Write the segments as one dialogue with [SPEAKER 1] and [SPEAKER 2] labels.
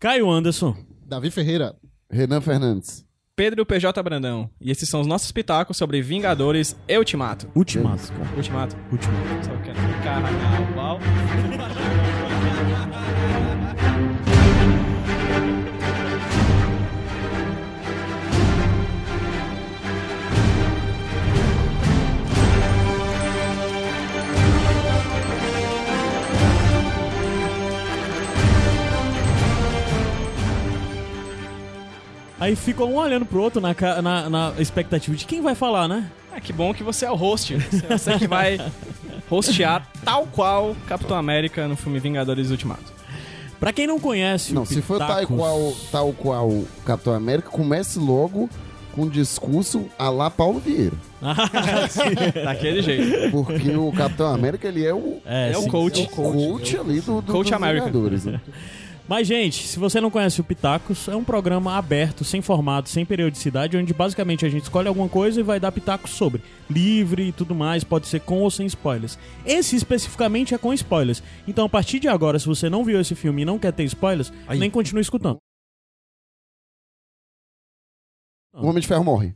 [SPEAKER 1] Caio Anderson.
[SPEAKER 2] Davi Ferreira.
[SPEAKER 3] Renan Fernandes.
[SPEAKER 4] Pedro PJ Brandão. E esses são os nossos pitacos sobre Vingadores e Ultimato.
[SPEAKER 1] Ultimato.
[SPEAKER 4] Ultimato.
[SPEAKER 1] Ultimato.
[SPEAKER 4] Só quero carnaval.
[SPEAKER 1] Aí fica um olhando pro outro na, na, na expectativa de quem vai falar, né?
[SPEAKER 4] Ah, que bom que você é o host. Você, você que vai hostear tal qual Capitão América no filme Vingadores Ultimato.
[SPEAKER 1] Pra quem não conhece
[SPEAKER 3] Não,
[SPEAKER 1] o
[SPEAKER 3] se for tal qual, tal qual Capitão América, comece logo com um discurso a lá Paulo Vieira.
[SPEAKER 4] Daquele jeito.
[SPEAKER 3] Porque o Capitão América, ele é o,
[SPEAKER 1] É,
[SPEAKER 4] É o coach.
[SPEAKER 3] é o coach ali do, do
[SPEAKER 4] Coach
[SPEAKER 3] dos
[SPEAKER 4] America.
[SPEAKER 3] Vingadores, né?
[SPEAKER 1] Mas, gente, se você não conhece o Pitacos, é um programa aberto, sem formato, sem periodicidade, onde basicamente a gente escolhe alguma coisa e vai dar pitacos sobre. Livre e tudo mais, pode ser com ou sem spoilers. Esse especificamente é com spoilers. Então, a partir de agora, se você não viu esse filme e não quer ter spoilers,
[SPEAKER 3] Aí.
[SPEAKER 1] nem continue escutando.
[SPEAKER 3] O Homem de Ferro morre.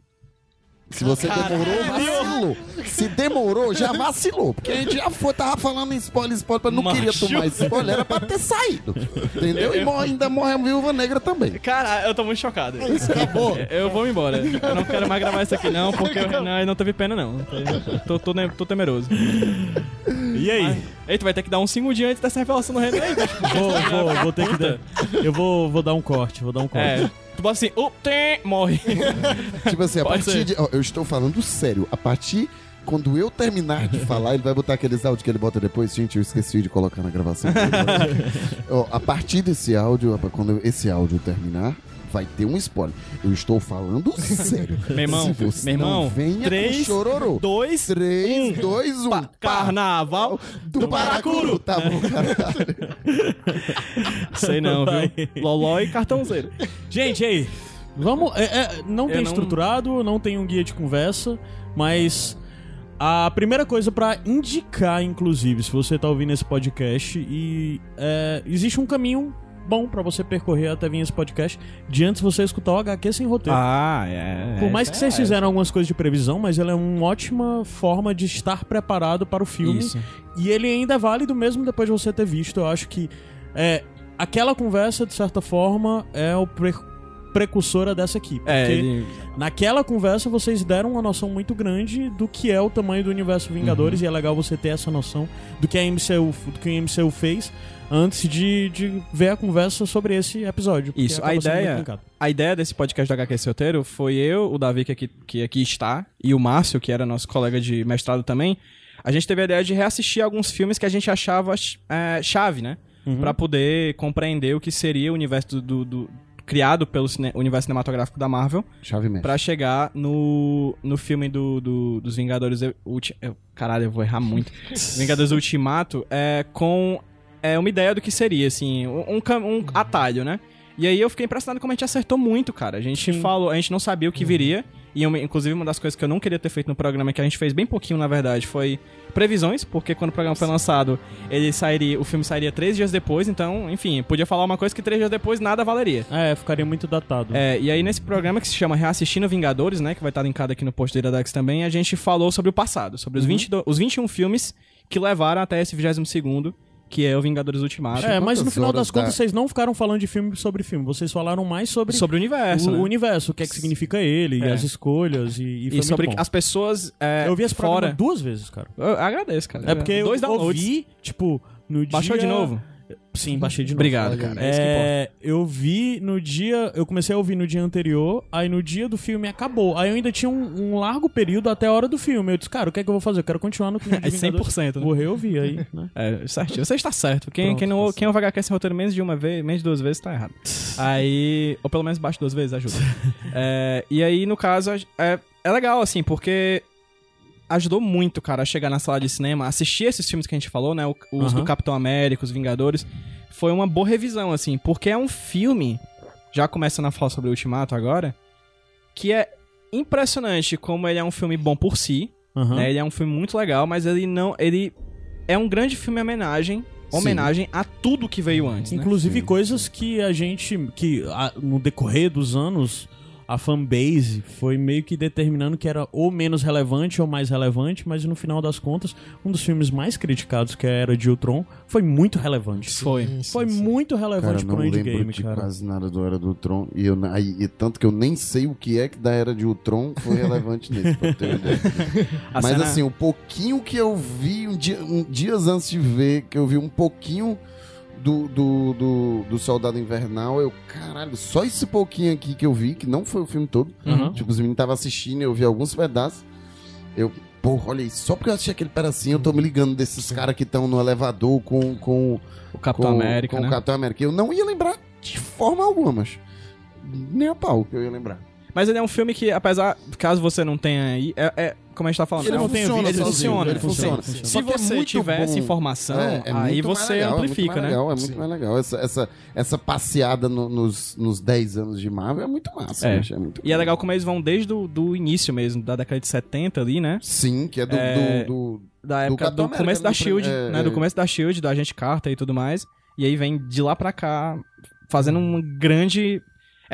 [SPEAKER 3] Se você demorou, vacilou. Se demorou, já vacilou. Porque a gente já foi, tava falando em spoiler, spoiler, mas não
[SPEAKER 4] Macho.
[SPEAKER 3] queria tomar spoiler, era pra ter saído. Entendeu? E morre, ainda morre a viúva negra também.
[SPEAKER 4] Cara, eu tô muito chocado.
[SPEAKER 2] Acabou.
[SPEAKER 4] Eu vou embora. Eu não quero mais gravar isso aqui, não, porque o Renan não teve pena, não. Tô, tô, ne- tô temeroso.
[SPEAKER 1] E aí?
[SPEAKER 4] Ei, tu vai ter que dar um segundinho antes dessa revelação do Renan aí, bicho.
[SPEAKER 1] Vou, vou, vou ter que dar. Eu vou, vou dar um corte, vou dar um corte.
[SPEAKER 4] É. Tu bota assim, tem, morre.
[SPEAKER 3] Tipo assim, a
[SPEAKER 4] Pode
[SPEAKER 3] partir
[SPEAKER 4] ser.
[SPEAKER 3] de. ó, eu estou falando sério. A partir. Quando eu terminar de falar, ele vai botar aqueles áudios que ele bota depois. Gente, eu esqueci de colocar na gravação. Ó, a partir desse áudio, quando esse áudio terminar, vai ter um spoiler. Eu estou falando sério.
[SPEAKER 4] Meu irmão,
[SPEAKER 3] Se você
[SPEAKER 4] meu irmão,
[SPEAKER 3] venha
[SPEAKER 4] três,
[SPEAKER 3] com chororô.
[SPEAKER 4] Dois,
[SPEAKER 3] 3, 2, 1.
[SPEAKER 4] pa- carnaval.
[SPEAKER 3] do Paracuru. Tá bom, caralho.
[SPEAKER 4] Sei não, viu? Loló e cartãozeiro.
[SPEAKER 1] Gente, aí? Vamos. é, é, não tem
[SPEAKER 4] não-
[SPEAKER 1] estruturado, não tem um guia de conversa, mas. A primeira coisa pra indicar, inclusive, se você tá ouvindo esse podcast, e é, existe um caminho bom pra você percorrer até vir esse podcast de antes você escutar o HQ sem roteiro.
[SPEAKER 4] Ah, é.
[SPEAKER 1] Por mais que vocês fizeram algumas coisas de previsão, mas ele é uma ótima forma de estar preparado para o filme.
[SPEAKER 4] Isso.
[SPEAKER 1] E ele ainda é válido mesmo depois de você ter visto. Eu acho que é, aquela conversa, de certa forma, é o pre precursora dessa aqui. Porque
[SPEAKER 4] É, ele...
[SPEAKER 1] naquela conversa vocês deram uma noção muito grande do que é o tamanho do universo Vingadores
[SPEAKER 4] Uhum.
[SPEAKER 1] e é legal você ter essa noção do que a MCU, do que o MCU fez antes de, de ver a conversa sobre esse episódio.
[SPEAKER 4] Isso, a ideia, a ideia desse podcast do HQ Esse Roteiro foi eu, o Davi, que aqui, que aqui está, e o Márcio, que era nosso colega de mestrado também. A gente teve a ideia de reassistir alguns filmes que a gente achava é, chave, né?
[SPEAKER 1] Uhum.
[SPEAKER 4] Pra poder compreender o que seria o universo do, do- do- criado pelo cine- universo cinematográfico da Marvel
[SPEAKER 3] Chave mestre.
[SPEAKER 4] pra chegar no, no filme do, do- dos Vingadores Ulti, eu- caralho, eu vou errar muito. Vingadores Ultimato é com é uma ideia do que seria assim, um, um um atalho, né? E aí eu fiquei impressionado como a gente acertou muito, cara. A gente
[SPEAKER 1] Sim.
[SPEAKER 4] falou, a gente não sabia o que viria. E inclusive uma das coisas que eu não queria ter feito no programa, que a gente fez bem pouquinho, na verdade, foi previsões, porque quando o programa foi lançado, ele sairia, o filme sairia três dias depois, então, enfim, podia falar uma coisa que três dias depois nada valeria.
[SPEAKER 1] É, ficaria muito datado.
[SPEAKER 4] É, e aí nesse programa que se chama Reassistindo Vingadores, né, que vai estar linkado aqui no post do Iradex também, a gente falou sobre o passado, sobre
[SPEAKER 1] Uhum.
[SPEAKER 4] os, 22, os 21 filmes que levaram até esse 22º, que é o Vingadores Ultimato.
[SPEAKER 1] É, mas no final das contas
[SPEAKER 3] dá?
[SPEAKER 1] vocês não ficaram falando de filme sobre filme, vocês falaram mais sobre,
[SPEAKER 4] Sobre o universo,
[SPEAKER 1] o
[SPEAKER 4] né?
[SPEAKER 1] universo, o que é que significa ele, e
[SPEAKER 4] É.
[SPEAKER 1] as escolhas, e, e foi
[SPEAKER 4] E sobre
[SPEAKER 1] muito bom.
[SPEAKER 4] as pessoas é,
[SPEAKER 1] Eu vi esse programa
[SPEAKER 4] fora...
[SPEAKER 1] duas vezes, cara.
[SPEAKER 4] Eu agradeço, cara.
[SPEAKER 1] É porque
[SPEAKER 4] Dois
[SPEAKER 1] eu
[SPEAKER 4] downloads.
[SPEAKER 1] ouvi, tipo, no dia...
[SPEAKER 4] Baixou de novo?
[SPEAKER 1] Sim, baixei de novo.
[SPEAKER 4] Obrigado, cara. É, isso que importa.
[SPEAKER 1] É, eu vi no dia. Eu comecei a ouvir no dia anterior, aí no dia do filme acabou. Aí eu ainda tinha um, um largo período até a hora do filme. Eu disse, cara, o que é que eu vou fazer? Eu quero continuar no de
[SPEAKER 4] É
[SPEAKER 1] Vingadores.
[SPEAKER 4] 100%, né?
[SPEAKER 1] Vou reouvir aí, né?
[SPEAKER 4] É, certinho. Você está certo. Quem,
[SPEAKER 1] Pronto,
[SPEAKER 4] quem, não,
[SPEAKER 1] tá
[SPEAKER 4] quem ouve HQ sem roteiro menos de uma vez, menos de duas vezes, tá errado. aí. Ou pelo menos baixo duas vezes, ajuda. É, e aí, no caso, é, é legal, assim, porque ajudou muito, cara, a chegar na sala de cinema, assistir esses filmes que a gente falou, né? o- Os
[SPEAKER 1] Aham.
[SPEAKER 4] do Capitão América, os Vingadores. Foi uma boa revisão, assim, porque é um filme, já começando a falar sobre o Ultimato agora, que é impressionante como ele é um filme bom por si,
[SPEAKER 1] Aham.
[SPEAKER 4] né? Ele é um filme muito legal, mas ele não. Ele é um grande filme homenagem homenagem a tudo que veio antes, né?
[SPEAKER 1] Inclusive
[SPEAKER 3] Sim.
[SPEAKER 1] coisas que a gente. que a- no decorrer dos anos. A fanbase foi meio que determinando que era ou menos relevante ou mais relevante, mas no final das contas, um dos filmes mais criticados, que é a Era de Ultron, foi muito relevante.
[SPEAKER 4] Foi.
[SPEAKER 2] Sim,
[SPEAKER 1] Foi
[SPEAKER 2] sim.
[SPEAKER 1] muito
[SPEAKER 3] Cara,
[SPEAKER 1] relevante
[SPEAKER 3] não
[SPEAKER 1] pro
[SPEAKER 3] lembro
[SPEAKER 1] endgame,
[SPEAKER 3] de
[SPEAKER 1] cara.
[SPEAKER 3] quase nada do Era do Ultron. E, eu, aí, e tanto que eu nem sei o que é que da Era de Ultron foi relevante nesse, pra eu ter uma ideia. Mas
[SPEAKER 4] cena-
[SPEAKER 3] assim, o pouquinho que eu vi, um dia, um- dias antes de ver, que eu vi um pouquinho do, do, do, do Soldado Invernal, eu, caralho, só esse pouquinho aqui que eu vi, que não foi o filme todo.
[SPEAKER 1] Uhum.
[SPEAKER 3] Tipo, os meninos estavam assistindo, eu vi alguns pedaços. Eu, porra, olha aí, só porque eu assisti aquele pedacinho, eu tô me ligando desses caras que estão no elevador com, com,
[SPEAKER 4] o Capitão
[SPEAKER 3] com,
[SPEAKER 4] América,
[SPEAKER 3] com
[SPEAKER 4] né?
[SPEAKER 3] o Capitão América. Eu não ia lembrar de forma alguma, mas nem a pau que eu ia lembrar.
[SPEAKER 4] Mas ele é um filme que, apesar, caso você não tenha aí, é, é- como a gente tá falando,
[SPEAKER 1] Ele
[SPEAKER 4] é
[SPEAKER 1] não tem
[SPEAKER 4] funciona,
[SPEAKER 1] vídeo
[SPEAKER 4] ele funciona,
[SPEAKER 1] ele funciona.
[SPEAKER 4] Se
[SPEAKER 3] Só que é
[SPEAKER 4] você
[SPEAKER 3] muito
[SPEAKER 4] tiver essa informação,
[SPEAKER 3] É, é
[SPEAKER 4] aí você
[SPEAKER 3] legal,
[SPEAKER 4] amplifica,
[SPEAKER 3] é muito mais
[SPEAKER 4] né?
[SPEAKER 3] Legal, é muito
[SPEAKER 2] Sim.
[SPEAKER 3] mais legal. Essa, essa, essa passeada no- nos, nos 10 anos de Marvel é muito massa.
[SPEAKER 4] É.
[SPEAKER 3] bicho, é muito
[SPEAKER 4] E é legal como eles vão desde o do início mesmo, da década de 70 ali, né?
[SPEAKER 3] Sim, que é do.
[SPEAKER 4] É,
[SPEAKER 3] do, do-
[SPEAKER 4] Da
[SPEAKER 3] Do
[SPEAKER 4] época do,
[SPEAKER 3] Capitão América,
[SPEAKER 4] começo da
[SPEAKER 3] do
[SPEAKER 4] SHIELD,
[SPEAKER 3] é,
[SPEAKER 4] né? Do
[SPEAKER 3] é.
[SPEAKER 4] começo da SHIELD, do Agente Carter e tudo mais. E aí vem de lá pra cá, fazendo um grande...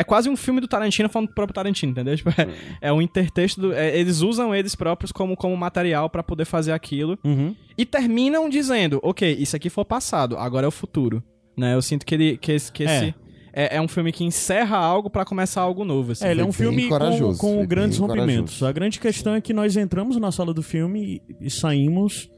[SPEAKER 4] É quase um filme do Tarantino falando do próprio Tarantino, entendeu? Tipo, é, é um intertexto. do- é, eles usam eles próprios como, como material pra poder fazer aquilo.
[SPEAKER 1] Uhum.
[SPEAKER 4] E terminam dizendo, ok, isso aqui foi o passado, agora é o futuro. Né? Eu sinto que ele que esse, que
[SPEAKER 1] É.
[SPEAKER 4] esse é. é um filme que encerra algo pra começar algo novo. Assim.
[SPEAKER 1] É, ele é um filme com, com grandes rompimentos.
[SPEAKER 3] corajoso.
[SPEAKER 1] A grande questão é que nós entramos na sala do filme e, e saímos.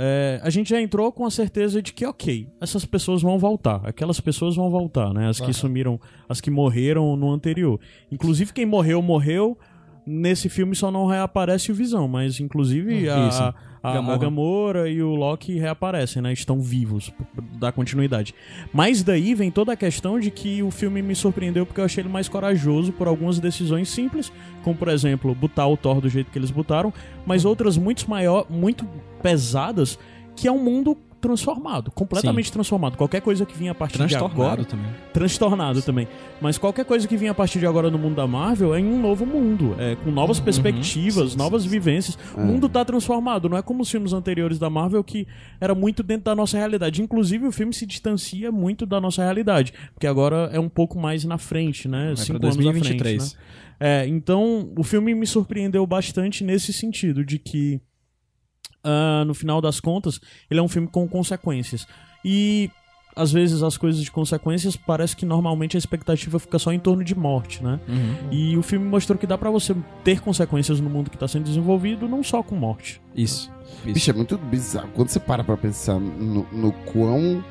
[SPEAKER 1] É, a gente já entrou com a certeza de que, ok, essas pessoas vão voltar. Aquelas pessoas vão voltar, né? As que
[SPEAKER 2] Aham.
[SPEAKER 1] sumiram, as que morreram no anterior. Inclusive, quem morreu, morreu. Nesse filme só não reaparece o Visão, mas inclusive a, A, a
[SPEAKER 4] Gamora.
[SPEAKER 1] Gamora e o Loki reaparecem, né? Estão vivos, dá continuidade. Mas daí vem toda a questão de que o filme me surpreendeu porque eu achei ele mais corajoso por algumas decisões simples, como por exemplo, botar o Thor do jeito que eles botaram, mas outras muito maior, muito pesadas, que é um mundo transformado, completamente transformado. Qualquer coisa que vinha a partir de agora,
[SPEAKER 4] Transtornado também.
[SPEAKER 1] transtornado também. Mas qualquer coisa que vinha a partir de agora no mundo da Marvel é em um novo mundo, é com novas perspectivas, novas vivências. O mundo tá transformado, não é como os filmes anteriores da Marvel que era muito dentro da nossa realidade. Inclusive o filme se distancia muito da nossa realidade, porque agora é um pouco mais na frente, né?
[SPEAKER 4] Vai
[SPEAKER 1] Cinco
[SPEAKER 4] pra
[SPEAKER 1] anos na frente,
[SPEAKER 4] 2023.
[SPEAKER 1] né? É, então o filme me surpreendeu bastante nesse sentido de que ah, no final das contas, ele é um filme com consequências. E às vezes as coisas de consequências parece que normalmente a expectativa fica só em torno de morte, né?
[SPEAKER 4] Uhum.
[SPEAKER 1] E o filme mostrou que dá pra você ter consequências no mundo que tá sendo desenvolvido, não só com morte.
[SPEAKER 4] Isso. Isso.
[SPEAKER 3] Bicho, é muito bizarro. Quando você para pra pensar no, no quão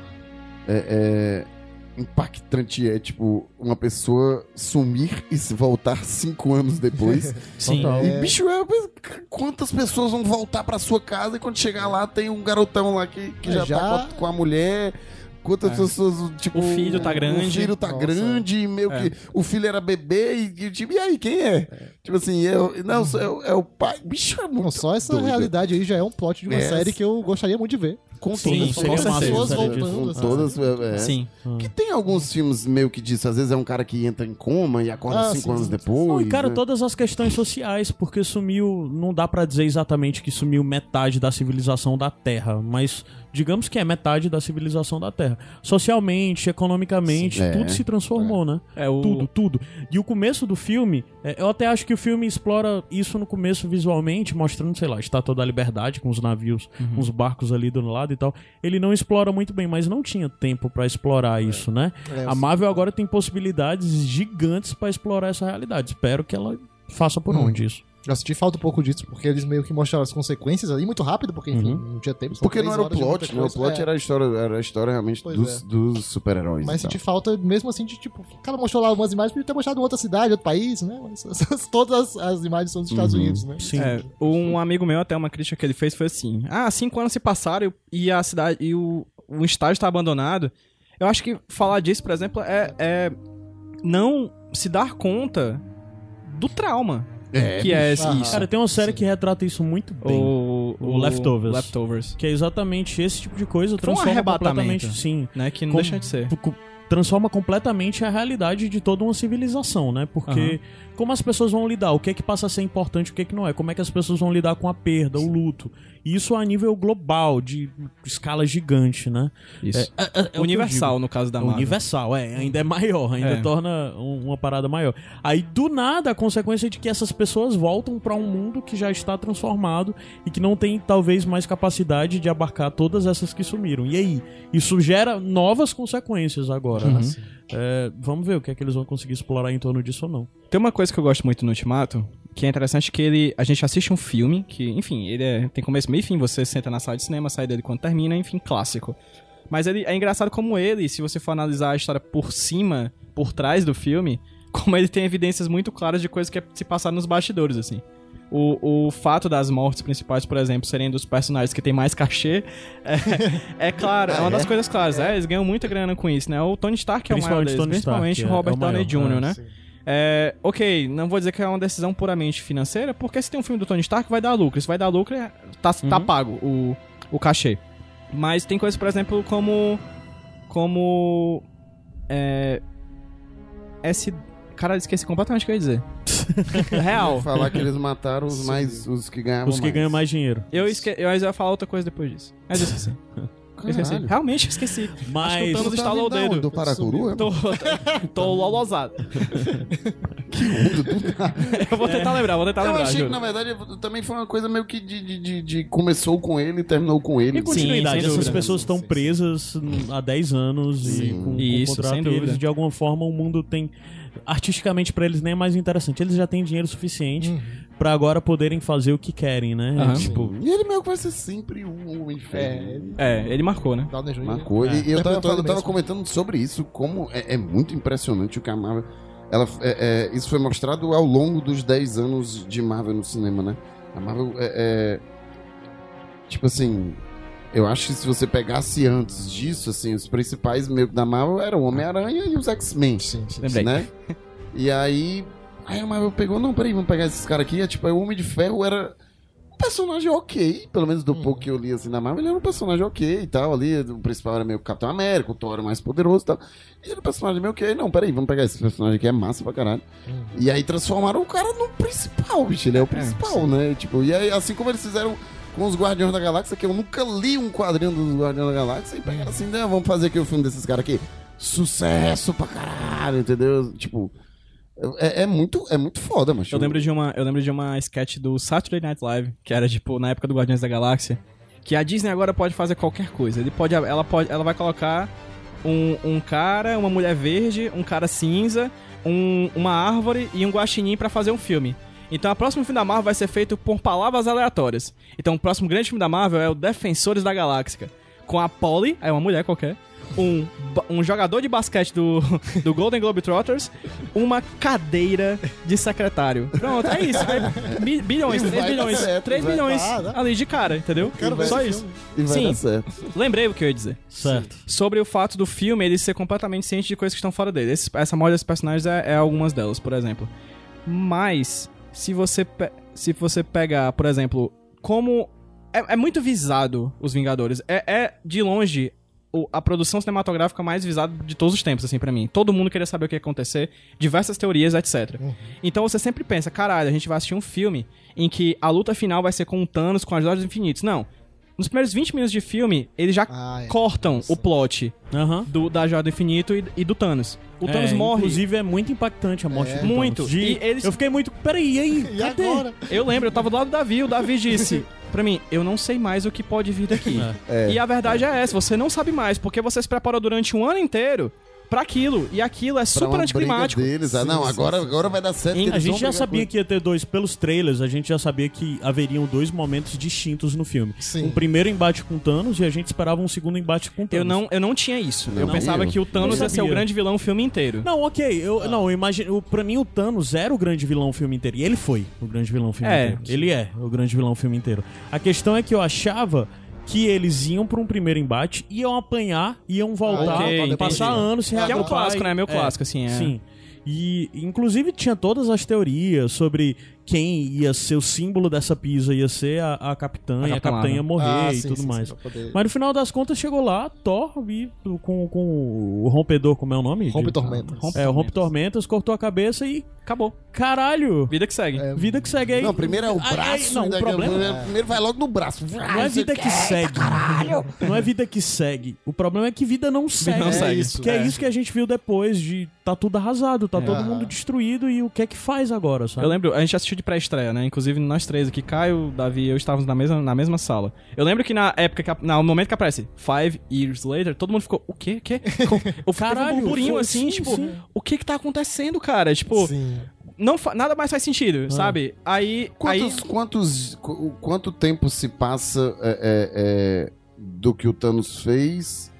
[SPEAKER 3] é, é, impactante é, tipo, uma pessoa sumir e se voltar cinco anos depois.
[SPEAKER 4] Sim.
[SPEAKER 2] Total.
[SPEAKER 3] E,
[SPEAKER 2] É.
[SPEAKER 3] bicho, é, quantas pessoas vão voltar pra sua casa e quando chegar lá tem um garotão lá que, que
[SPEAKER 2] É,
[SPEAKER 3] já,
[SPEAKER 2] já-
[SPEAKER 3] tá com a, mulher. Quantas
[SPEAKER 4] É.
[SPEAKER 3] pessoas, tipo.
[SPEAKER 4] O filho tá grande.
[SPEAKER 3] O filho tá
[SPEAKER 2] Nossa.
[SPEAKER 3] grande, e meio
[SPEAKER 4] É.
[SPEAKER 3] que. O filho era bebê e, e, tipo, e aí, quem é? Tipo assim, eu, não, é, o- é o pai. Bicho, é muito.
[SPEAKER 2] Não, só essa
[SPEAKER 3] doido.
[SPEAKER 2] realidade aí já é um plot de uma
[SPEAKER 3] É.
[SPEAKER 2] série que eu gostaria muito de ver.
[SPEAKER 3] Com
[SPEAKER 1] Sim,
[SPEAKER 3] todas as pessoas voltando. Com todas. é, é.
[SPEAKER 4] Sim.
[SPEAKER 3] Que tem alguns filmes meio que disso. Às vezes é um cara que entra em coma e acorda
[SPEAKER 2] Ah,
[SPEAKER 3] cinco
[SPEAKER 2] sim,
[SPEAKER 3] anos
[SPEAKER 2] sim.
[SPEAKER 3] depois.
[SPEAKER 1] Não, e cara,
[SPEAKER 3] né?
[SPEAKER 1] todas as questões sociais, porque sumiu, não dá pra dizer exatamente que sumiu metade da civilização da Terra, mas digamos que é metade da civilização da Terra. Socialmente, economicamente,
[SPEAKER 3] Sim, é,
[SPEAKER 1] tudo se transformou, né?
[SPEAKER 4] É o...
[SPEAKER 1] Tudo, tudo. E o começo do filme, é, eu até acho que o filme explora isso no começo visualmente, mostrando, sei lá, a Estátua da Liberdade com os navios, com os barcos ali do lado e tal. Ele não explora muito bem, mas não tinha tempo pra explorar isso, né?
[SPEAKER 2] É,
[SPEAKER 1] a Marvel agora tem possibilidades gigantes pra explorar essa realidade. Espero que ela faça por
[SPEAKER 2] Hum.
[SPEAKER 1] onde isso.
[SPEAKER 2] Eu senti falta um pouco disso, porque eles meio que mostraram as consequências ali muito rápido, porque enfim,
[SPEAKER 1] Uhum.
[SPEAKER 2] não tinha tempo.
[SPEAKER 3] Porque não era o plot, né? O plot
[SPEAKER 2] É,
[SPEAKER 3] era a história, era a história realmente
[SPEAKER 2] Pois
[SPEAKER 3] dos,
[SPEAKER 2] é.
[SPEAKER 3] dos super-heróis.
[SPEAKER 2] Mas
[SPEAKER 3] e tal.
[SPEAKER 2] senti falta mesmo assim de tipo, o cara mostrou lá umas imagens, podia ter mostrado em outra cidade, outro país, né? Mas essas- todas as imagens são dos Estados
[SPEAKER 3] Uhum.
[SPEAKER 2] Unidos, né?
[SPEAKER 1] Sim.
[SPEAKER 4] É, um amigo meu, até uma crítica que ele fez foi assim: Ah, cinco anos se passaram e a cidade e o, o estádio está abandonado. Eu acho que falar disso, por exemplo, é, é não se dar conta do trauma
[SPEAKER 3] É,
[SPEAKER 4] que é esse,
[SPEAKER 2] Aham.
[SPEAKER 4] isso.
[SPEAKER 1] Cara, tem uma série
[SPEAKER 2] Sim.
[SPEAKER 1] que retrata isso muito bem.
[SPEAKER 4] o,
[SPEAKER 1] o Leftovers.
[SPEAKER 4] Leftovers.
[SPEAKER 1] Que é exatamente esse tipo de coisa
[SPEAKER 4] Foi um
[SPEAKER 1] transforma
[SPEAKER 4] arrebatamento.
[SPEAKER 1] completamente, sim.
[SPEAKER 4] Né, que não
[SPEAKER 1] Com-
[SPEAKER 4] deixa de ser.
[SPEAKER 1] Com- transforma completamente a realidade de toda uma civilização, né? Porque como as pessoas vão lidar, o que é que passa a ser importante, o que é que não é, como é que as pessoas vão lidar com a perda, o luto. Isso a nível global, de escala gigante, né?
[SPEAKER 4] Isso.
[SPEAKER 1] É, é- é eu
[SPEAKER 4] Universal, no caso da Marvel.
[SPEAKER 1] Universal, é, ainda é maior, ainda
[SPEAKER 4] É.
[SPEAKER 1] torna um- uma parada maior. Aí, do nada, a consequência de que essas pessoas voltam pra um mundo que já está transformado e que não tem, talvez, mais capacidade de abarcar todas essas que sumiram. E aí? Isso gera novas consequências agora,
[SPEAKER 4] Uhum.
[SPEAKER 1] né? É, vamos ver o que é que eles vão conseguir explorar em torno disso ou não.
[SPEAKER 4] Tem uma coisa que eu gosto muito no Ultimato, que é interessante que ele. A gente assiste um filme que, enfim, ele é- tem começo, meio e fim, você senta na sala de cinema, sai dele quando termina, enfim, clássico. Mas ele é engraçado como ele, se você for analisar a história por cima, por trás do filme, como ele tem evidências muito claras de coisas que se passaram nos bastidores, assim. O, o fato das mortes principais, por exemplo, serem dos personagens que tem mais cachê, é, é claro, é uma das coisas claras. É, eles ganham muita grana com isso, né? O Tony Stark é o maior
[SPEAKER 1] Principalmente
[SPEAKER 4] deles,
[SPEAKER 1] Tony Stark,
[SPEAKER 4] principalmente
[SPEAKER 1] é-
[SPEAKER 4] o Robert
[SPEAKER 1] é o maior.
[SPEAKER 4] Downey Jr.,
[SPEAKER 1] É,
[SPEAKER 4] né?
[SPEAKER 2] sim.
[SPEAKER 4] É, ok, não vou dizer que é uma decisão puramente financeira, porque se tem um filme do Tony Stark, vai dar lucro. Se vai dar lucro, é- tá, tá pago o, o cachê. Mas tem coisas, por exemplo, como. Como. É. Esse. Cara, esqueci completamente o que eu ia dizer. Real.
[SPEAKER 3] Falar que eles mataram os mais. os que ganhavam.
[SPEAKER 1] Os que ganham mais dinheiro.
[SPEAKER 4] Eu, esque... eu ia falar outra coisa depois disso. Mas eu esqueci. Eu esqueci. Realmente eu esqueci.
[SPEAKER 1] Mas-
[SPEAKER 4] Acho que o Thanos
[SPEAKER 3] Tu tá
[SPEAKER 4] instalou o dedo.
[SPEAKER 3] Do Paracuru? é?
[SPEAKER 4] Tô, tô lolosado.
[SPEAKER 3] Que mundo do nada.
[SPEAKER 4] Eu vou tentar lembrar, vou tentar
[SPEAKER 3] Eu
[SPEAKER 4] lembrar.
[SPEAKER 3] achei que, na verdade, também foi uma coisa meio que de, de- de- de- começou com ele e terminou com ele.
[SPEAKER 1] E continuidade,
[SPEAKER 4] sem
[SPEAKER 1] essas
[SPEAKER 4] dúvida.
[SPEAKER 1] pessoas estão
[SPEAKER 2] Sim, sim.
[SPEAKER 1] presas há 10 anos e
[SPEAKER 3] Sim.
[SPEAKER 1] com, com
[SPEAKER 4] Isso,
[SPEAKER 1] contrato
[SPEAKER 4] sem
[SPEAKER 1] e eles, de alguma forma, o mundo tem. Artisticamente, pra eles nem é mais interessante. Eles já têm dinheiro suficiente
[SPEAKER 2] Uhum.
[SPEAKER 1] pra agora poderem fazer o que querem, né?
[SPEAKER 4] Aham.
[SPEAKER 1] Tipo,
[SPEAKER 3] E ele meio que vai ser sempre o, o inferno.
[SPEAKER 4] É, ele marcou, né?
[SPEAKER 2] Downey Jr.
[SPEAKER 3] Marcou.
[SPEAKER 1] É.
[SPEAKER 3] E eu tava, eu
[SPEAKER 2] ele
[SPEAKER 3] tava comentando sobre isso, como é, é muito impressionante o que a Marvel. Ela, é- é, isso foi mostrado ao longo dos 10 anos de Marvel no cinema, né? A Marvel é, é- Tipo assim. Eu acho que se você pegasse antes disso, assim, os principais meio da Marvel eram o Homem-Aranha e os X-Men.
[SPEAKER 2] Sim, sim.
[SPEAKER 4] Lembrei.
[SPEAKER 3] né? E aí, aí a Marvel pegou, não, peraí, vamos pegar esses caras aqui. É, tipo, aí o Homem de Ferro era um personagem ok, pelo menos do
[SPEAKER 2] Hum.
[SPEAKER 3] pouco que eu li assim na Marvel, ele era um personagem ok e tal. Ali, o principal era meio Capitão América, o Thor era mais poderoso e tal. E era um personagem meio ok, não, peraí, vamos pegar esse personagem aqui, é massa pra caralho.
[SPEAKER 2] Hum.
[SPEAKER 3] E aí transformaram o cara no principal, bicho, ele é o principal, né? Tipo, e aí, assim como eles fizeram com os Guardiões da Galáxia, que eu nunca li um quadrinho dos Guardiões da Galáxia, e pegaram assim, né, vamos fazer aqui o filme desses caras aqui. Sucesso pra caralho, entendeu? Tipo, é, é muito, é muito foda, mas
[SPEAKER 4] Eu lembro de uma, eu lembro de uma sketch do Saturday Night Live, que era tipo na época do Guardiões da Galáxia, que a Disney agora pode fazer qualquer coisa. Ele pode, ela pode, ela vai colocar um, um cara, uma mulher verde, um cara cinza, um- uma árvore e um guaxinim pra fazer um filme. Então, o próximo filme da Marvel vai ser feito por palavras aleatórias. Então, o próximo grande filme da Marvel é o Defensores da Galáxia. Com a Polly, é uma mulher qualquer, um, um jogador de basquete do, do Golden Globetrotters, uma cadeira de secretário. Pronto, é isso. Bi- bilhões,
[SPEAKER 3] E
[SPEAKER 4] 3
[SPEAKER 3] vai dar
[SPEAKER 4] bilhões,
[SPEAKER 3] certo,
[SPEAKER 4] 3
[SPEAKER 3] vai
[SPEAKER 4] bilhões
[SPEAKER 2] dar, né?
[SPEAKER 4] ali de cara, entendeu? Só isso.
[SPEAKER 3] E
[SPEAKER 4] Sim.
[SPEAKER 3] dar certo.
[SPEAKER 4] Lembrei o que eu ia dizer
[SPEAKER 1] certo.
[SPEAKER 4] sobre o fato do filme ele ser completamente ciente de coisas que estão fora dele. Esse- essa morte desses personagens é, é algumas delas, por exemplo. Mas, se você, se você pegar, por exemplo, como. É, é muito visado os Vingadores. É, é, de longe, a produção cinematográfica mais visada de todos os tempos, assim, pra mim. Todo mundo queria saber o que ia acontecer, diversas teorias, etc. Então você sempre pensa, caralho, a gente vai assistir um filme em que a luta final vai ser com o Thanos com as Joias Infinitas. Não. Nos primeiros 20 minutos de filme, eles já
[SPEAKER 2] Ah, é.
[SPEAKER 4] cortam o plot
[SPEAKER 1] Aham.
[SPEAKER 4] do, da Joia do Infinito e, e do Thanos. O Thanos
[SPEAKER 1] É,
[SPEAKER 4] morre.
[SPEAKER 1] Inclusive, é muito impactante a morte
[SPEAKER 2] É.
[SPEAKER 1] do
[SPEAKER 4] Muito.
[SPEAKER 1] Thanos. De-
[SPEAKER 4] E eles-
[SPEAKER 1] Eu fiquei muito. Peraí, e aí?
[SPEAKER 2] E
[SPEAKER 1] Cadê?
[SPEAKER 2] agora?
[SPEAKER 4] Eu lembro, eu tava do lado do Davi, o Davi disse pra mim, eu não sei mais o que pode vir daqui.
[SPEAKER 3] É.
[SPEAKER 4] E a verdade é essa, você não sabe mais, porque você se preparou durante um ano inteiro pra aquilo. E aquilo é super anticlimático.
[SPEAKER 3] deles. Ah, não,
[SPEAKER 2] Sim,
[SPEAKER 3] agora,
[SPEAKER 2] sim, sim,
[SPEAKER 3] agora vai dar certo.
[SPEAKER 4] Em-
[SPEAKER 1] A gente já sabia que ia ter dois pelos trailers, a gente já sabia que haveriam dois momentos distintos no filme.
[SPEAKER 2] Sim.
[SPEAKER 1] Um primeiro embate com Thanos e a gente esperava um segundo embate com Thanos.
[SPEAKER 4] Eu não, eu não tinha isso.
[SPEAKER 3] Não,
[SPEAKER 4] eu pensava
[SPEAKER 3] eu-
[SPEAKER 4] que o Thanos ia ser o grande vilão o filme inteiro.
[SPEAKER 1] Não, ok. Eu, Não, eu imagino. eu- Pra mim, o Thanos era o grande vilão o filme inteiro. E ele foi o grande vilão o filme
[SPEAKER 4] É.
[SPEAKER 1] inteiro. Ele é o grande vilão o filme inteiro. A questão é que eu achava que eles iam pra um primeiro embate, iam apanhar, iam voltar,
[SPEAKER 4] ok, entendi.
[SPEAKER 1] passar anos, se
[SPEAKER 4] Que é um
[SPEAKER 1] reagrupar
[SPEAKER 4] clássico, né? Meu clássico, assim, é.
[SPEAKER 1] Sim. E, inclusive, tinha todas as teorias sobre quem ia ser o símbolo dessa pisa ia ser a, a capitã,
[SPEAKER 4] A
[SPEAKER 1] e a
[SPEAKER 4] Capitã
[SPEAKER 1] ia
[SPEAKER 4] Marvel.
[SPEAKER 1] morrer
[SPEAKER 2] Ah,
[SPEAKER 1] e
[SPEAKER 2] sim,
[SPEAKER 1] tudo
[SPEAKER 2] sim,
[SPEAKER 1] mais.
[SPEAKER 2] sim, poder-
[SPEAKER 1] Mas no final das contas chegou lá, Thor e com, com o rompedor, como é o nome?
[SPEAKER 2] Rompe
[SPEAKER 1] De-
[SPEAKER 2] tormentas.
[SPEAKER 4] Rompe-
[SPEAKER 1] É, o rompe tormentas, cortou a cabeça e
[SPEAKER 4] Acabou.
[SPEAKER 1] caralho,
[SPEAKER 4] Vida que segue.
[SPEAKER 2] É,
[SPEAKER 1] vida que segue aí.
[SPEAKER 3] Não, primeiro é o
[SPEAKER 1] Aí- aí-
[SPEAKER 3] braço.
[SPEAKER 1] não,
[SPEAKER 3] e
[SPEAKER 1] o
[SPEAKER 3] daqui a
[SPEAKER 1] problema
[SPEAKER 3] pouco- Primeiro vai logo no braço.
[SPEAKER 1] não é vida que segue. Não é vida que segue. O problema é que vida não segue.
[SPEAKER 4] não
[SPEAKER 2] É
[SPEAKER 4] segue.
[SPEAKER 2] isso.
[SPEAKER 1] Que é. isso que a gente viu depois de tá tudo arrasado, tá todo
[SPEAKER 2] Aham.
[SPEAKER 1] mundo destruído e o que é que faz agora, sabe?
[SPEAKER 4] Eu lembro, a gente assistiu de pré-estreia, né? Inclusive nós três aqui, Caio, Davi e eu estávamos na mesma, na mesma sala. Eu lembro que na época, que, a- no momento que aparece Five Years Later, todo mundo ficou, o quê? O quê? O
[SPEAKER 1] Caralho,
[SPEAKER 4] um burburinho
[SPEAKER 1] foi-
[SPEAKER 4] assim,
[SPEAKER 1] sim,
[SPEAKER 4] tipo,
[SPEAKER 1] sim.
[SPEAKER 4] o que que tá acontecendo, cara? Tipo,
[SPEAKER 2] Sim.
[SPEAKER 4] não nada mais faz sentido,
[SPEAKER 1] Ah.
[SPEAKER 4] sabe? Aí, aí
[SPEAKER 3] Quantos, quantos, qu- quanto tempo se passa é, é, é, do que o Thanos fez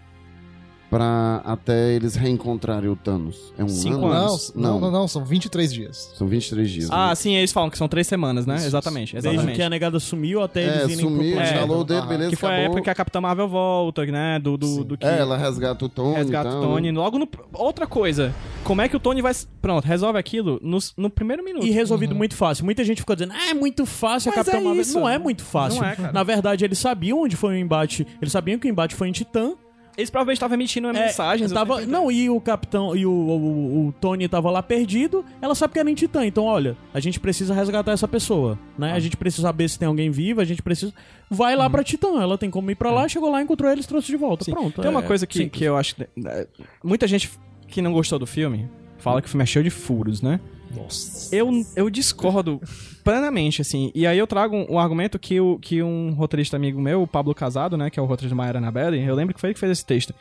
[SPEAKER 3] pra até eles reencontrarem o Thanos? É um
[SPEAKER 4] Cinco
[SPEAKER 3] ano?
[SPEAKER 4] anos.
[SPEAKER 2] Não, não, não, não, são 23 dias.
[SPEAKER 3] São 23 dias.
[SPEAKER 4] Ah,
[SPEAKER 3] né?
[SPEAKER 4] sim, eles falam que são três semanas, né?
[SPEAKER 2] Isso,
[SPEAKER 4] Exatamente,
[SPEAKER 1] Desde
[SPEAKER 4] exatamente.
[SPEAKER 1] que a negada sumiu até eles
[SPEAKER 3] É,
[SPEAKER 1] irem
[SPEAKER 3] sumiu,
[SPEAKER 1] pro
[SPEAKER 4] É.
[SPEAKER 3] instalou o dedo,
[SPEAKER 2] Aham.
[SPEAKER 3] beleza,
[SPEAKER 4] Que foi a
[SPEAKER 3] acabou.
[SPEAKER 4] época que a Capitã Marvel volta, né? Do, do, do que
[SPEAKER 3] É, ela resgata o Tony
[SPEAKER 4] resgata
[SPEAKER 3] e
[SPEAKER 4] o Tony.
[SPEAKER 3] né?
[SPEAKER 4] Logo no. Outra coisa, como é que o Tony vai. Pronto, resolve aquilo no, no primeiro minuto.
[SPEAKER 1] E resolvido muito fácil. Muita gente ficou dizendo, ah, é muito fácil a
[SPEAKER 4] Mas
[SPEAKER 1] Capitã
[SPEAKER 4] é
[SPEAKER 1] Marvel.
[SPEAKER 4] isso.
[SPEAKER 1] Não é muito fácil.
[SPEAKER 4] Não é, cara.
[SPEAKER 1] Na verdade, eles sabiam onde foi o embate. Eles sabiam que o embate foi em Titã.
[SPEAKER 4] Eles provavelmente estavam emitindo
[SPEAKER 1] É,
[SPEAKER 4] mensagens.
[SPEAKER 1] tava, não, e o capitão e o, o, o Tony tava lá perdido. Ela sabe que era em Titã. Então, olha, a gente precisa resgatar essa pessoa, né? A gente precisa saber se tem alguém vivo. A gente precisa. Vai lá pra Titã. Ela tem como ir pra lá. Chegou lá, encontrou eles, trouxe de volta.
[SPEAKER 4] Sim.
[SPEAKER 1] Pronto.
[SPEAKER 4] Tem uma
[SPEAKER 1] é
[SPEAKER 4] coisa que,
[SPEAKER 1] simples.
[SPEAKER 4] que eu acho. que- é, Muita gente que não gostou do filme fala que o filme é cheio de furos, né?
[SPEAKER 2] Nossa.
[SPEAKER 4] Eu, eu discordo plenamente, assim. E aí eu trago um, um argumento que, o, que um roteirista amigo meu, o Pablo Casado, né? Que é o roteirista de Maera Anabelle, eu lembro que foi ele que fez esse texto.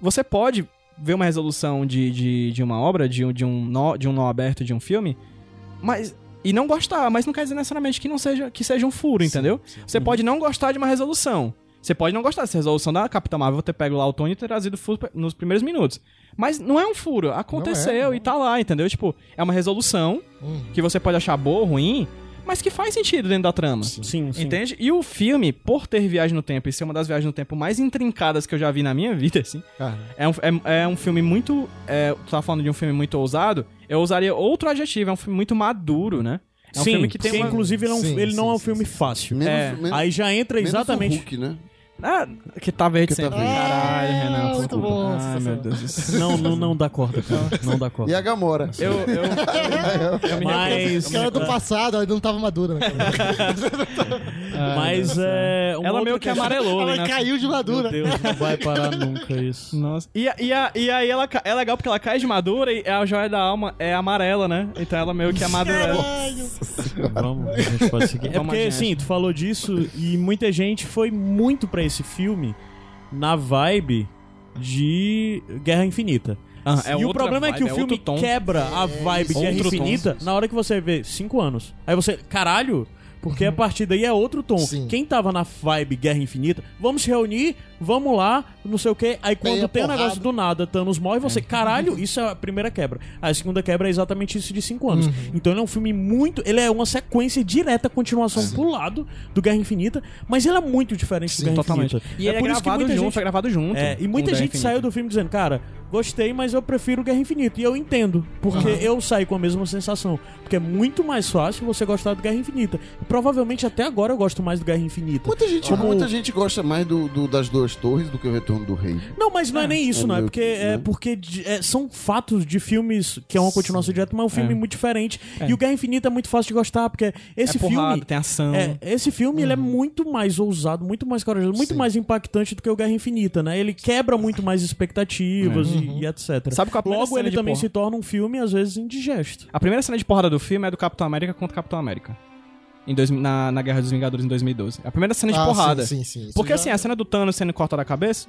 [SPEAKER 4] Você pode ver uma resolução de, de, de uma obra, de, um- de, um nó, de um nó aberto de um filme, mas. E não gostar, mas não quer dizer necessariamente que não seja, que seja um furo, entendeu? Você pode não gostar de uma resolução. Você pode não gostar dessa resolução da Capitã Marvel ter pego lá o Tony e ter trazido furo nos primeiros minutos. Mas não é um furo. Aconteceu
[SPEAKER 2] não.
[SPEAKER 4] e tá lá, entendeu? Tipo, é uma resolução
[SPEAKER 2] Hum.
[SPEAKER 4] que você pode achar boa ou ruim, mas que faz sentido dentro da trama.
[SPEAKER 1] Sim, sim.
[SPEAKER 4] Entende? E o filme, por ter viagem no tempo e ser uma das viagens no tempo mais intrincadas que eu já vi na minha vida, assim,
[SPEAKER 2] Cara,
[SPEAKER 4] é um, é, é um filme muito. É, tu tá falando de um filme muito ousado, eu usaria outro adjetivo, é um filme muito maduro, né? É um
[SPEAKER 1] sim,
[SPEAKER 4] filme que tem
[SPEAKER 1] porque,
[SPEAKER 4] uma.
[SPEAKER 1] inclusive ele, é um-
[SPEAKER 2] Sim,
[SPEAKER 1] ele não
[SPEAKER 2] sim,
[SPEAKER 1] é um filme
[SPEAKER 2] sim.
[SPEAKER 1] fácil.
[SPEAKER 3] Menos,
[SPEAKER 4] É,
[SPEAKER 3] menos,
[SPEAKER 1] Aí já entra
[SPEAKER 3] menos
[SPEAKER 1] exatamente.
[SPEAKER 3] o Hulk, né?
[SPEAKER 4] Ah, que tá verde
[SPEAKER 3] Que tá
[SPEAKER 4] sempre.
[SPEAKER 3] verde.
[SPEAKER 4] Caralho, Renan.
[SPEAKER 2] muito
[SPEAKER 4] desculpa.
[SPEAKER 2] bom,
[SPEAKER 4] Ai, meu Deus do céu.
[SPEAKER 1] Não, não, não dá corda, cara. Não dá corda.
[SPEAKER 3] E a Gamora.
[SPEAKER 4] Eu, eu, eu, eu me
[SPEAKER 1] Mas,
[SPEAKER 2] que era do passado, ela não tava madura, né?
[SPEAKER 1] mas é. uma
[SPEAKER 4] Ela meio que amarelou,
[SPEAKER 2] Ela
[SPEAKER 4] né?
[SPEAKER 2] caiu de
[SPEAKER 1] Meu
[SPEAKER 2] madura.
[SPEAKER 1] Deus, não vai parar nunca isso.
[SPEAKER 4] Nossa. E, e, a- e aí ela é legal porque ela cai de madura e a joia da alma é amarela, né? Então ela meio que amadurece.
[SPEAKER 1] Vamos, a gente pode seguir. É porque, sim, tu falou disso e muita gente foi muito pra esse filme na vibe de Guerra Infinita.
[SPEAKER 4] Ah, é
[SPEAKER 1] e o problema é que o
[SPEAKER 4] vibe,
[SPEAKER 1] filme
[SPEAKER 4] tom.
[SPEAKER 1] quebra a vibe Guerra
[SPEAKER 4] Outro tom.
[SPEAKER 1] Infinita na hora que você vê cinco anos. Aí você, caralho, porque a partir daí é outro tom.
[SPEAKER 2] Sim.
[SPEAKER 1] Quem tava na vibe Guerra Infinita, vamos se reunir, vamos lá, não sei o que. Aí quando
[SPEAKER 2] Meia
[SPEAKER 1] tem o
[SPEAKER 2] porrada.
[SPEAKER 1] negócio do nada, Thanos morre, você, caralho, isso é a primeira quebra. A segunda quebra é exatamente isso de cinco anos. Então ele é um filme muito. Ele é uma sequência direta, continuação pro lado do Guerra Infinita, mas ele é muito diferente
[SPEAKER 2] Sim,
[SPEAKER 1] do Guerra
[SPEAKER 4] Totalmente.
[SPEAKER 1] Infinita.
[SPEAKER 4] E ele é,
[SPEAKER 1] por isso que
[SPEAKER 4] gravado
[SPEAKER 1] muita
[SPEAKER 4] junto,
[SPEAKER 1] gente-
[SPEAKER 4] foi gravado junto.
[SPEAKER 1] é, e muita gente saiu do filme dizendo, cara, gostei, mas eu prefiro Guerra Infinita. E eu entendo, porque eu saí com a mesma sensação. Porque é muito mais fácil você gostar do Guerra Infinita. E provavelmente até agora eu gosto mais do Guerra Infinita.
[SPEAKER 3] Muita gente,
[SPEAKER 1] Como-
[SPEAKER 3] muita gente gosta mais do, do- das duas torres do que o Retorno do Rei.
[SPEAKER 1] Não, mas não é, nem isso,
[SPEAKER 3] é
[SPEAKER 1] não. É porque,
[SPEAKER 3] que,
[SPEAKER 1] é
[SPEAKER 3] né?
[SPEAKER 1] porque de- é, são fatos de filmes que é uma continuação direta, mas é um filme
[SPEAKER 4] É.
[SPEAKER 1] muito diferente.
[SPEAKER 4] É.
[SPEAKER 1] E o Guerra Infinita é muito fácil de gostar, porque esse
[SPEAKER 4] é porrada,
[SPEAKER 1] filme.
[SPEAKER 4] tem ação.
[SPEAKER 1] É, esse filme ele é muito mais ousado, muito mais corajoso, muito
[SPEAKER 2] Sim.
[SPEAKER 1] mais impactante do que o Guerra Infinita, né? Ele quebra muito mais expectativas e, e etc.
[SPEAKER 4] Sabe qual é a
[SPEAKER 1] Logo, ele também
[SPEAKER 4] porra?
[SPEAKER 1] se torna um filme, às vezes, indigesto.
[SPEAKER 4] A primeira cena de porrada do filme é do Capitão América contra o Capitão América. Em dois, na, na Guerra dos Vingadores em 2012. A primeira cena de
[SPEAKER 2] Ah,
[SPEAKER 4] porrada.
[SPEAKER 2] Sim, sim, sim.
[SPEAKER 4] Porque
[SPEAKER 2] já-
[SPEAKER 4] assim, a cena do Thanos sendo cortada a cabeça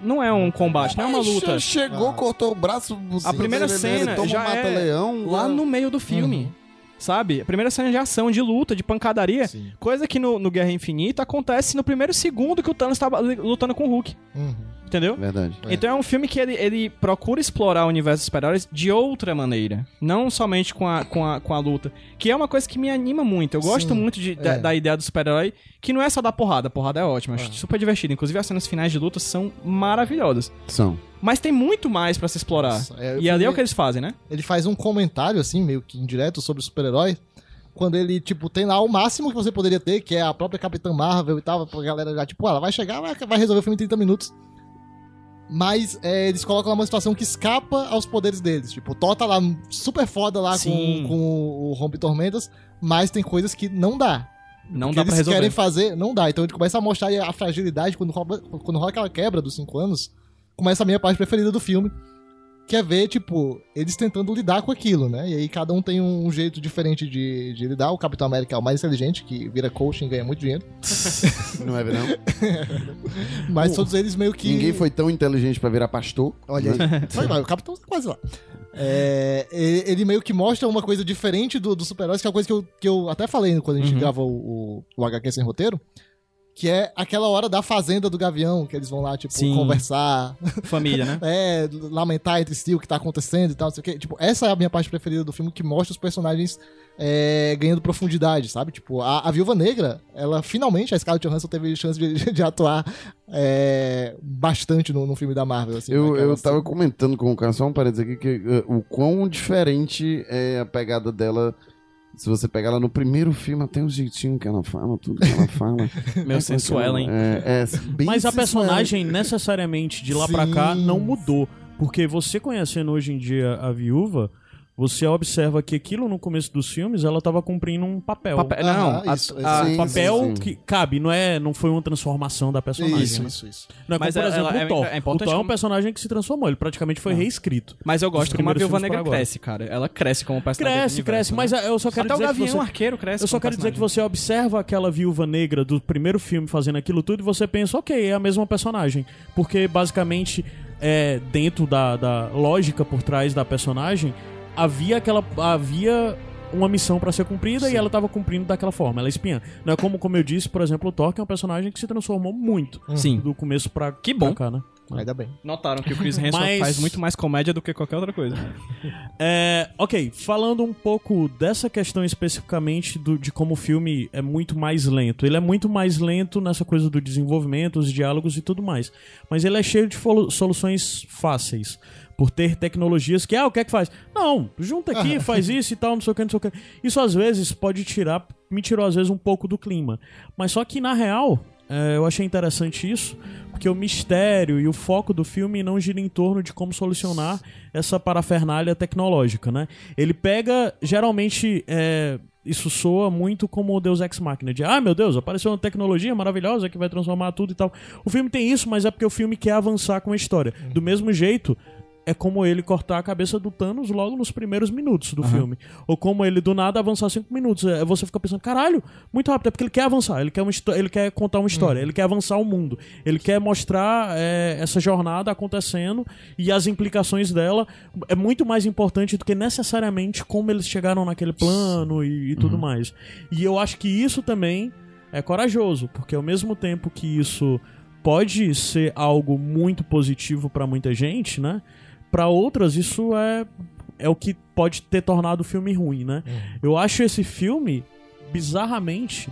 [SPEAKER 4] não é um combate, não é uma luta.
[SPEAKER 3] che- Chegou,
[SPEAKER 2] Ah.
[SPEAKER 3] cortou o braço.
[SPEAKER 4] A primeira
[SPEAKER 3] ele- ele
[SPEAKER 4] cena
[SPEAKER 3] toma
[SPEAKER 4] já
[SPEAKER 3] um
[SPEAKER 4] é
[SPEAKER 3] mata-leão.
[SPEAKER 4] Lá no meio do filme.
[SPEAKER 2] Uhum.
[SPEAKER 4] Sabe? A primeira cena de ação, de luta, de pancadaria.
[SPEAKER 2] Sim.
[SPEAKER 4] Coisa que no, no Guerra Infinita acontece no primeiro segundo que o Thanos tá lutando com o Hulk.
[SPEAKER 2] Uhum.
[SPEAKER 4] Entendeu?
[SPEAKER 3] Verdade.
[SPEAKER 2] É.
[SPEAKER 4] Então é um filme que ele, ele procura explorar o universo dos super-heróis de outra maneira. Não somente com a, com, a, com a luta. Que é uma coisa que me anima muito. Eu gosto
[SPEAKER 2] Sim,
[SPEAKER 4] muito de- da,
[SPEAKER 2] é.
[SPEAKER 4] da ideia do super-herói, que não é só dar porrada. A porrada é ótima, acho
[SPEAKER 2] É.
[SPEAKER 4] super divertido. Inclusive as cenas finais de luta são maravilhosas.
[SPEAKER 3] São.
[SPEAKER 4] Mas tem muito mais pra se explorar.
[SPEAKER 2] Nossa, é,
[SPEAKER 4] e ali é o que eles fazem, né?
[SPEAKER 2] Ele faz um comentário, assim, meio que indireto sobre o super-herói. quando ele, tipo, tem lá o máximo que você poderia ter, que é a própria Capitã Marvel e tal, pra galera já, tipo, ela vai chegar, vai, vai resolver o filme em 30 minutos. Mas é, eles colocam lá uma situação que escapa aos poderes deles. Tipo, o Thor tá lá super foda lá
[SPEAKER 4] Sim.
[SPEAKER 2] com, com o Rompe Tormentas, mas tem coisas que não dá.
[SPEAKER 4] Não dá
[SPEAKER 2] eles
[SPEAKER 4] pra resolver.
[SPEAKER 2] querem fazer, não dá. Então ele começa a mostrar a fragilidade quando rola, quando rola aquela quebra dos 5 anos. Começa a minha parte preferida do filme. Que é ver, tipo, eles tentando lidar com aquilo, né? E aí cada um tem um jeito diferente de, de lidar. O Capitão América é o mais inteligente, que vira coaching e ganha muito dinheiro.
[SPEAKER 3] Não é, não?
[SPEAKER 2] Mas todos eles meio que.
[SPEAKER 3] Ninguém foi tão inteligente pra virar pastor.
[SPEAKER 2] Olha aí. Vai, vai, o Capitão tá quase lá. É, ele meio que mostra uma coisa diferente do, do super-heróis, que é uma coisa que eu, que eu até falei quando a gente
[SPEAKER 4] Uhum.
[SPEAKER 2] grava o, o, o HQ sem roteiro. Que é aquela hora da fazenda do Gavião, que eles vão lá, tipo,
[SPEAKER 4] Sim.
[SPEAKER 2] conversar,
[SPEAKER 4] Família, né?
[SPEAKER 2] é, lamentar entre si o que tá acontecendo e tal, não sei o quê. Tipo, essa é a minha parte preferida do filme, que mostra os personagens é, ganhando profundidade, sabe? Tipo, a, a Viúva Negra, ela finalmente, a Scarlett Johansson teve chance de, de atuar é, bastante no, no filme da Marvel. Assim,
[SPEAKER 3] Eu,
[SPEAKER 2] né,
[SPEAKER 3] eu
[SPEAKER 2] Ela-
[SPEAKER 3] tava comentando com o cara, só um parênteses aqui, que eh, o quão diferente é a pegada dela. Se você pegar ela no primeiro filme, até o jeitinho que ela fala, tudo que ela fala.
[SPEAKER 4] Meu
[SPEAKER 3] É,
[SPEAKER 4] sensual, hein?
[SPEAKER 3] É, é, bem
[SPEAKER 1] Mas a personagem, necessariamente, de lá pra cá,
[SPEAKER 2] Sim.
[SPEAKER 1] não mudou. Porque você conhecendo hoje em dia a viúva, você observa que aquilo no começo dos filmes, ela tava cumprindo um papel.
[SPEAKER 4] Papel- não, a-
[SPEAKER 2] isso,
[SPEAKER 4] a-
[SPEAKER 3] sim,
[SPEAKER 1] Um papel
[SPEAKER 3] sim.
[SPEAKER 1] que cabe, não é, não foi uma transformação da personagem.
[SPEAKER 2] Isso,
[SPEAKER 1] né?
[SPEAKER 2] isso, isso.
[SPEAKER 1] Não é como,
[SPEAKER 4] Mas
[SPEAKER 1] por exemplo,
[SPEAKER 4] ela-
[SPEAKER 1] o Thor.
[SPEAKER 4] é- é
[SPEAKER 1] o Thor é um personagem que se transformou, ele praticamente foi reescrito.
[SPEAKER 4] Mas eu gosto
[SPEAKER 1] Os
[SPEAKER 4] como a
[SPEAKER 1] primeiros
[SPEAKER 4] Viúva Negra cresce, cara. Ela cresce como personagem
[SPEAKER 1] Cresce, cresce,
[SPEAKER 4] universo,
[SPEAKER 1] mas
[SPEAKER 4] né?
[SPEAKER 1] eu só quero
[SPEAKER 4] Até o
[SPEAKER 1] dizer
[SPEAKER 4] Gavião
[SPEAKER 1] que você...
[SPEAKER 4] Arqueiro cresce
[SPEAKER 1] Eu só
[SPEAKER 4] como
[SPEAKER 1] quero dizer que
[SPEAKER 4] personagem.
[SPEAKER 1] você observa aquela viúva negra do primeiro filme fazendo aquilo tudo e você pensa, ok, é a mesma personagem. Porque basicamente, é, dentro da, da lógica por trás da personagem, havia aquela. havia uma missão pra ser cumprida e ela tava cumprindo daquela forma. Ela é espiã. Não é como, como eu disse, por exemplo, o Thor, que é um personagem que se transformou muito
[SPEAKER 4] Sim.
[SPEAKER 1] do começo pra,
[SPEAKER 4] Que bom.
[SPEAKER 1] pra cá, né?
[SPEAKER 2] Ainda bem.
[SPEAKER 4] Notaram que o Chris Hemsworth
[SPEAKER 1] Mas-
[SPEAKER 4] faz muito mais comédia do que qualquer outra coisa.
[SPEAKER 1] É, ok, falando um pouco dessa questão especificamente do- de como o filme é muito mais lento. Ele é muito mais lento nessa coisa do desenvolvimento, os diálogos e tudo mais. Mas ele é cheio de soluções fáceis. Por ter tecnologias que, ah, o que é que faz? Não, junta aqui, faz isso e tal, não sei o que, não sei o que. Isso às vezes pode tirar, me tirou às vezes um pouco do clima. Mas só que na real, é, eu achei interessante isso, porque o mistério e o foco do filme não gira em torno de como solucionar essa parafernália tecnológica, né? Ele pega, geralmente, é, isso soa muito como o Deus Ex Machina, de, ah, meu Deus, apareceu uma tecnologia maravilhosa que vai transformar tudo e tal. O filme tem isso, mas é porque o filme quer avançar com a história. Do mesmo jeito, é como ele cortar a cabeça do Thanos logo nos primeiros minutos do filme. Ou como ele do nada avançar cinco minutos. É, Você fica pensando, caralho, muito rápido. É porque ele quer avançar, ele quer, uma ele quer contar uma história, ele quer avançar o mundo. Ele quer mostrar é, essa jornada acontecendo e as implicações dela. É muito mais importante do que necessariamente como eles chegaram naquele plano e, e tudo mais. E eu acho que isso também é corajoso, porque ao mesmo tempo que isso pode ser algo muito positivo pra muita gente, né? Pra outras isso é é o que pode ter tornado o filme ruim, né? Eu acho esse filme bizarramente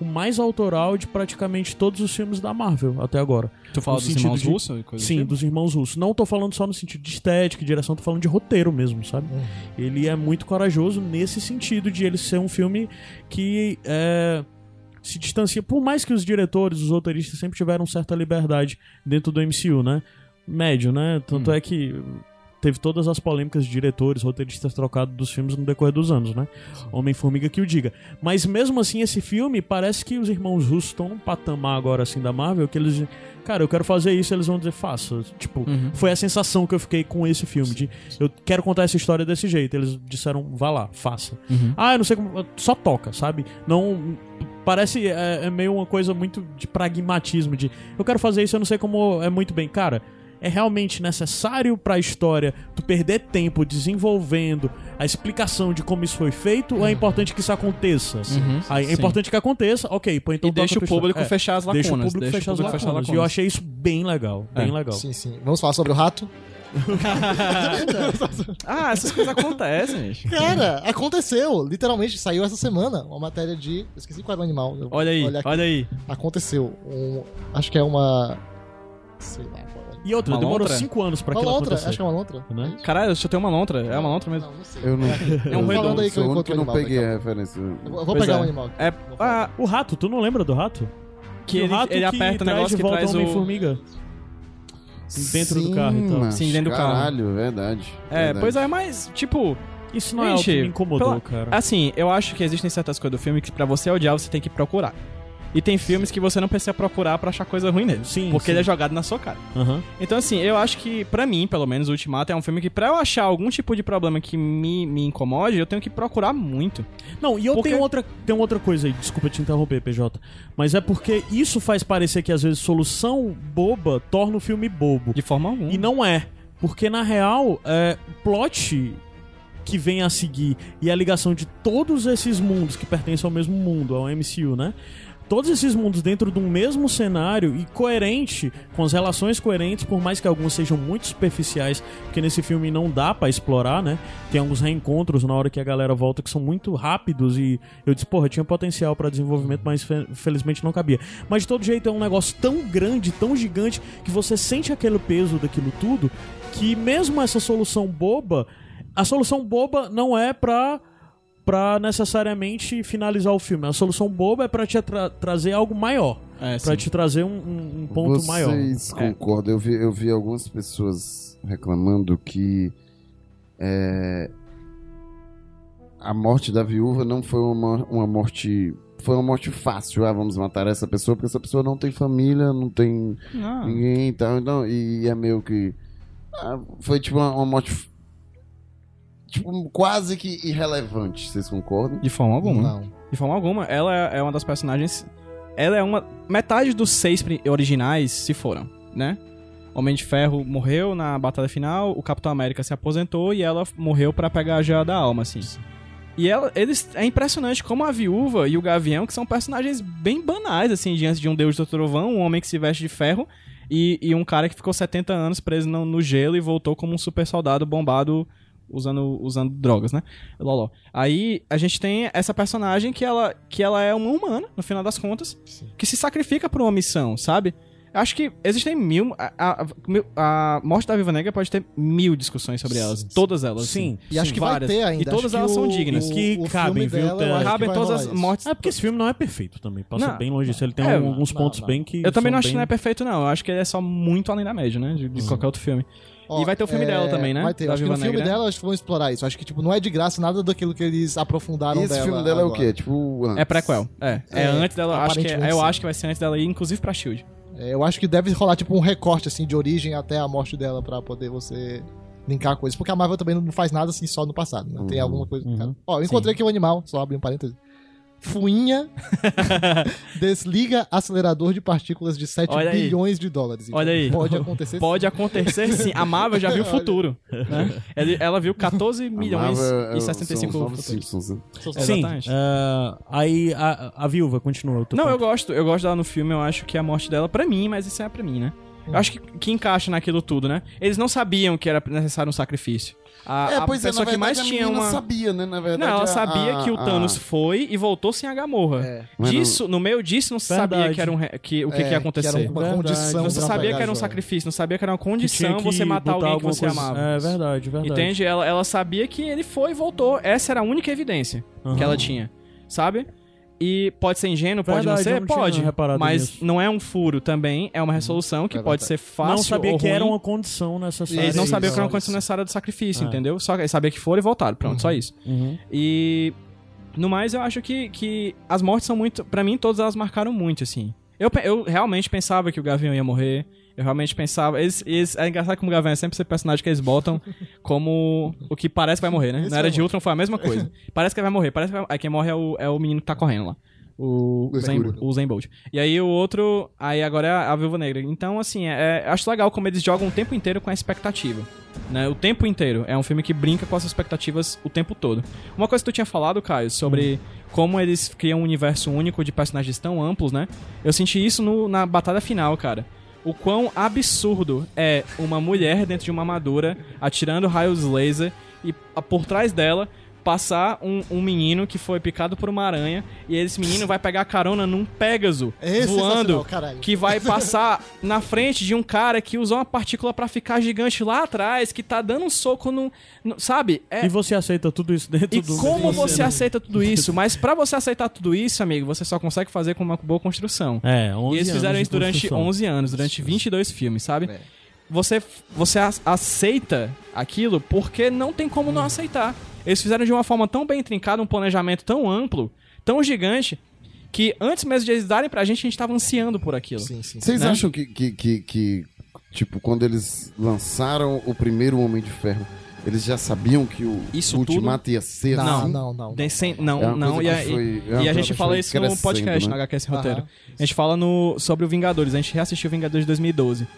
[SPEAKER 1] o mais autoral de praticamente todos os filmes da Marvel até agora.
[SPEAKER 4] Tu fala
[SPEAKER 1] No
[SPEAKER 4] dos irmãos
[SPEAKER 1] de-
[SPEAKER 4] russos e coisa
[SPEAKER 1] Sim,
[SPEAKER 4] tipo?
[SPEAKER 1] dos irmãos russos. Não tô falando só no sentido de estética, de direção, tô falando de roteiro mesmo, sabe? Ele é muito corajoso nesse sentido de ele ser um filme que é, se distancia. Por mais que os diretores, os roteiristas sempre tiveram certa liberdade dentro do MCU, né? Médio, né? Tanto é que teve todas as polêmicas de diretores, roteiristas trocados dos filmes no decorrer dos anos, né? Homem-Formiga que o diga. Mas mesmo assim, esse filme, parece que os irmãos russos estão num patamar agora, assim, da Marvel, que eles... Cara, eu quero fazer isso, eles vão dizer, faça. Tipo,
[SPEAKER 4] Uhum.
[SPEAKER 1] foi a sensação que eu fiquei com esse filme, de eu quero contar essa história desse jeito. Eles disseram, vá lá, faça.
[SPEAKER 4] Uhum.
[SPEAKER 1] Ah, eu não sei como... Só toca, sabe? Não... Parece é, é meio uma coisa muito de pragmatismo, de eu quero fazer isso, eu não sei como é muito bem. Cara, é realmente necessário pra história tu perder tempo desenvolvendo a explicação de como isso foi feito ou é importante que isso aconteça?
[SPEAKER 4] Uhum,
[SPEAKER 1] Aí é
[SPEAKER 4] sim.
[SPEAKER 1] importante que aconteça, ok, pô, então
[SPEAKER 4] E deixa o público.
[SPEAKER 1] É,
[SPEAKER 4] fechar as lacunas.
[SPEAKER 1] Deixa o público fechar as lacunas. E eu achei isso bem legal, bem
[SPEAKER 4] É.
[SPEAKER 1] legal.
[SPEAKER 2] Sim, sim. Vamos falar sobre o rato?
[SPEAKER 4] Ah, essas coisas acontecem, gente.
[SPEAKER 2] Cara, aconteceu. Literalmente, saiu essa semana uma matéria de. Eu esqueci qual era o animal. Eu-
[SPEAKER 4] Olha aí,
[SPEAKER 2] aqui.
[SPEAKER 4] olha aí.
[SPEAKER 2] Aconteceu. Um- acho que é uma. Sei lá qual é.
[SPEAKER 1] E outra,
[SPEAKER 4] Uma
[SPEAKER 1] demorou
[SPEAKER 4] lontra?
[SPEAKER 1] 5 anos pra
[SPEAKER 2] Uma
[SPEAKER 1] aquilo
[SPEAKER 2] lontra,
[SPEAKER 1] acontecer.
[SPEAKER 2] acho que é uma lontra.
[SPEAKER 1] Né?
[SPEAKER 4] Caralho, deixa eu ter uma lontra. É uma lontra mesmo.
[SPEAKER 2] Não, não sei.
[SPEAKER 3] Eu não.
[SPEAKER 4] É um
[SPEAKER 2] Falando
[SPEAKER 4] redondo.
[SPEAKER 2] aí que eu
[SPEAKER 3] Sou o único
[SPEAKER 2] encontro
[SPEAKER 3] que
[SPEAKER 2] o
[SPEAKER 3] não
[SPEAKER 2] animal
[SPEAKER 3] peguei
[SPEAKER 2] daqui
[SPEAKER 3] a
[SPEAKER 2] a
[SPEAKER 3] referência.
[SPEAKER 2] pouco. Eu vou
[SPEAKER 4] Pois
[SPEAKER 2] pegar
[SPEAKER 4] é.
[SPEAKER 2] o animal.
[SPEAKER 4] É, ah,
[SPEAKER 1] O rato, tu não lembra do rato?
[SPEAKER 4] que
[SPEAKER 1] o
[SPEAKER 4] ele,
[SPEAKER 1] rato
[SPEAKER 4] ele
[SPEAKER 1] que
[SPEAKER 4] aperta o
[SPEAKER 1] traz
[SPEAKER 4] negócio
[SPEAKER 1] de
[SPEAKER 4] que
[SPEAKER 1] volta
[SPEAKER 4] traz
[SPEAKER 1] o. Homem-Formiga. Dentro do carro e tal.
[SPEAKER 3] mas
[SPEAKER 4] Sim, dentro do carro.
[SPEAKER 3] Caralho, verdade.
[SPEAKER 4] É,
[SPEAKER 3] verdade.
[SPEAKER 4] pois é, mas, tipo...
[SPEAKER 1] Isso não é algo
[SPEAKER 4] Gente,
[SPEAKER 1] que me incomodou,
[SPEAKER 4] pela-
[SPEAKER 1] cara.
[SPEAKER 4] Assim, eu acho que existem certas coisas do filme que pra você odiar, você tem que procurar. E tem filmes que você não precisa procurar pra achar coisa ruim nele.
[SPEAKER 1] Sim,
[SPEAKER 4] Porque
[SPEAKER 1] sim.
[SPEAKER 4] ele é jogado na sua cara.
[SPEAKER 1] Aham.
[SPEAKER 4] Então, assim, eu acho que, pra mim, pelo menos, o Ultimato é um filme que, pra eu achar algum tipo de problema que me, me incomode, eu tenho que procurar muito.
[SPEAKER 1] Não, e eu
[SPEAKER 4] Porque-
[SPEAKER 1] tenho outra, tem outra coisa aí, desculpa te interromper, PJ. Mas é porque isso faz parecer que às vezes solução boba torna o filme bobo.
[SPEAKER 4] De forma alguma.
[SPEAKER 1] E não é. Porque na real, é, plot que vem a seguir e a ligação de todos esses mundos que pertencem ao mesmo mundo, ao MCU, né? Todos esses mundos dentro de um mesmo cenário e coerente, com as relações coerentes, por mais que algumas sejam muito superficiais, porque nesse filme não dá pra explorar, né? Tem alguns reencontros na hora que a galera volta que são muito rápidos e eu disse, porra, tinha potencial pra desenvolvimento, mas fe- felizmente não cabia. Mas de todo jeito é um negócio tão grande, tão gigante, que você sente aquele peso daquilo tudo, que mesmo essa solução boba, a solução boba não é pra pra necessariamente finalizar o filme. A solução boba é pra te tra- trazer algo maior,
[SPEAKER 4] É,
[SPEAKER 1] Pra
[SPEAKER 4] sim.
[SPEAKER 1] te trazer um, um- um ponto maior.
[SPEAKER 3] Vocês
[SPEAKER 4] É.
[SPEAKER 3] concordam? Eu, vi, eu vi algumas pessoas reclamando que é, a morte da viúva não foi uma, uma morte. Foi uma morte fácil. Ah, vamos matar essa pessoa, porque essa pessoa não tem família, não tem
[SPEAKER 4] Não.
[SPEAKER 3] ninguém e tal. Então, e é meio que. ah, foi tipo uma, uma morte. Tipo, quase que irrelevante. Vocês concordam?
[SPEAKER 4] De forma alguma.
[SPEAKER 2] Não.
[SPEAKER 4] De forma alguma. Ela é uma das personagens. Ela é uma. Metade dos seis originais se foram, né? Homem de Ferro morreu na batalha final, o Capitão América se aposentou e ela morreu pra pegar a joia da alma, assim. E ela, eles, é impressionante como a viúva e o Gavião, que são personagens bem banais, assim, diante de um deus do trovão, um homem que se veste de ferro e, e um cara que ficou 70 anos preso no, no gelo e voltou como um super soldado bombado usando, usando drogas, né? Loló. Aí a gente tem essa personagem que ela, que ela é uma humana, no final das contas, que se sacrifica por uma missão, sabe? Eu Acho que existem mil. A, a- a morte da Viva Negra pode ter mil discussões sobre elas.
[SPEAKER 2] Sim,
[SPEAKER 4] Todas elas.
[SPEAKER 1] Sim.
[SPEAKER 4] assim.
[SPEAKER 2] E acho que vai
[SPEAKER 4] Várias.
[SPEAKER 2] ter ainda.
[SPEAKER 4] E todas
[SPEAKER 2] Acho
[SPEAKER 4] elas
[SPEAKER 2] que
[SPEAKER 4] são
[SPEAKER 2] o-
[SPEAKER 4] dignas.
[SPEAKER 2] o-
[SPEAKER 1] Que
[SPEAKER 2] o
[SPEAKER 1] cabem,
[SPEAKER 2] filme
[SPEAKER 1] viu,
[SPEAKER 2] que
[SPEAKER 4] Cabem
[SPEAKER 2] vai
[SPEAKER 4] todas as mortes.
[SPEAKER 1] É porque esse filme não é perfeito também. Passa
[SPEAKER 4] Não.
[SPEAKER 1] bem longe disso. Ele tem
[SPEAKER 4] É,
[SPEAKER 1] alguns
[SPEAKER 2] não,
[SPEAKER 1] pontos
[SPEAKER 2] não.
[SPEAKER 1] bem que.
[SPEAKER 4] Eu também não acho que
[SPEAKER 1] bem-
[SPEAKER 4] não é perfeito, não. Eu acho que ele é só muito além da média, né? De, de qualquer outro filme.
[SPEAKER 2] Ó,
[SPEAKER 4] E vai ter o filme
[SPEAKER 2] é,
[SPEAKER 4] dela também, né?
[SPEAKER 2] Vai ter.
[SPEAKER 4] Da
[SPEAKER 2] acho que
[SPEAKER 4] Viúva
[SPEAKER 2] no filme
[SPEAKER 4] Negra.
[SPEAKER 2] dela, acho que vão explorar isso. Acho que, tipo, não é de graça nada daquilo que eles aprofundaram
[SPEAKER 3] Esse
[SPEAKER 2] dela
[SPEAKER 3] filme dela é o
[SPEAKER 2] agora.
[SPEAKER 3] quê? Tipo.
[SPEAKER 4] É prequel. É. É,
[SPEAKER 2] É,
[SPEAKER 4] antes dela. Acho que,
[SPEAKER 2] aparentemente
[SPEAKER 4] eu
[SPEAKER 2] sim.
[SPEAKER 4] acho que vai ser antes dela ir, inclusive pra Shield.
[SPEAKER 2] É, eu acho que deve rolar, tipo, um recorte, assim, de origem até a morte dela pra poder você linkar coisas. Porque a Marvel também não faz nada, assim, só no passado, né? Tem
[SPEAKER 3] Uhum.
[SPEAKER 2] alguma coisa...
[SPEAKER 1] Uhum.
[SPEAKER 2] Ó, eu encontrei aqui um animal, só abrir um parênteses. Fuinha desliga acelerador de partículas de 7
[SPEAKER 4] Olha aí.
[SPEAKER 2] bilhões de dólares. Então,
[SPEAKER 4] Olha aí.
[SPEAKER 2] Pode acontecer
[SPEAKER 4] Pode acontecer sim. A Marvel já viu o futuro. Né? Ela viu 14 milhões
[SPEAKER 3] Amava,
[SPEAKER 4] e
[SPEAKER 3] é,
[SPEAKER 4] 65
[SPEAKER 3] são
[SPEAKER 4] futuros.
[SPEAKER 3] Simpsons, né?
[SPEAKER 2] sim.
[SPEAKER 1] É, aí a, a viúva continua.
[SPEAKER 4] Não, eu
[SPEAKER 1] ponto.
[SPEAKER 4] gosto. Eu gosto dela no filme. Eu acho que a morte dela, pra mim, mas isso é pra mim, né? Eu acho que, que encaixa naquilo tudo, né? Eles não sabiam que era necessário um sacrifício. A,
[SPEAKER 3] É,
[SPEAKER 4] a
[SPEAKER 3] pois é, na
[SPEAKER 4] pessoa que
[SPEAKER 3] verdade
[SPEAKER 4] mais
[SPEAKER 3] a
[SPEAKER 4] tinha uma.
[SPEAKER 3] sabia, né? Na verdade,
[SPEAKER 4] Não, ela
[SPEAKER 3] a-
[SPEAKER 4] sabia
[SPEAKER 3] a-
[SPEAKER 4] que o
[SPEAKER 3] a-
[SPEAKER 4] Thanos foi e voltou sem a Gamorra.
[SPEAKER 2] É.
[SPEAKER 4] Disso, no meio disso, não se sabia
[SPEAKER 1] Verdade.
[SPEAKER 4] que era um, re- que, o que,
[SPEAKER 2] É,
[SPEAKER 4] que ia acontecer.
[SPEAKER 2] Que era uma
[SPEAKER 1] Verdade.
[SPEAKER 2] condição
[SPEAKER 4] Não se sabia
[SPEAKER 2] pegar
[SPEAKER 4] que era um sacrifício, não sabia que era uma
[SPEAKER 1] Que
[SPEAKER 4] condição
[SPEAKER 1] que
[SPEAKER 4] você matar alguém que você
[SPEAKER 1] coisa-
[SPEAKER 4] amava.
[SPEAKER 1] É verdade, verdade.
[SPEAKER 4] Entende? Ela, ela sabia que ele foi e voltou. Essa era a única evidência
[SPEAKER 1] Aham.
[SPEAKER 4] que ela tinha. Sabe? E pode ser ingênuo, pode
[SPEAKER 1] Verdade,
[SPEAKER 4] não ser? Pode.
[SPEAKER 1] reparado
[SPEAKER 4] Mas
[SPEAKER 1] nisso.
[SPEAKER 4] não é um furo também, é uma resolução que
[SPEAKER 2] É
[SPEAKER 4] pode ser fácil
[SPEAKER 1] Não sabia
[SPEAKER 4] ou
[SPEAKER 1] que era
[SPEAKER 4] ruim.
[SPEAKER 1] uma condição necessária.
[SPEAKER 4] Eles não
[SPEAKER 2] Isso,
[SPEAKER 4] sabiam que era uma condição necessária do sacrifício,
[SPEAKER 1] É.
[SPEAKER 4] entendeu? Só que eles sabiam que foram e voltaram. Pronto, só isso.
[SPEAKER 1] Uhum.
[SPEAKER 4] E no mais, eu acho que, que as mortes são muito. Pra mim, todas elas marcaram muito, assim. Eu, eu realmente pensava que o Gavião ia morrer. Eu realmente pensava. Eles, eles- é engraçado como o Gavião é sempre esse personagem que eles botam como o que parece que vai morrer, né? Na era
[SPEAKER 2] vai
[SPEAKER 4] de Ultron foi a mesma coisa. parece que vai morrer. Parece que vai... Aí quem morre é o, é o menino que tá correndo lá. O,
[SPEAKER 3] O
[SPEAKER 4] Zen, o Zen Bolt. E aí o outro. Aí agora é a, a Viúva Negra. Então, assim, é, acho legal como eles jogam o tempo inteiro com a expectativa. Né? O tempo inteiro. É um filme que brinca com as expectativas o tempo todo. Uma coisa que tu tinha falado, Caio, sobre como eles criam um universo único de personagens tão amplos, né? Eu senti isso no- na batalha final, cara. O quão absurdo é uma mulher dentro de uma armadura atirando raios laser e a- por trás dela passar um, um menino que foi picado por uma aranha e esse menino vai pegar carona num Pégaso
[SPEAKER 2] É
[SPEAKER 4] voando que vai passar na frente de um cara que usou uma partícula pra ficar gigante lá atrás, que tá dando um soco no, no- sabe? É,
[SPEAKER 1] E você aceita tudo isso dentro
[SPEAKER 4] e
[SPEAKER 1] do.
[SPEAKER 4] como você aceita tudo isso? Mas pra você aceitar tudo isso, amigo, você só consegue fazer com uma boa construção.
[SPEAKER 1] É, 11
[SPEAKER 4] E eles fizeram
[SPEAKER 1] anos
[SPEAKER 4] isso durante
[SPEAKER 1] construção.
[SPEAKER 4] 11 anos, durante 22 filmes, sabe?
[SPEAKER 2] É.
[SPEAKER 4] Você, você aceita aquilo porque não tem como não aceitar. Eles fizeram de uma forma tão bem trincada, um planejamento tão amplo, tão gigante, que antes mesmo de eles darem pra gente, a gente tava ansiando por aquilo.
[SPEAKER 2] Sim, sim.
[SPEAKER 3] Vocês
[SPEAKER 4] Né?
[SPEAKER 3] acham que, que, que, que, tipo, quando eles lançaram o primeiro Homem de Ferro, eles já sabiam que o
[SPEAKER 4] Isso
[SPEAKER 3] Ultimato ia ser
[SPEAKER 2] Não,
[SPEAKER 3] assim?
[SPEAKER 2] não, não.
[SPEAKER 4] Tem sem-
[SPEAKER 3] É
[SPEAKER 4] não,
[SPEAKER 3] uma
[SPEAKER 4] não, e,
[SPEAKER 3] que
[SPEAKER 4] a,
[SPEAKER 3] foi-
[SPEAKER 4] e-
[SPEAKER 3] é
[SPEAKER 4] e a gente fala isso no podcast,
[SPEAKER 3] né?
[SPEAKER 4] no HQS Roteiro.
[SPEAKER 2] Aham.
[SPEAKER 4] A gente fala no, sobre o Vingadores, a gente reassistiu Vingadores de 2012.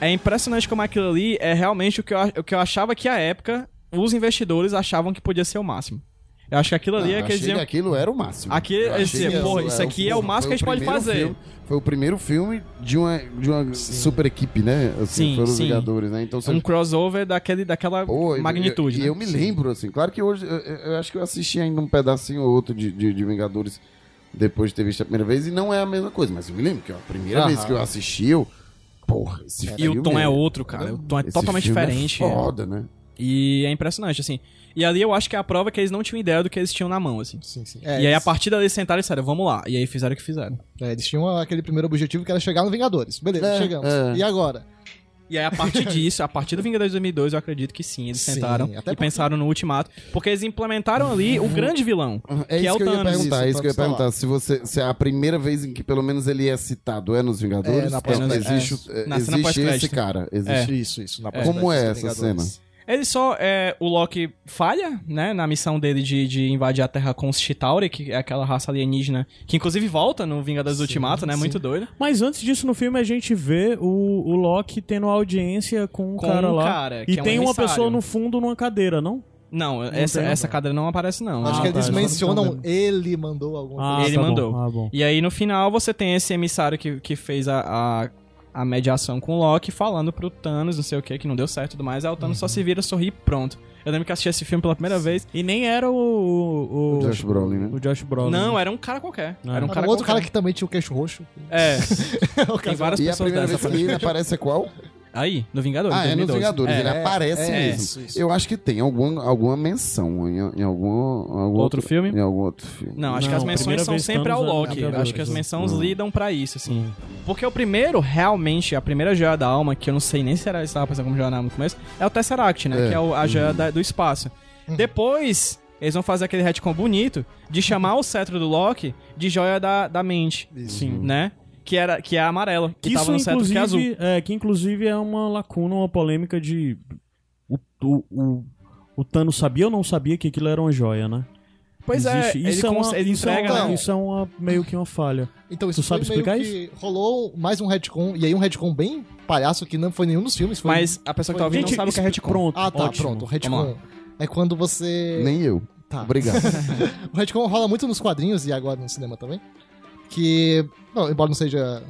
[SPEAKER 4] É impressionante como aquilo ali é realmente o que, eu, a- o que eu achava que à época os investidores achavam que podia ser o máximo. Eu acho que aquilo ali
[SPEAKER 3] Ah,
[SPEAKER 4] é que eles diziam.
[SPEAKER 3] que aquilo era o máximo.
[SPEAKER 4] Aqui
[SPEAKER 3] Eu que
[SPEAKER 4] porra, isso aqui é o
[SPEAKER 3] foi
[SPEAKER 4] máximo que a gente pode fazer.
[SPEAKER 3] filme- foi o primeiro filme de uma, de uma super equipe, né? Assim,
[SPEAKER 4] Sim,
[SPEAKER 3] foram os. Vingadores, né? Então
[SPEAKER 4] Um crossover daquele, daquela
[SPEAKER 3] Pô, e-
[SPEAKER 4] magnitude.
[SPEAKER 3] E,
[SPEAKER 4] né?
[SPEAKER 3] eu me lembro, assim, claro que hoje eu, eu- eu acho que eu assisti ainda um pedacinho ou outro de, de, de Vingadores depois de ter visto a primeira vez, e não é a mesma coisa, mas eu me lembro que a primeira
[SPEAKER 2] Aham.
[SPEAKER 3] vez que eu assisti, eu. Porra, esse
[SPEAKER 4] E
[SPEAKER 3] filme
[SPEAKER 4] o tom é outro, cara. O tom é
[SPEAKER 3] esse
[SPEAKER 4] totalmente
[SPEAKER 3] filme é
[SPEAKER 4] diferente.
[SPEAKER 3] foda, né?
[SPEAKER 4] E é impressionante, assim. E ali eu acho que é a prova que eles não tinham ideia do que eles tinham na mão, assim.
[SPEAKER 2] Sim, sim.
[SPEAKER 4] e aí a
[SPEAKER 2] eles-
[SPEAKER 4] partir dali eles sentaram e disseram, vamos lá. E aí fizeram o que fizeram.
[SPEAKER 2] é, eles tinham aquele primeiro objetivo que era chegar no Vingadores. Beleza,
[SPEAKER 3] É,
[SPEAKER 2] chegamos.
[SPEAKER 3] é.
[SPEAKER 2] E agora?
[SPEAKER 4] E aí, a partir disso, a partir do Vingadores de 2002, eu acredito que sim, eles
[SPEAKER 2] Sim,
[SPEAKER 4] sentaram
[SPEAKER 2] até
[SPEAKER 4] e
[SPEAKER 2] porque-
[SPEAKER 4] pensaram no Ultimato, porque eles implementaram ali o grande vilão,
[SPEAKER 3] É
[SPEAKER 4] que
[SPEAKER 3] isso
[SPEAKER 4] é o
[SPEAKER 3] que eu ia
[SPEAKER 4] Thanos.
[SPEAKER 3] perguntar, é isso que eu ia
[SPEAKER 2] Isso, Thanos
[SPEAKER 3] perguntar. Se, você, se é a primeira vez em que pelo menos ele é citado é nos Vingadores,
[SPEAKER 2] É, na
[SPEAKER 3] é,
[SPEAKER 2] pós-
[SPEAKER 3] existe,
[SPEAKER 4] é,
[SPEAKER 3] é,
[SPEAKER 4] na cena
[SPEAKER 3] existe esse cara. Existe.
[SPEAKER 2] Isso, isso. Na
[SPEAKER 3] Como é essa
[SPEAKER 2] Vingadores.
[SPEAKER 4] Ele só, é, o Loki falha, né, na missão dele de, de invadir a Terra com os Chitauri, que é aquela raça alienígena, que inclusive volta no Vingadores Ultimato, né,
[SPEAKER 2] sim.
[SPEAKER 4] muito doido.
[SPEAKER 1] Mas antes disso, no filme, a gente vê o, o Loki tendo audiência com um
[SPEAKER 4] Com
[SPEAKER 1] cara
[SPEAKER 4] um
[SPEAKER 1] lá.
[SPEAKER 4] cara, que
[SPEAKER 1] e
[SPEAKER 4] é um
[SPEAKER 1] tem uma
[SPEAKER 4] emissário.
[SPEAKER 1] pessoa no fundo numa cadeira, não?
[SPEAKER 4] Não, essa,
[SPEAKER 1] tem,
[SPEAKER 4] essa
[SPEAKER 1] não.
[SPEAKER 4] cadeira não aparece, não.
[SPEAKER 2] Acho
[SPEAKER 1] Ah,
[SPEAKER 2] que
[SPEAKER 1] tá,
[SPEAKER 2] eles
[SPEAKER 1] não
[SPEAKER 2] mencionam ele mandou alguma coisa.
[SPEAKER 4] Ele
[SPEAKER 1] tá bom,
[SPEAKER 4] mandou.
[SPEAKER 1] Ah, bom.
[SPEAKER 4] E aí, no final, você tem esse emissário que, que fez a, a, a mediação com o Loki, falando pro Thanos, não sei o que, que não deu certo e tudo mais. Aí o Thanos só se vira, sorri e pronto. Eu lembro que assisti esse filme pela primeira vez.
[SPEAKER 1] E nem era o. O,
[SPEAKER 3] O Josh Brolin, né?
[SPEAKER 1] O Josh Brolin.
[SPEAKER 4] Não, era um cara qualquer.
[SPEAKER 1] Ah.
[SPEAKER 4] Era um
[SPEAKER 2] Era
[SPEAKER 4] cara
[SPEAKER 2] um outro
[SPEAKER 4] qualquer.
[SPEAKER 2] cara que também tinha o queixo roxo.
[SPEAKER 4] É,
[SPEAKER 2] O
[SPEAKER 4] tem várias
[SPEAKER 3] E a
[SPEAKER 4] pessoas
[SPEAKER 3] primeira
[SPEAKER 4] dessa.
[SPEAKER 3] vez que ele aparece é qual?
[SPEAKER 4] Aí, no Vingadores.
[SPEAKER 3] Ah, é nos
[SPEAKER 4] 2012.
[SPEAKER 3] Vingadores.
[SPEAKER 4] É.
[SPEAKER 3] Ele aparece
[SPEAKER 4] é,
[SPEAKER 3] mesmo.
[SPEAKER 2] isso, isso.
[SPEAKER 3] Eu acho que tem algum, alguma menção em, em algum, algum
[SPEAKER 4] Outro filme?
[SPEAKER 3] Em algum outro filme.
[SPEAKER 4] Não, acho que
[SPEAKER 1] Não,
[SPEAKER 4] as
[SPEAKER 1] a
[SPEAKER 4] menções são sempre ao
[SPEAKER 1] é
[SPEAKER 4] Loki. Acho que as
[SPEAKER 1] né?
[SPEAKER 4] menções
[SPEAKER 3] Hum.
[SPEAKER 4] lidam pra isso, assim.
[SPEAKER 1] Sim.
[SPEAKER 4] Porque o primeiro, realmente, a primeira joia da alma, que eu não sei nem se era estava pensando como joia da alma no começo, é o Tesseract, né?
[SPEAKER 3] É.
[SPEAKER 4] Que é o- a joia da- do espaço. Depois, eles vão fazer aquele retcon bonito de chamar o cetro do Loki de joia da, da mente,
[SPEAKER 1] Sim.
[SPEAKER 4] né? Que, era, que é a amarela, que,
[SPEAKER 1] Que
[SPEAKER 4] tava
[SPEAKER 1] isso,
[SPEAKER 4] no cetro que é azul.
[SPEAKER 1] inclusive, é, que inclusive é uma lacuna, uma polêmica de. O, o, o, o Thanos sabia ou não sabia que aquilo era uma joia, né?
[SPEAKER 4] Pois
[SPEAKER 1] Existe-
[SPEAKER 4] é, ele,
[SPEAKER 1] isso é
[SPEAKER 4] cons-
[SPEAKER 1] uma,
[SPEAKER 4] ele
[SPEAKER 1] isso
[SPEAKER 4] entrega,
[SPEAKER 1] é uma,
[SPEAKER 4] né?
[SPEAKER 1] Isso é uma, meio que uma falha.
[SPEAKER 2] Então isso
[SPEAKER 1] Tu sabe explicar
[SPEAKER 2] que rolou mais um retcon, e aí um retcon bem palhaço que não foi nenhum dos filmes. Foi...
[SPEAKER 4] Mas a pessoa que tá ouvindo não sabe o que é retcon.
[SPEAKER 1] Pronto,
[SPEAKER 2] Ah, tá,
[SPEAKER 1] ótimo.
[SPEAKER 2] pronto. Retcon é quando você...
[SPEAKER 3] Nem eu.
[SPEAKER 2] Tá.
[SPEAKER 3] Obrigado.
[SPEAKER 2] O retcon rola muito nos quadrinhos e agora no cinema também. Que, não, embora não seja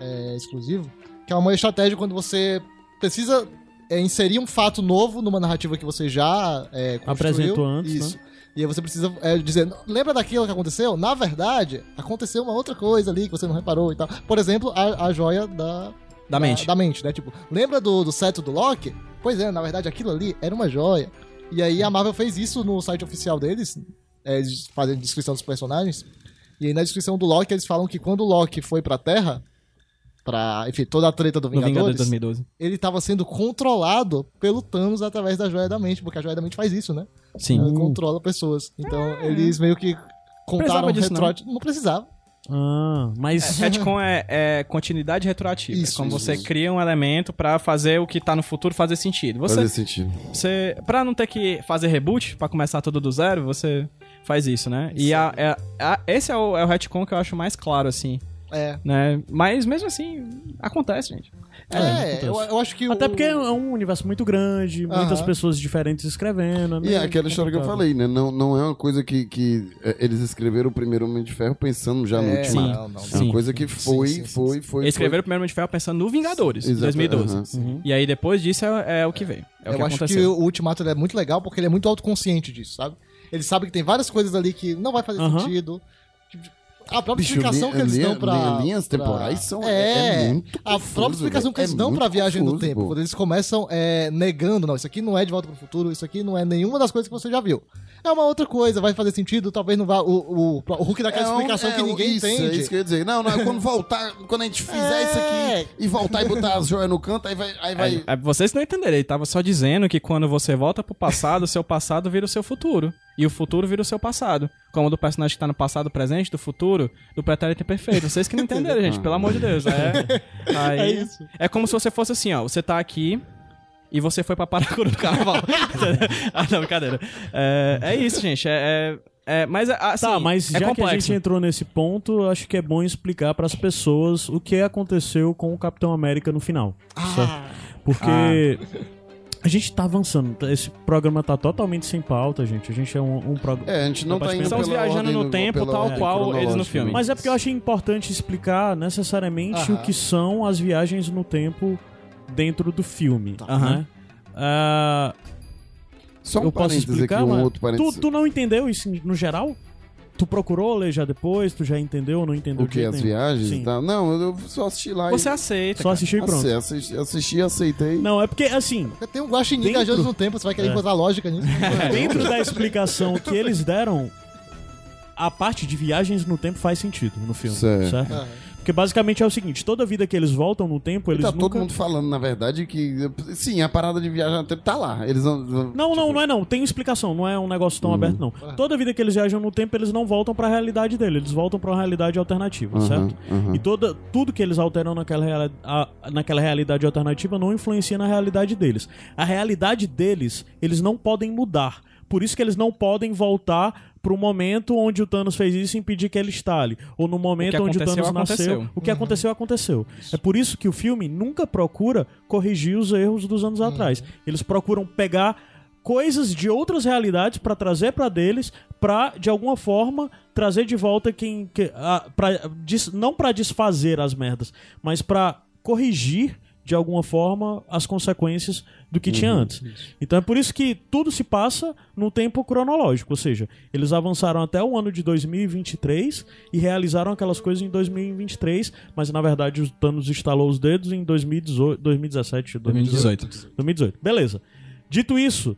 [SPEAKER 2] é, exclusivo, que é uma estratégia quando você precisa é, inserir um fato novo numa narrativa que você já é.
[SPEAKER 1] Apresentou antes, né?
[SPEAKER 2] Isso. E aí você precisa é, dizer, lembra daquilo que aconteceu? Na verdade, aconteceu uma outra coisa ali que você não reparou e tal. Por exemplo, a, a joia da,
[SPEAKER 4] Da mente.
[SPEAKER 2] Da mente, né? Tipo, lembra do, do cetro do Loki? Pois é, na verdade aquilo ali era uma joia. E aí a Marvel fez isso no site oficial deles. é, fazem descrição dos personagens. E aí na descrição do Loki eles falam que quando o Loki foi pra Terra, pra, enfim, toda a treta do
[SPEAKER 4] Vingadores
[SPEAKER 2] Vingadores,
[SPEAKER 4] 2012.
[SPEAKER 2] ele tava sendo controlado pelo Thanos através da joia da mente, porque a joia da mente faz isso, né?
[SPEAKER 4] Sim.
[SPEAKER 2] Ela controla pessoas. Então eles meio que contaram
[SPEAKER 4] Precisava disso, não.
[SPEAKER 2] não precisava.
[SPEAKER 1] Ah, mas.
[SPEAKER 4] Retcon é, é continuidade retroativa.
[SPEAKER 2] Isso,
[SPEAKER 4] é como
[SPEAKER 2] isso,
[SPEAKER 4] você
[SPEAKER 3] isso.
[SPEAKER 4] cria um elemento pra fazer o que tá no futuro fazer sentido. Você,
[SPEAKER 3] Faz sentido.
[SPEAKER 4] você pra não ter que fazer reboot, pra começar tudo do zero, você faz isso, né? E a, é- a- esse é o, é o retcon que eu acho mais claro, assim,
[SPEAKER 2] É.
[SPEAKER 4] né? Mas mesmo assim, acontece, gente.
[SPEAKER 2] É, eu, eu acho que
[SPEAKER 1] Até
[SPEAKER 2] o...
[SPEAKER 1] porque é um universo muito grande, muitas
[SPEAKER 2] Aham.
[SPEAKER 1] pessoas diferentes escrevendo.
[SPEAKER 3] E
[SPEAKER 1] né?
[SPEAKER 3] é aquela história que eu falei, né? Não, não é uma coisa que, que é, eles escreveram o primeiro Homem de Ferro pensando já no
[SPEAKER 2] É,
[SPEAKER 3] último.
[SPEAKER 4] Sim.
[SPEAKER 2] não, não,
[SPEAKER 3] É
[SPEAKER 4] Sim.
[SPEAKER 3] uma coisa que foi,
[SPEAKER 2] Sim, sim, sim,
[SPEAKER 3] foi, foi.
[SPEAKER 4] Eles escreveram o primeiro Homem de Ferro pensando no Vingadores, de
[SPEAKER 3] Exato,
[SPEAKER 4] 2012.
[SPEAKER 3] aham.
[SPEAKER 1] Uhum.
[SPEAKER 4] E aí depois disso é, é o que veio. É o
[SPEAKER 2] eu
[SPEAKER 4] que
[SPEAKER 2] acho
[SPEAKER 4] aconteceu.
[SPEAKER 2] que o Ultimato ele é muito legal porque ele é muito autoconsciente disso, sabe? Ele sabe que tem várias coisas ali que não vai fazer
[SPEAKER 1] Aham.
[SPEAKER 2] sentido. A própria
[SPEAKER 3] Bicho,
[SPEAKER 2] explicação
[SPEAKER 3] li-
[SPEAKER 2] que eles
[SPEAKER 3] li-
[SPEAKER 2] dão pra.
[SPEAKER 3] li- linhas
[SPEAKER 2] pra-
[SPEAKER 3] temporais são-
[SPEAKER 2] É,
[SPEAKER 3] é muito
[SPEAKER 2] A
[SPEAKER 3] confuso,
[SPEAKER 2] própria explicação que eles
[SPEAKER 3] É
[SPEAKER 2] dão pra
[SPEAKER 3] muito
[SPEAKER 2] viagem do
[SPEAKER 3] confuso,
[SPEAKER 2] tempo.
[SPEAKER 3] pô.
[SPEAKER 2] Quando eles começam é, negando, não, isso aqui não é de volta pro futuro, isso aqui não é nenhuma das coisas que você já viu. É uma outra coisa, vai fazer sentido, talvez não vá. O, o, o Hulk dá aquela
[SPEAKER 3] É um-
[SPEAKER 2] explicação
[SPEAKER 3] é
[SPEAKER 2] que ninguém
[SPEAKER 3] isso,
[SPEAKER 2] entende.
[SPEAKER 3] É isso que eu ia dizer. Não, não, é quando voltar, quando a gente fizer
[SPEAKER 2] É.
[SPEAKER 3] isso aqui e voltar e botar as joias no canto, aí vai. Aí vai...
[SPEAKER 4] Vocês não entenderam, ele tava só dizendo que quando você volta pro passado, o seu passado vira o seu futuro. E o futuro vira o seu passado. Como do personagem que tá no passado, presente, do futuro, do pretérito perfeito. Vocês que não entenderam, gente, pelo amor de Deus. É, aí,
[SPEAKER 2] É isso.
[SPEAKER 4] É como se você fosse assim, ó. Você tá aqui e você foi pra Paracuru do carnaval. ah, não, brincadeira. É, é isso, gente. É, é, é- mas, assim,
[SPEAKER 1] Tá, mas
[SPEAKER 4] é
[SPEAKER 1] já que a gente entrou nesse ponto, acho que é bom explicar pras pessoas o que aconteceu com o Capitão América no final. certo? Porque a gente tá avançando. Esse programa tá totalmente sem pauta, gente. A gente é um, um programa.
[SPEAKER 3] É, a gente não tá indo
[SPEAKER 4] Estamos
[SPEAKER 3] pela
[SPEAKER 4] viajando
[SPEAKER 3] ordem
[SPEAKER 4] no tempo,
[SPEAKER 3] pela
[SPEAKER 4] tal qual eles no filme.
[SPEAKER 1] Mas é porque eu achei importante explicar necessariamente
[SPEAKER 2] Aham.
[SPEAKER 1] o que são as viagens no tempo dentro do filme.
[SPEAKER 4] Aham.
[SPEAKER 1] Né? Ah,
[SPEAKER 3] Só um
[SPEAKER 1] eu posso explicar,
[SPEAKER 3] aqui, um
[SPEAKER 1] mas
[SPEAKER 3] outro parênteses.
[SPEAKER 1] tu, tu não entendeu isso no geral? Tu procurou ler já depois? Tu já entendeu ou não entendeu?
[SPEAKER 3] O que? As viagias
[SPEAKER 1] Sim.
[SPEAKER 3] e tal? Não, eu só assisti lá
[SPEAKER 4] Você
[SPEAKER 3] e...
[SPEAKER 4] aceita.
[SPEAKER 1] Só assistiu e pronto.
[SPEAKER 3] Assi- assisti, assisti, aceitei.
[SPEAKER 1] Não, é porque, assim,
[SPEAKER 2] Porque Tem um guaxinim
[SPEAKER 1] Dentro-
[SPEAKER 2] viajando no tempo, você vai querer
[SPEAKER 1] É.
[SPEAKER 2] encontrar lógica nisso.
[SPEAKER 1] dentro da explicação que eles deram, a parte de viagens no tempo faz sentido no filme,
[SPEAKER 3] Certo.
[SPEAKER 1] certo?
[SPEAKER 2] Ah,
[SPEAKER 1] Porque basicamente é o seguinte, toda vida que eles voltam no tempo, eles
[SPEAKER 3] tá
[SPEAKER 1] nunca...
[SPEAKER 3] todo mundo falando, na verdade, que... Sim, a parada de viajar no tempo tá lá. Eles não...
[SPEAKER 1] Não, não, não é não. Tem explicação. Não é um negócio tão aberto, não.
[SPEAKER 3] Ah.
[SPEAKER 1] Toda vida que eles viajam no tempo, eles não voltam pra realidade dele. Eles voltam pra uma realidade alternativa,
[SPEAKER 3] Aham,
[SPEAKER 1] certo?
[SPEAKER 3] aham.
[SPEAKER 1] E toda, tudo que eles alteram naquela, reali- a- naquela realidade alternativa não influencia na realidade deles. A realidade deles, eles não podem mudar. Por isso que eles não podem voltar pro momento onde o Thanos fez isso e impedir que ele estale. Ou no momento onde o
[SPEAKER 4] aconteceu,
[SPEAKER 1] Thanos nasceu.
[SPEAKER 4] aconteceu.
[SPEAKER 1] O que aconteceu, aconteceu. É por isso que o filme nunca procura corrigir os erros dos anos atrás. Eles procuram pegar coisas de outras realidades pra trazer pra deles, pra de alguma forma trazer de volta quem que, a, pra, des- não pra desfazer as merdas, mas pra corrigir de alguma forma as consequências do que tinha antes. Então é por isso que tudo se passa no tempo cronológico, ou seja, eles avançaram até o ano de 2023 e realizaram aquelas coisas em 2023, mas na verdade o Thanos instalou os dedos em 2018, 2017,
[SPEAKER 4] 2018.
[SPEAKER 1] 2018. Beleza. Dito isso,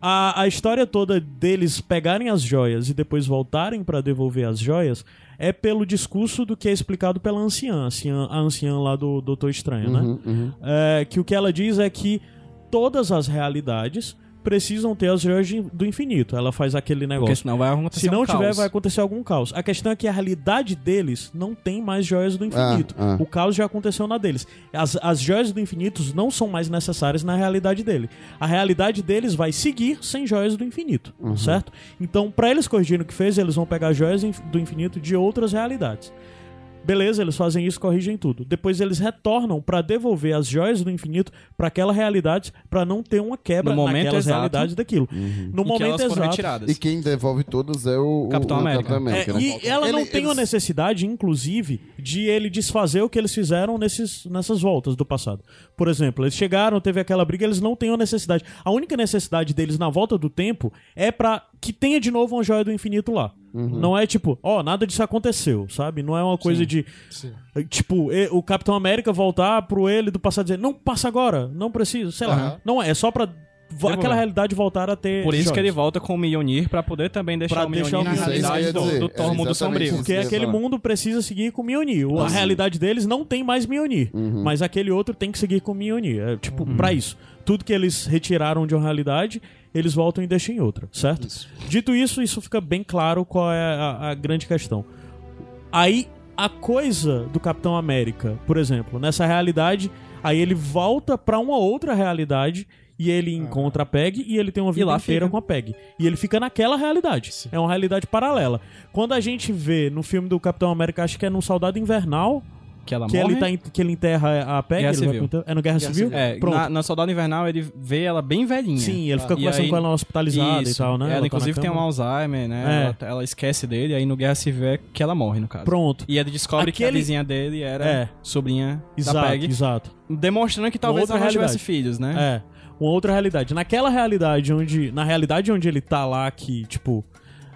[SPEAKER 1] a, a história toda deles pegarem as joias e depois voltarem pra devolver as joias é pelo discurso do que é explicado pela anciã, a anciã, a anciã lá do Doutor Estranho, né?
[SPEAKER 3] Uhum, uhum.
[SPEAKER 1] É, que o que ela diz é que todas as realidades precisam ter as joias do infinito. Ela faz aquele
[SPEAKER 4] Porque
[SPEAKER 1] negócio.
[SPEAKER 4] senão vai acontecer
[SPEAKER 1] Se não
[SPEAKER 4] um
[SPEAKER 1] tiver,
[SPEAKER 4] caos.
[SPEAKER 1] vai acontecer algum caos. A questão é que a realidade deles não tem mais joias do infinito.
[SPEAKER 3] Ah, ah.
[SPEAKER 1] O caos já aconteceu na deles. As, as joias do infinito não são mais necessárias na realidade dele. A realidade deles vai seguir sem joias do infinito,
[SPEAKER 3] Uhum.
[SPEAKER 1] certo? Então, pra eles corrigirem o que fez, eles vão pegar joias do infinito de outras realidades. Beleza, eles fazem isso, corrigem tudo. Depois eles retornam pra devolver as joias do infinito pra aquela realidade, pra não ter uma quebra
[SPEAKER 4] No momento
[SPEAKER 1] naquelas
[SPEAKER 4] exato.
[SPEAKER 1] realidades daquilo. No
[SPEAKER 4] E que
[SPEAKER 1] momento
[SPEAKER 4] elas foram
[SPEAKER 1] exato.
[SPEAKER 4] retiradas.
[SPEAKER 3] E quem devolve todas é o,
[SPEAKER 4] Capitão
[SPEAKER 3] o
[SPEAKER 4] América.
[SPEAKER 3] Capitão América,
[SPEAKER 1] É,
[SPEAKER 3] né?
[SPEAKER 1] e ela não
[SPEAKER 3] Ele-
[SPEAKER 1] tem a
[SPEAKER 3] eles-
[SPEAKER 1] necessidade, inclusive, de ele desfazer o que eles fizeram nesses, nessas voltas do passado. Por exemplo, eles chegaram, teve aquela briga, eles não têm a necessidade. A única necessidade deles na volta do tempo é pra que tenha de novo uma joia do infinito lá. Não é tipo, ó, nada disso aconteceu, sabe? Não é uma coisa de. Tipo, e- o Capitão América voltar pro ele do passado e dizer, não passa agora, não precisa, sei lá.
[SPEAKER 2] Aham.
[SPEAKER 1] Não é, é só pra vo- aquela realidade voltar a ter.
[SPEAKER 4] Por isso que ele volta com o Mjolnir pra poder também deixar
[SPEAKER 1] Pra
[SPEAKER 4] o
[SPEAKER 1] deixar
[SPEAKER 4] Mjolnir
[SPEAKER 1] o
[SPEAKER 4] na
[SPEAKER 1] Mjolnir.
[SPEAKER 4] realidade do, do Mundo
[SPEAKER 3] exatamente
[SPEAKER 4] Sombrio.
[SPEAKER 3] isso.
[SPEAKER 1] Porque aquele
[SPEAKER 3] falar.
[SPEAKER 1] mundo precisa seguir com Mjolnir. A
[SPEAKER 3] Sim.
[SPEAKER 1] realidade deles não tem mais Mjolnir. Mas aquele outro tem que seguir com Mjolnir. É, tipo, pra isso. Tudo que eles retiraram de uma realidade, eles voltam e deixam em outra, certo? Dito isso, isso fica bem claro qual é a, a grande questão. Aí, a coisa do Capitão América, por exemplo, nessa realidade, aí ele volta pra uma outra realidade e ele encontra a Peg e ele tem uma vida inteira
[SPEAKER 4] fica.
[SPEAKER 1] com a Peg. E ele fica naquela realidade. É uma realidade paralela. Quando a gente vê no filme do Capitão América, acho que é no Soldado Invernal,
[SPEAKER 4] Que ela
[SPEAKER 1] que
[SPEAKER 4] morre.
[SPEAKER 1] ele, tá, em- que ele enterra a Peg.
[SPEAKER 4] Guerra Civil.
[SPEAKER 1] É no Guerra, Civil?
[SPEAKER 4] É,
[SPEAKER 1] Pronto.
[SPEAKER 4] na, na Soldado Invernal ele vê ela bem velhinha.
[SPEAKER 1] Sim, ele fica
[SPEAKER 4] E
[SPEAKER 1] conversando
[SPEAKER 4] aí-
[SPEAKER 1] com ela hospitalizada
[SPEAKER 4] Isso.
[SPEAKER 1] e tal, né?
[SPEAKER 4] Ela,
[SPEAKER 1] tá na
[SPEAKER 4] inclusive tem um. Alzheimer, né?
[SPEAKER 1] É.
[SPEAKER 4] Ela, ela esquece dele, aí no Guerra Civil é que ela morre, no caso.
[SPEAKER 1] Pronto.
[SPEAKER 4] E ele descobre que a
[SPEAKER 1] Aquele-
[SPEAKER 4] vizinha dele era
[SPEAKER 1] É.
[SPEAKER 4] sobrinha
[SPEAKER 1] Exato,
[SPEAKER 4] da Peg.
[SPEAKER 1] exato.
[SPEAKER 4] Demonstrando que talvez
[SPEAKER 1] outra
[SPEAKER 4] ela não tivesse
[SPEAKER 1] realidade.
[SPEAKER 4] filhos, né?
[SPEAKER 1] É. uma outra realidade. Naquela realidade onde. Na realidade onde ele tá lá, que, tipo.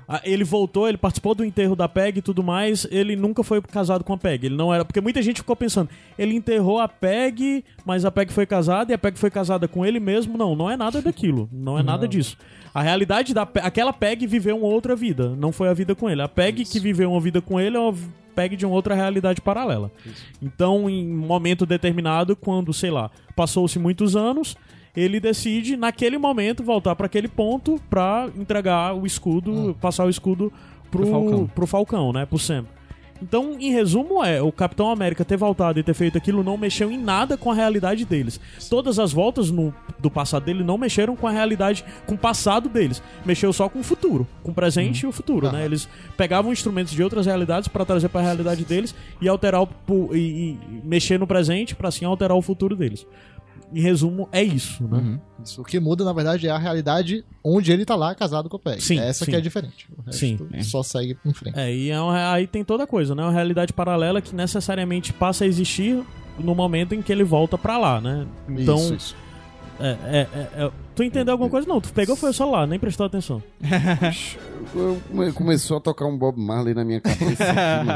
[SPEAKER 1] A- Ele voltou, ele participou do enterro da Peg e tudo mais. Ele nunca foi casado com a Peg. Ele não era. Porque muita gente ficou pensando, ele enterrou a Peg, mas a Peg foi casada e a Peg foi casada com ele mesmo. Não, não é nada daquilo. Não é nada disso. A realidade da Pe- aquela Peg viveu uma outra vida. Não foi a vida com ele. A Peg que viveu uma vida com ele é uma Peg de uma outra realidade paralela. Então, em um momento determinado, quando, sei lá, passou-se muitos anos, ele decide, naquele momento, voltar para aquele ponto pra entregar o escudo, passar o escudo pro,
[SPEAKER 4] Pro Falcão.
[SPEAKER 1] pro Falcão, né? Pro Sam. Então, em resumo, é, o Capitão América ter voltado e ter feito aquilo não mexeu em nada com a realidade deles. Todas as voltas no- do passado dele não mexeram com a realidade, com o passado deles. Mexeu só com o futuro, com o presente e o futuro, né? Eles pegavam instrumentos de outras realidades pra trazer pra realidade deles e alterar o, e, e mexer no presente pra assim alterar o futuro deles. Em resumo, é isso, né?
[SPEAKER 2] Isso. O que muda, na verdade, é a realidade onde ele tá lá casado com a Peg.
[SPEAKER 1] Sim,
[SPEAKER 2] Essa
[SPEAKER 1] sim.
[SPEAKER 2] que é diferente. O resto
[SPEAKER 1] Sim.
[SPEAKER 2] só segue em frente.
[SPEAKER 1] É, e é uma- aí tem toda a coisa, né? Uma realidade paralela que necessariamente passa a existir no momento em que ele volta pra lá, né? Então,
[SPEAKER 2] Isso, isso.
[SPEAKER 1] É, é, é, é. Tu entendeu alguma coisa? Não, tu pegou foi o celular, nem prestou atenção.
[SPEAKER 3] Come- Começou a tocar um Bob Marley na minha cabeça. aqui,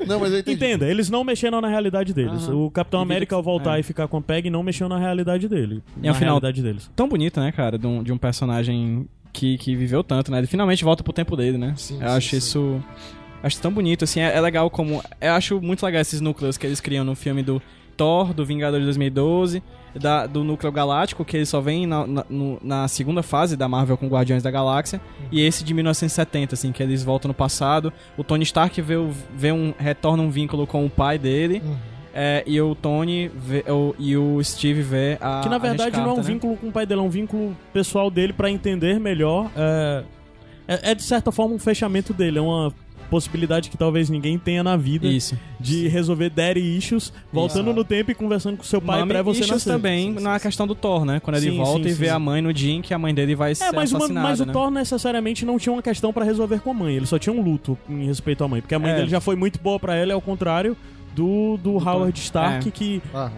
[SPEAKER 3] mas- não, mas eu entendi.
[SPEAKER 1] Entenda, eles não mexeram na realidade deles.
[SPEAKER 3] Aham.
[SPEAKER 1] O Capitão América, ao voltar
[SPEAKER 4] é.
[SPEAKER 1] e ficar com a Peg, não mexeu na realidade dele.
[SPEAKER 4] E
[SPEAKER 1] na
[SPEAKER 4] ao final-
[SPEAKER 1] realidade deles.
[SPEAKER 4] Tão bonito, né, cara, de um, de um personagem que, que viveu tanto, né? Ele finalmente volta pro tempo dele, né?
[SPEAKER 2] Sim,
[SPEAKER 4] eu
[SPEAKER 2] sim,
[SPEAKER 4] acho
[SPEAKER 2] sim.
[SPEAKER 4] isso. Acho tão bonito, assim, é, é legal como. Eu acho muito legal esses núcleos que eles criam no filme do Thor, do Vingador de 2012, da, do núcleo galáctico, que ele só vem na, na, no- na segunda fase da Marvel com Guardiões da Galáxia, e esse de 1970, assim, que eles voltam no passado. O Tony Stark vê, vê um, retorna um vínculo com o pai dele,
[SPEAKER 2] Uhum.
[SPEAKER 4] é, e o Tony vê, o, e o Steve vê a.
[SPEAKER 1] que na verdade não é um
[SPEAKER 4] né?
[SPEAKER 1] vínculo com o pai dele, é um vínculo pessoal dele pra entender melhor. É, é, é, de certa forma um fechamento dele, é uma possibilidade que talvez ninguém tenha na vida
[SPEAKER 4] Isso.
[SPEAKER 1] de resolver daddy issues, voltando no tempo e conversando com seu pai pra você
[SPEAKER 4] issues
[SPEAKER 1] nascer.
[SPEAKER 4] também na questão do Thor, né? Quando ele
[SPEAKER 1] Sim,
[SPEAKER 4] volta
[SPEAKER 1] sim,
[SPEAKER 4] e vê
[SPEAKER 1] sim.
[SPEAKER 4] a mãe no dia em que a mãe dele vai ser
[SPEAKER 1] É, mas, uma-
[SPEAKER 4] assassinada,
[SPEAKER 1] mas o
[SPEAKER 4] né?
[SPEAKER 1] Thor necessariamente não tinha uma questão pra resolver com a mãe. Ele só tinha um luto em respeito à mãe. Porque a mãe
[SPEAKER 4] É.
[SPEAKER 1] dele já foi muito boa pra ele, ao contrário do, do Howard Stark,
[SPEAKER 4] É.
[SPEAKER 1] que
[SPEAKER 2] Aham.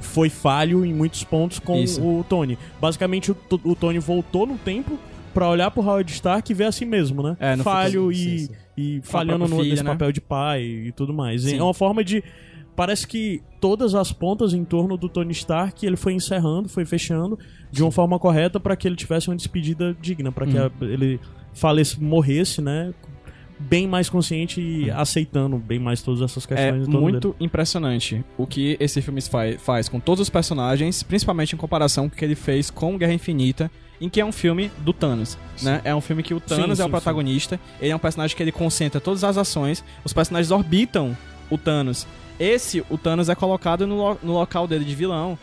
[SPEAKER 1] foi falho em muitos pontos com
[SPEAKER 4] Isso.
[SPEAKER 1] o Tony. Basicamente, o, o Tony voltou no tempo pra olhar pro Howard Stark e ver a si mesmo, né?
[SPEAKER 4] É, no
[SPEAKER 1] Falho
[SPEAKER 2] futuro,
[SPEAKER 1] e,
[SPEAKER 2] sim, sim.
[SPEAKER 1] E falhando no,
[SPEAKER 4] filha,
[SPEAKER 1] nesse
[SPEAKER 4] né?
[SPEAKER 1] papel de pai e tudo mais.
[SPEAKER 4] Sim.
[SPEAKER 1] É uma forma de. Parece que todas as pontas em torno do Tony Stark ele foi encerrando, foi fechando de uma forma correta pra que ele tivesse uma despedida digna, pra que
[SPEAKER 4] Uhum.
[SPEAKER 1] a- ele falece, morresse, né? Bem mais consciente e aceitando bem mais todas essas
[SPEAKER 4] É
[SPEAKER 1] questões. torno
[SPEAKER 4] muito impressionante o que esse filme faz, faz com todos os personagens, principalmente em comparação com o que ele fez com Guerra Infinita, em que é um filme do Thanos, né? É um filme que o Thanos
[SPEAKER 1] Sim,
[SPEAKER 4] é o
[SPEAKER 1] sim,
[SPEAKER 4] protagonista, ele é um personagem que ele concentra todas as ações, os personagens orbitam o Thanos. Esse, o Thanos é colocado no, lo- no local dele de vilão,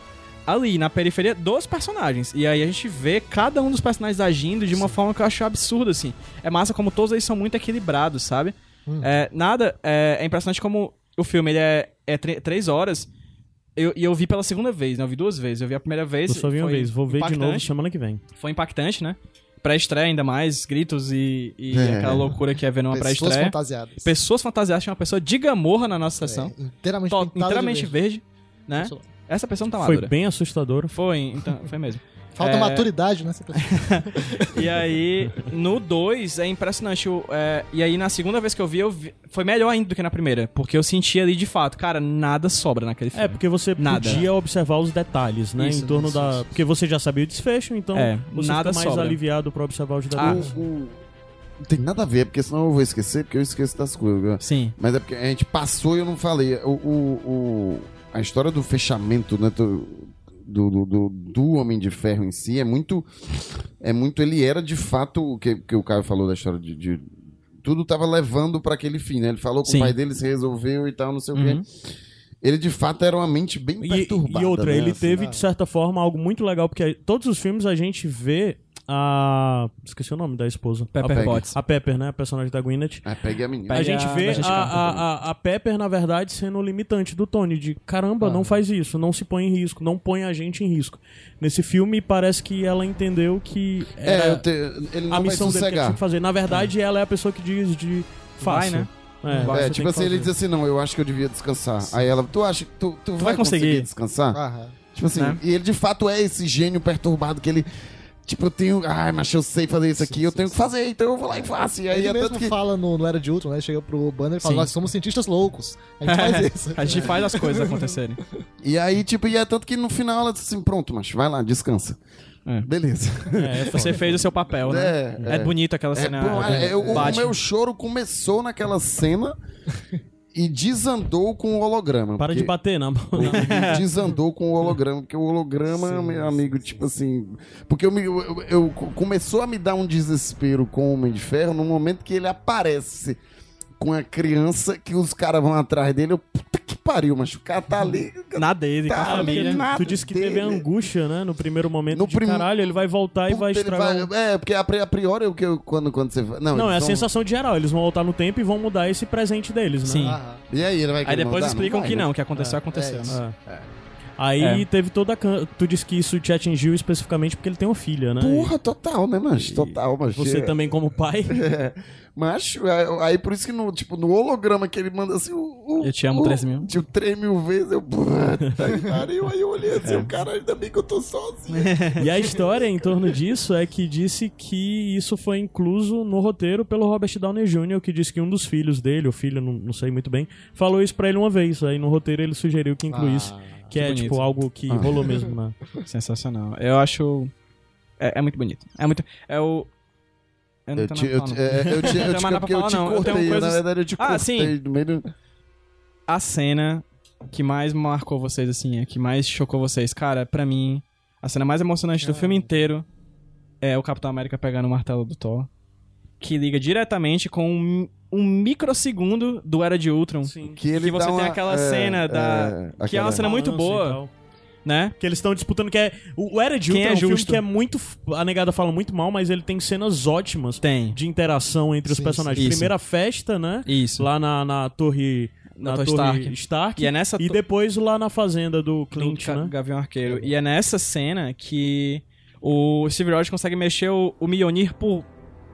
[SPEAKER 4] ali, na periferia dos personagens. E aí a gente vê cada um dos personagens agindo de uma forma que eu acho absurda, assim. É massa como todos eles são muito equilibrados, sabe?
[SPEAKER 2] Hum.
[SPEAKER 4] É, nada, é, é impressionante como o filme ele é, é três horas. Eu- E eu, vi pela segunda vez, né? Eu vi duas vezes. Eu vi a primeira vez.
[SPEAKER 1] Eu só vi uma
[SPEAKER 4] foi
[SPEAKER 1] vez, vou ver de novo semana que vem.
[SPEAKER 4] Foi impactante, né? Pré-estreia ainda mais, gritos e, e
[SPEAKER 3] É.
[SPEAKER 4] aquela loucura que é ver numa
[SPEAKER 2] Pessoas
[SPEAKER 4] pré-estreia.
[SPEAKER 2] fantasiadas.
[SPEAKER 4] Pessoas fantasiadas, tinha uma pessoa de gamorra na nossa sessão.
[SPEAKER 2] É, inteiramente
[SPEAKER 4] inteiramente
[SPEAKER 2] de verde.
[SPEAKER 4] verde, né? Essa pessoa não tá
[SPEAKER 1] Foi
[SPEAKER 4] madura.
[SPEAKER 1] bem assustador.
[SPEAKER 4] Foi, então, foi mesmo.
[SPEAKER 2] Falta
[SPEAKER 4] É.
[SPEAKER 2] maturidade nessa pessoa.
[SPEAKER 4] E aí, no 2, é impressionante. o- é, e aí, na segunda vez que eu vi, eu vi- foi melhor ainda do que na primeira. Porque eu senti ali, de fato, cara, nada sobra naquele filme.
[SPEAKER 1] É, porque você
[SPEAKER 4] Nada.
[SPEAKER 1] podia observar os detalhes, né?
[SPEAKER 4] Isso,
[SPEAKER 1] em torno
[SPEAKER 2] isso,
[SPEAKER 1] da.
[SPEAKER 2] isso.
[SPEAKER 1] Porque você já sabia o desfecho, então
[SPEAKER 4] É,
[SPEAKER 1] você
[SPEAKER 4] nada
[SPEAKER 1] fica mais
[SPEAKER 4] sobra.
[SPEAKER 1] aliviado pra observar os
[SPEAKER 4] Ah,
[SPEAKER 1] detalhes.
[SPEAKER 3] O- o- Não tem nada a ver, porque senão eu vou esquecer, porque eu esqueço das coisas.
[SPEAKER 4] Sim.
[SPEAKER 3] Mas é porque a gente passou e eu não falei. O, o- o- a história do fechamento, né? Do, do, do- do- do Homem de Ferro em si é muito. É muito. Ele era de fato o que, que o Caio falou da história de. de- tudo tava levando pra aquele fim, né? Ele falou com
[SPEAKER 4] Sim.
[SPEAKER 3] o pai dele, se resolveu e tal, não sei o
[SPEAKER 4] Uhum.
[SPEAKER 3] quê. Ele de fato era uma mente bem
[SPEAKER 1] E,
[SPEAKER 3] perturbada.
[SPEAKER 1] e outra,
[SPEAKER 3] né,
[SPEAKER 1] ele
[SPEAKER 3] assim.
[SPEAKER 1] teve, de certa forma, algo muito legal, porque todos os filmes a gente vê a. Esqueci o nome da esposa.
[SPEAKER 4] Pepper
[SPEAKER 3] Peg.
[SPEAKER 4] Potts.
[SPEAKER 1] A Pepper, né? A personagem da Gwyneth.
[SPEAKER 3] Ah, pegue a menina.
[SPEAKER 1] A
[SPEAKER 4] Pega
[SPEAKER 1] gente
[SPEAKER 4] a
[SPEAKER 1] vê a,
[SPEAKER 4] gente
[SPEAKER 1] a, a, a Pepper, na verdade, sendo o limitante do Tony, de caramba,
[SPEAKER 2] Ah.
[SPEAKER 1] não faz isso, não se põe em risco, não põe a gente em risco. Nesse filme, parece que ela entendeu que era
[SPEAKER 3] É, eu te- ele não
[SPEAKER 1] a
[SPEAKER 3] vai
[SPEAKER 1] missão dele que ele tinha
[SPEAKER 3] sossegar.
[SPEAKER 1] que fazer. Na verdade, ela é a pessoa que diz de
[SPEAKER 4] Vai,
[SPEAKER 1] fácil.
[SPEAKER 4] né?
[SPEAKER 1] É,
[SPEAKER 3] É,
[SPEAKER 1] você
[SPEAKER 3] tipo
[SPEAKER 1] tem que
[SPEAKER 3] assim, ele diz assim, não, eu acho que eu devia descansar. Aí ela, tu acha que tu, tu, vai,
[SPEAKER 4] vai
[SPEAKER 3] conseguir,
[SPEAKER 4] conseguir.
[SPEAKER 3] descansar?
[SPEAKER 2] Aham.
[SPEAKER 3] Tipo assim,
[SPEAKER 4] Né?
[SPEAKER 3] e ele de fato é esse gênio perturbado que ele. Tipo, eu tenho. Ai, mas eu sei fazer isso aqui, eu tenho que fazer, então eu vou lá e faço. E aí
[SPEAKER 2] Ele
[SPEAKER 3] é
[SPEAKER 2] mesmo
[SPEAKER 3] tanto que.
[SPEAKER 2] fala no, no Era de Ultron, né? Chega pro Banner e fala,
[SPEAKER 4] Sim.
[SPEAKER 2] nós somos cientistas loucos. A gente faz isso.
[SPEAKER 4] A gente faz as coisas acontecerem.
[SPEAKER 3] E aí, tipo, e é tanto que no final ela diz assim: pronto, macho, vai lá, descansa.
[SPEAKER 4] É.
[SPEAKER 3] Beleza.
[SPEAKER 1] É,
[SPEAKER 4] Você fez o seu papel, né?
[SPEAKER 3] É,
[SPEAKER 4] É,
[SPEAKER 3] é.
[SPEAKER 4] bonito aquela
[SPEAKER 3] É,
[SPEAKER 4] cena.
[SPEAKER 3] bom, é, o, o meu choro começou naquela cena e desandou com o holograma.
[SPEAKER 1] Para de
[SPEAKER 3] porque-
[SPEAKER 1] bater na mão.
[SPEAKER 3] desandou com o holograma, porque o holograma, meu amigo, tipo assim. Porque eu, me- eu, eu- eu- começou a me dar um desespero com o Homem de Ferro no momento que ele aparece com a criança que os caras vão atrás dele. Eu, puta pariu, mas o cara tá ali.
[SPEAKER 4] Na dele, com
[SPEAKER 3] Tá
[SPEAKER 4] a família.
[SPEAKER 1] Tu disse que teve
[SPEAKER 3] dele.
[SPEAKER 1] angústia, né? No primeiro momento
[SPEAKER 3] No
[SPEAKER 1] de
[SPEAKER 3] prim-
[SPEAKER 1] caralho, ele vai voltar e vai
[SPEAKER 3] Puta,
[SPEAKER 1] estragar.
[SPEAKER 3] vai- É, porque a pri- a priori o que eu, quando, quando você. Não,
[SPEAKER 1] Não, é a
[SPEAKER 3] vão-
[SPEAKER 1] sensação de geral. Eles vão voltar no tempo e vão mudar esse presente deles, né?
[SPEAKER 4] Sim.
[SPEAKER 2] Aham.
[SPEAKER 3] E aí, ele vai
[SPEAKER 4] Aí depois
[SPEAKER 3] mandar?
[SPEAKER 4] explicam
[SPEAKER 3] vai,
[SPEAKER 4] que
[SPEAKER 3] né?
[SPEAKER 4] não, o que aconteceu, aconteceu.
[SPEAKER 2] é isso.
[SPEAKER 4] né?
[SPEAKER 1] É. Aí
[SPEAKER 4] É.
[SPEAKER 1] teve toda a. can- Tu disse que isso te atingiu especificamente porque ele tem uma filha, né?
[SPEAKER 3] Porra, total, né, mas Total, mas
[SPEAKER 1] Você também, como pai.
[SPEAKER 3] É, mas é, aí por isso que no, tipo, no holograma que ele manda assim, o, o-
[SPEAKER 4] Eu te amo
[SPEAKER 3] o-
[SPEAKER 4] 13 mil.
[SPEAKER 3] Tipo, 3 mil vezes, eu. Puta que pariu. Aí eu olhei assim, o cara, ainda bem que eu tô sozinho.
[SPEAKER 1] E a história em torno disso é que disse que isso foi incluso no roteiro pelo Robert Downey Jr., que disse que um dos filhos dele, o filho, não, não sei muito bem, falou isso pra ele uma vez. Aí no roteiro ele sugeriu que incluísse. que, é
[SPEAKER 4] bonito.
[SPEAKER 1] tipo algo que
[SPEAKER 3] Ah.
[SPEAKER 1] rolou mesmo, né?
[SPEAKER 4] Sensacional. Eu acho. É, é muito bonito. É muito. É o. Eu não
[SPEAKER 3] Eu
[SPEAKER 4] tenho
[SPEAKER 3] te,
[SPEAKER 4] nada
[SPEAKER 3] eu
[SPEAKER 4] pra
[SPEAKER 3] te,
[SPEAKER 4] falar, não.
[SPEAKER 3] é, eu te, eu te,
[SPEAKER 4] mais nada
[SPEAKER 3] porque
[SPEAKER 4] pra
[SPEAKER 3] eu te
[SPEAKER 4] falar, não. Eu tenho
[SPEAKER 3] cortei,
[SPEAKER 4] coisas-
[SPEAKER 3] na verdade eu te
[SPEAKER 4] Ah,
[SPEAKER 3] cortei
[SPEAKER 4] sim.
[SPEAKER 3] no meio do...
[SPEAKER 4] A cena que mais marcou vocês, assim, a que mais chocou vocês. Cara, pra mim, a cena mais emocionante do filme inteiro é o Capitão América pegando o martelo do Thor. Que liga diretamente com um, um microsegundo do Era de Ultron.
[SPEAKER 1] Sim.
[SPEAKER 3] Que, ele
[SPEAKER 4] Que você tem
[SPEAKER 3] uma-
[SPEAKER 4] aquela
[SPEAKER 3] é,
[SPEAKER 4] cena da-
[SPEAKER 3] é,
[SPEAKER 4] que é uma
[SPEAKER 3] aquela-
[SPEAKER 4] cena muito boa. Né?
[SPEAKER 1] Que eles estão disputando, que é. O Era de Ultron
[SPEAKER 4] é
[SPEAKER 1] é um filme
[SPEAKER 4] justo?
[SPEAKER 1] que é muito. A negada fala muito mal, mas ele tem cenas ótimas
[SPEAKER 4] Tem.
[SPEAKER 1] de interação entre os
[SPEAKER 2] Sim,
[SPEAKER 1] personagens.
[SPEAKER 4] sim.
[SPEAKER 1] Primeira festa, né?
[SPEAKER 4] Isso.
[SPEAKER 1] Lá na, na torre.
[SPEAKER 4] Na
[SPEAKER 1] Na,
[SPEAKER 4] Torre Stark.
[SPEAKER 1] Stark.
[SPEAKER 4] E é nessa
[SPEAKER 1] E
[SPEAKER 4] to-
[SPEAKER 1] depois lá na fazenda do
[SPEAKER 4] do
[SPEAKER 1] Clint,
[SPEAKER 4] Ca-
[SPEAKER 1] né?
[SPEAKER 4] Gavião Arqueiro. E é nessa cena que o Steve Rogers consegue mexer o, o Mjolnir por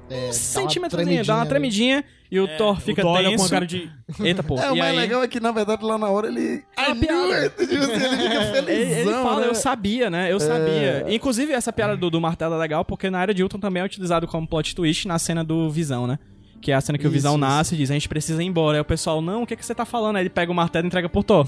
[SPEAKER 2] É,
[SPEAKER 4] um
[SPEAKER 2] dá uma
[SPEAKER 4] centímetrozinho,
[SPEAKER 2] tremidinha,
[SPEAKER 4] dá uma tremidinha e o Thor fica
[SPEAKER 1] o Thor olha
[SPEAKER 4] tenso.
[SPEAKER 1] com a cara de.
[SPEAKER 4] Eita, pô.
[SPEAKER 3] É, o mais
[SPEAKER 4] aí...
[SPEAKER 3] legal é que, na verdade, lá na hora ele...
[SPEAKER 4] É uma piada.
[SPEAKER 3] Tipo assim, ele fica felizão,
[SPEAKER 4] Ele, ele fala,
[SPEAKER 3] né?
[SPEAKER 4] eu sabia, né? Eu sabia. Inclusive, essa piada do, do martelo é legal porque na área de Ultron também é utilizado como plot twist na cena do Visão, né? Que é a cena que o
[SPEAKER 2] Isso,
[SPEAKER 4] Visão
[SPEAKER 2] isso.
[SPEAKER 4] nasce e diz, a gente precisa ir embora. Aí o pessoal, não, o que, que você tá falando? Aí ele pega o martelo e entrega por Thor,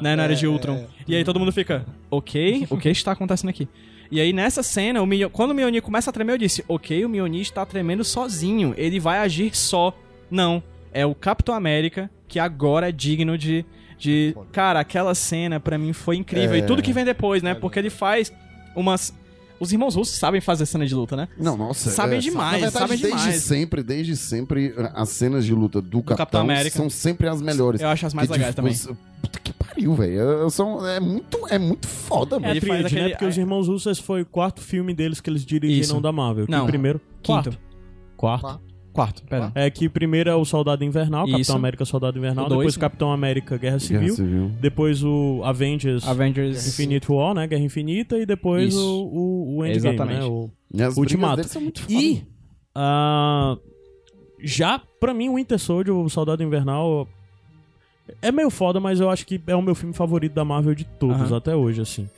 [SPEAKER 4] né? Na área de
[SPEAKER 2] é,
[SPEAKER 4] Ultron.
[SPEAKER 2] é.
[SPEAKER 4] E aí todo mundo fica, ok, o que está acontecendo aqui? E aí nessa cena, o Mio- quando o Mjolnir começa a tremer, eu disse, ok, o Mjolnir está tremendo sozinho, ele vai agir só. Não, é o Capitão América que agora é digno de... de... Cara, aquela cena pra mim foi incrível.
[SPEAKER 3] É.
[SPEAKER 4] E tudo que vem depois, né? Porque ele faz umas... Os irmãos russos sabem fazer cena de luta, né?
[SPEAKER 3] Não, nossa.
[SPEAKER 4] Sabem
[SPEAKER 3] é,
[SPEAKER 4] demais,
[SPEAKER 3] verdade,
[SPEAKER 4] sabem
[SPEAKER 3] desde
[SPEAKER 4] demais.
[SPEAKER 3] sempre, desde sempre, as cenas de luta do, Capitão,
[SPEAKER 4] Capitão América.
[SPEAKER 3] são sempre as melhores.
[SPEAKER 4] Eu acho as mais legais também.
[SPEAKER 3] Puta que pariu, velho. É muito, é muito foda,
[SPEAKER 1] É
[SPEAKER 3] mano.
[SPEAKER 1] a
[SPEAKER 4] Ele faz
[SPEAKER 1] tríade, né?
[SPEAKER 4] aquele-
[SPEAKER 1] Porque os Irmãos Russos foi o quarto filme deles que eles dirigiram
[SPEAKER 4] Isso.
[SPEAKER 1] da Marvel.
[SPEAKER 4] Não,
[SPEAKER 1] o primeiro.
[SPEAKER 4] quinto.
[SPEAKER 1] Quarto. Quarto.
[SPEAKER 2] Quarto.
[SPEAKER 4] Quarto, perdão.
[SPEAKER 1] É que primeiro é o Soldado Invernal,
[SPEAKER 4] Isso.
[SPEAKER 1] Capitão América Soldado Invernal,
[SPEAKER 4] O dois.
[SPEAKER 1] depois Capitão América Guerra Civil,
[SPEAKER 3] Guerra Civil.
[SPEAKER 1] depois o Avengers
[SPEAKER 4] Avengers...
[SPEAKER 1] Infinite War, né? Guerra Infinita, e depois
[SPEAKER 4] Isso.
[SPEAKER 1] o, o, o Endgame,
[SPEAKER 4] Exatamente.
[SPEAKER 1] né? O
[SPEAKER 3] E as brigas
[SPEAKER 1] Ultimato.
[SPEAKER 3] deles são muito foda.
[SPEAKER 1] E ah, já, pra mim, o Winter Soldier, o Soldado Invernal, é meio foda, mas eu acho que é o meu filme favorito da Marvel de todos
[SPEAKER 4] Aham.
[SPEAKER 1] até hoje, assim.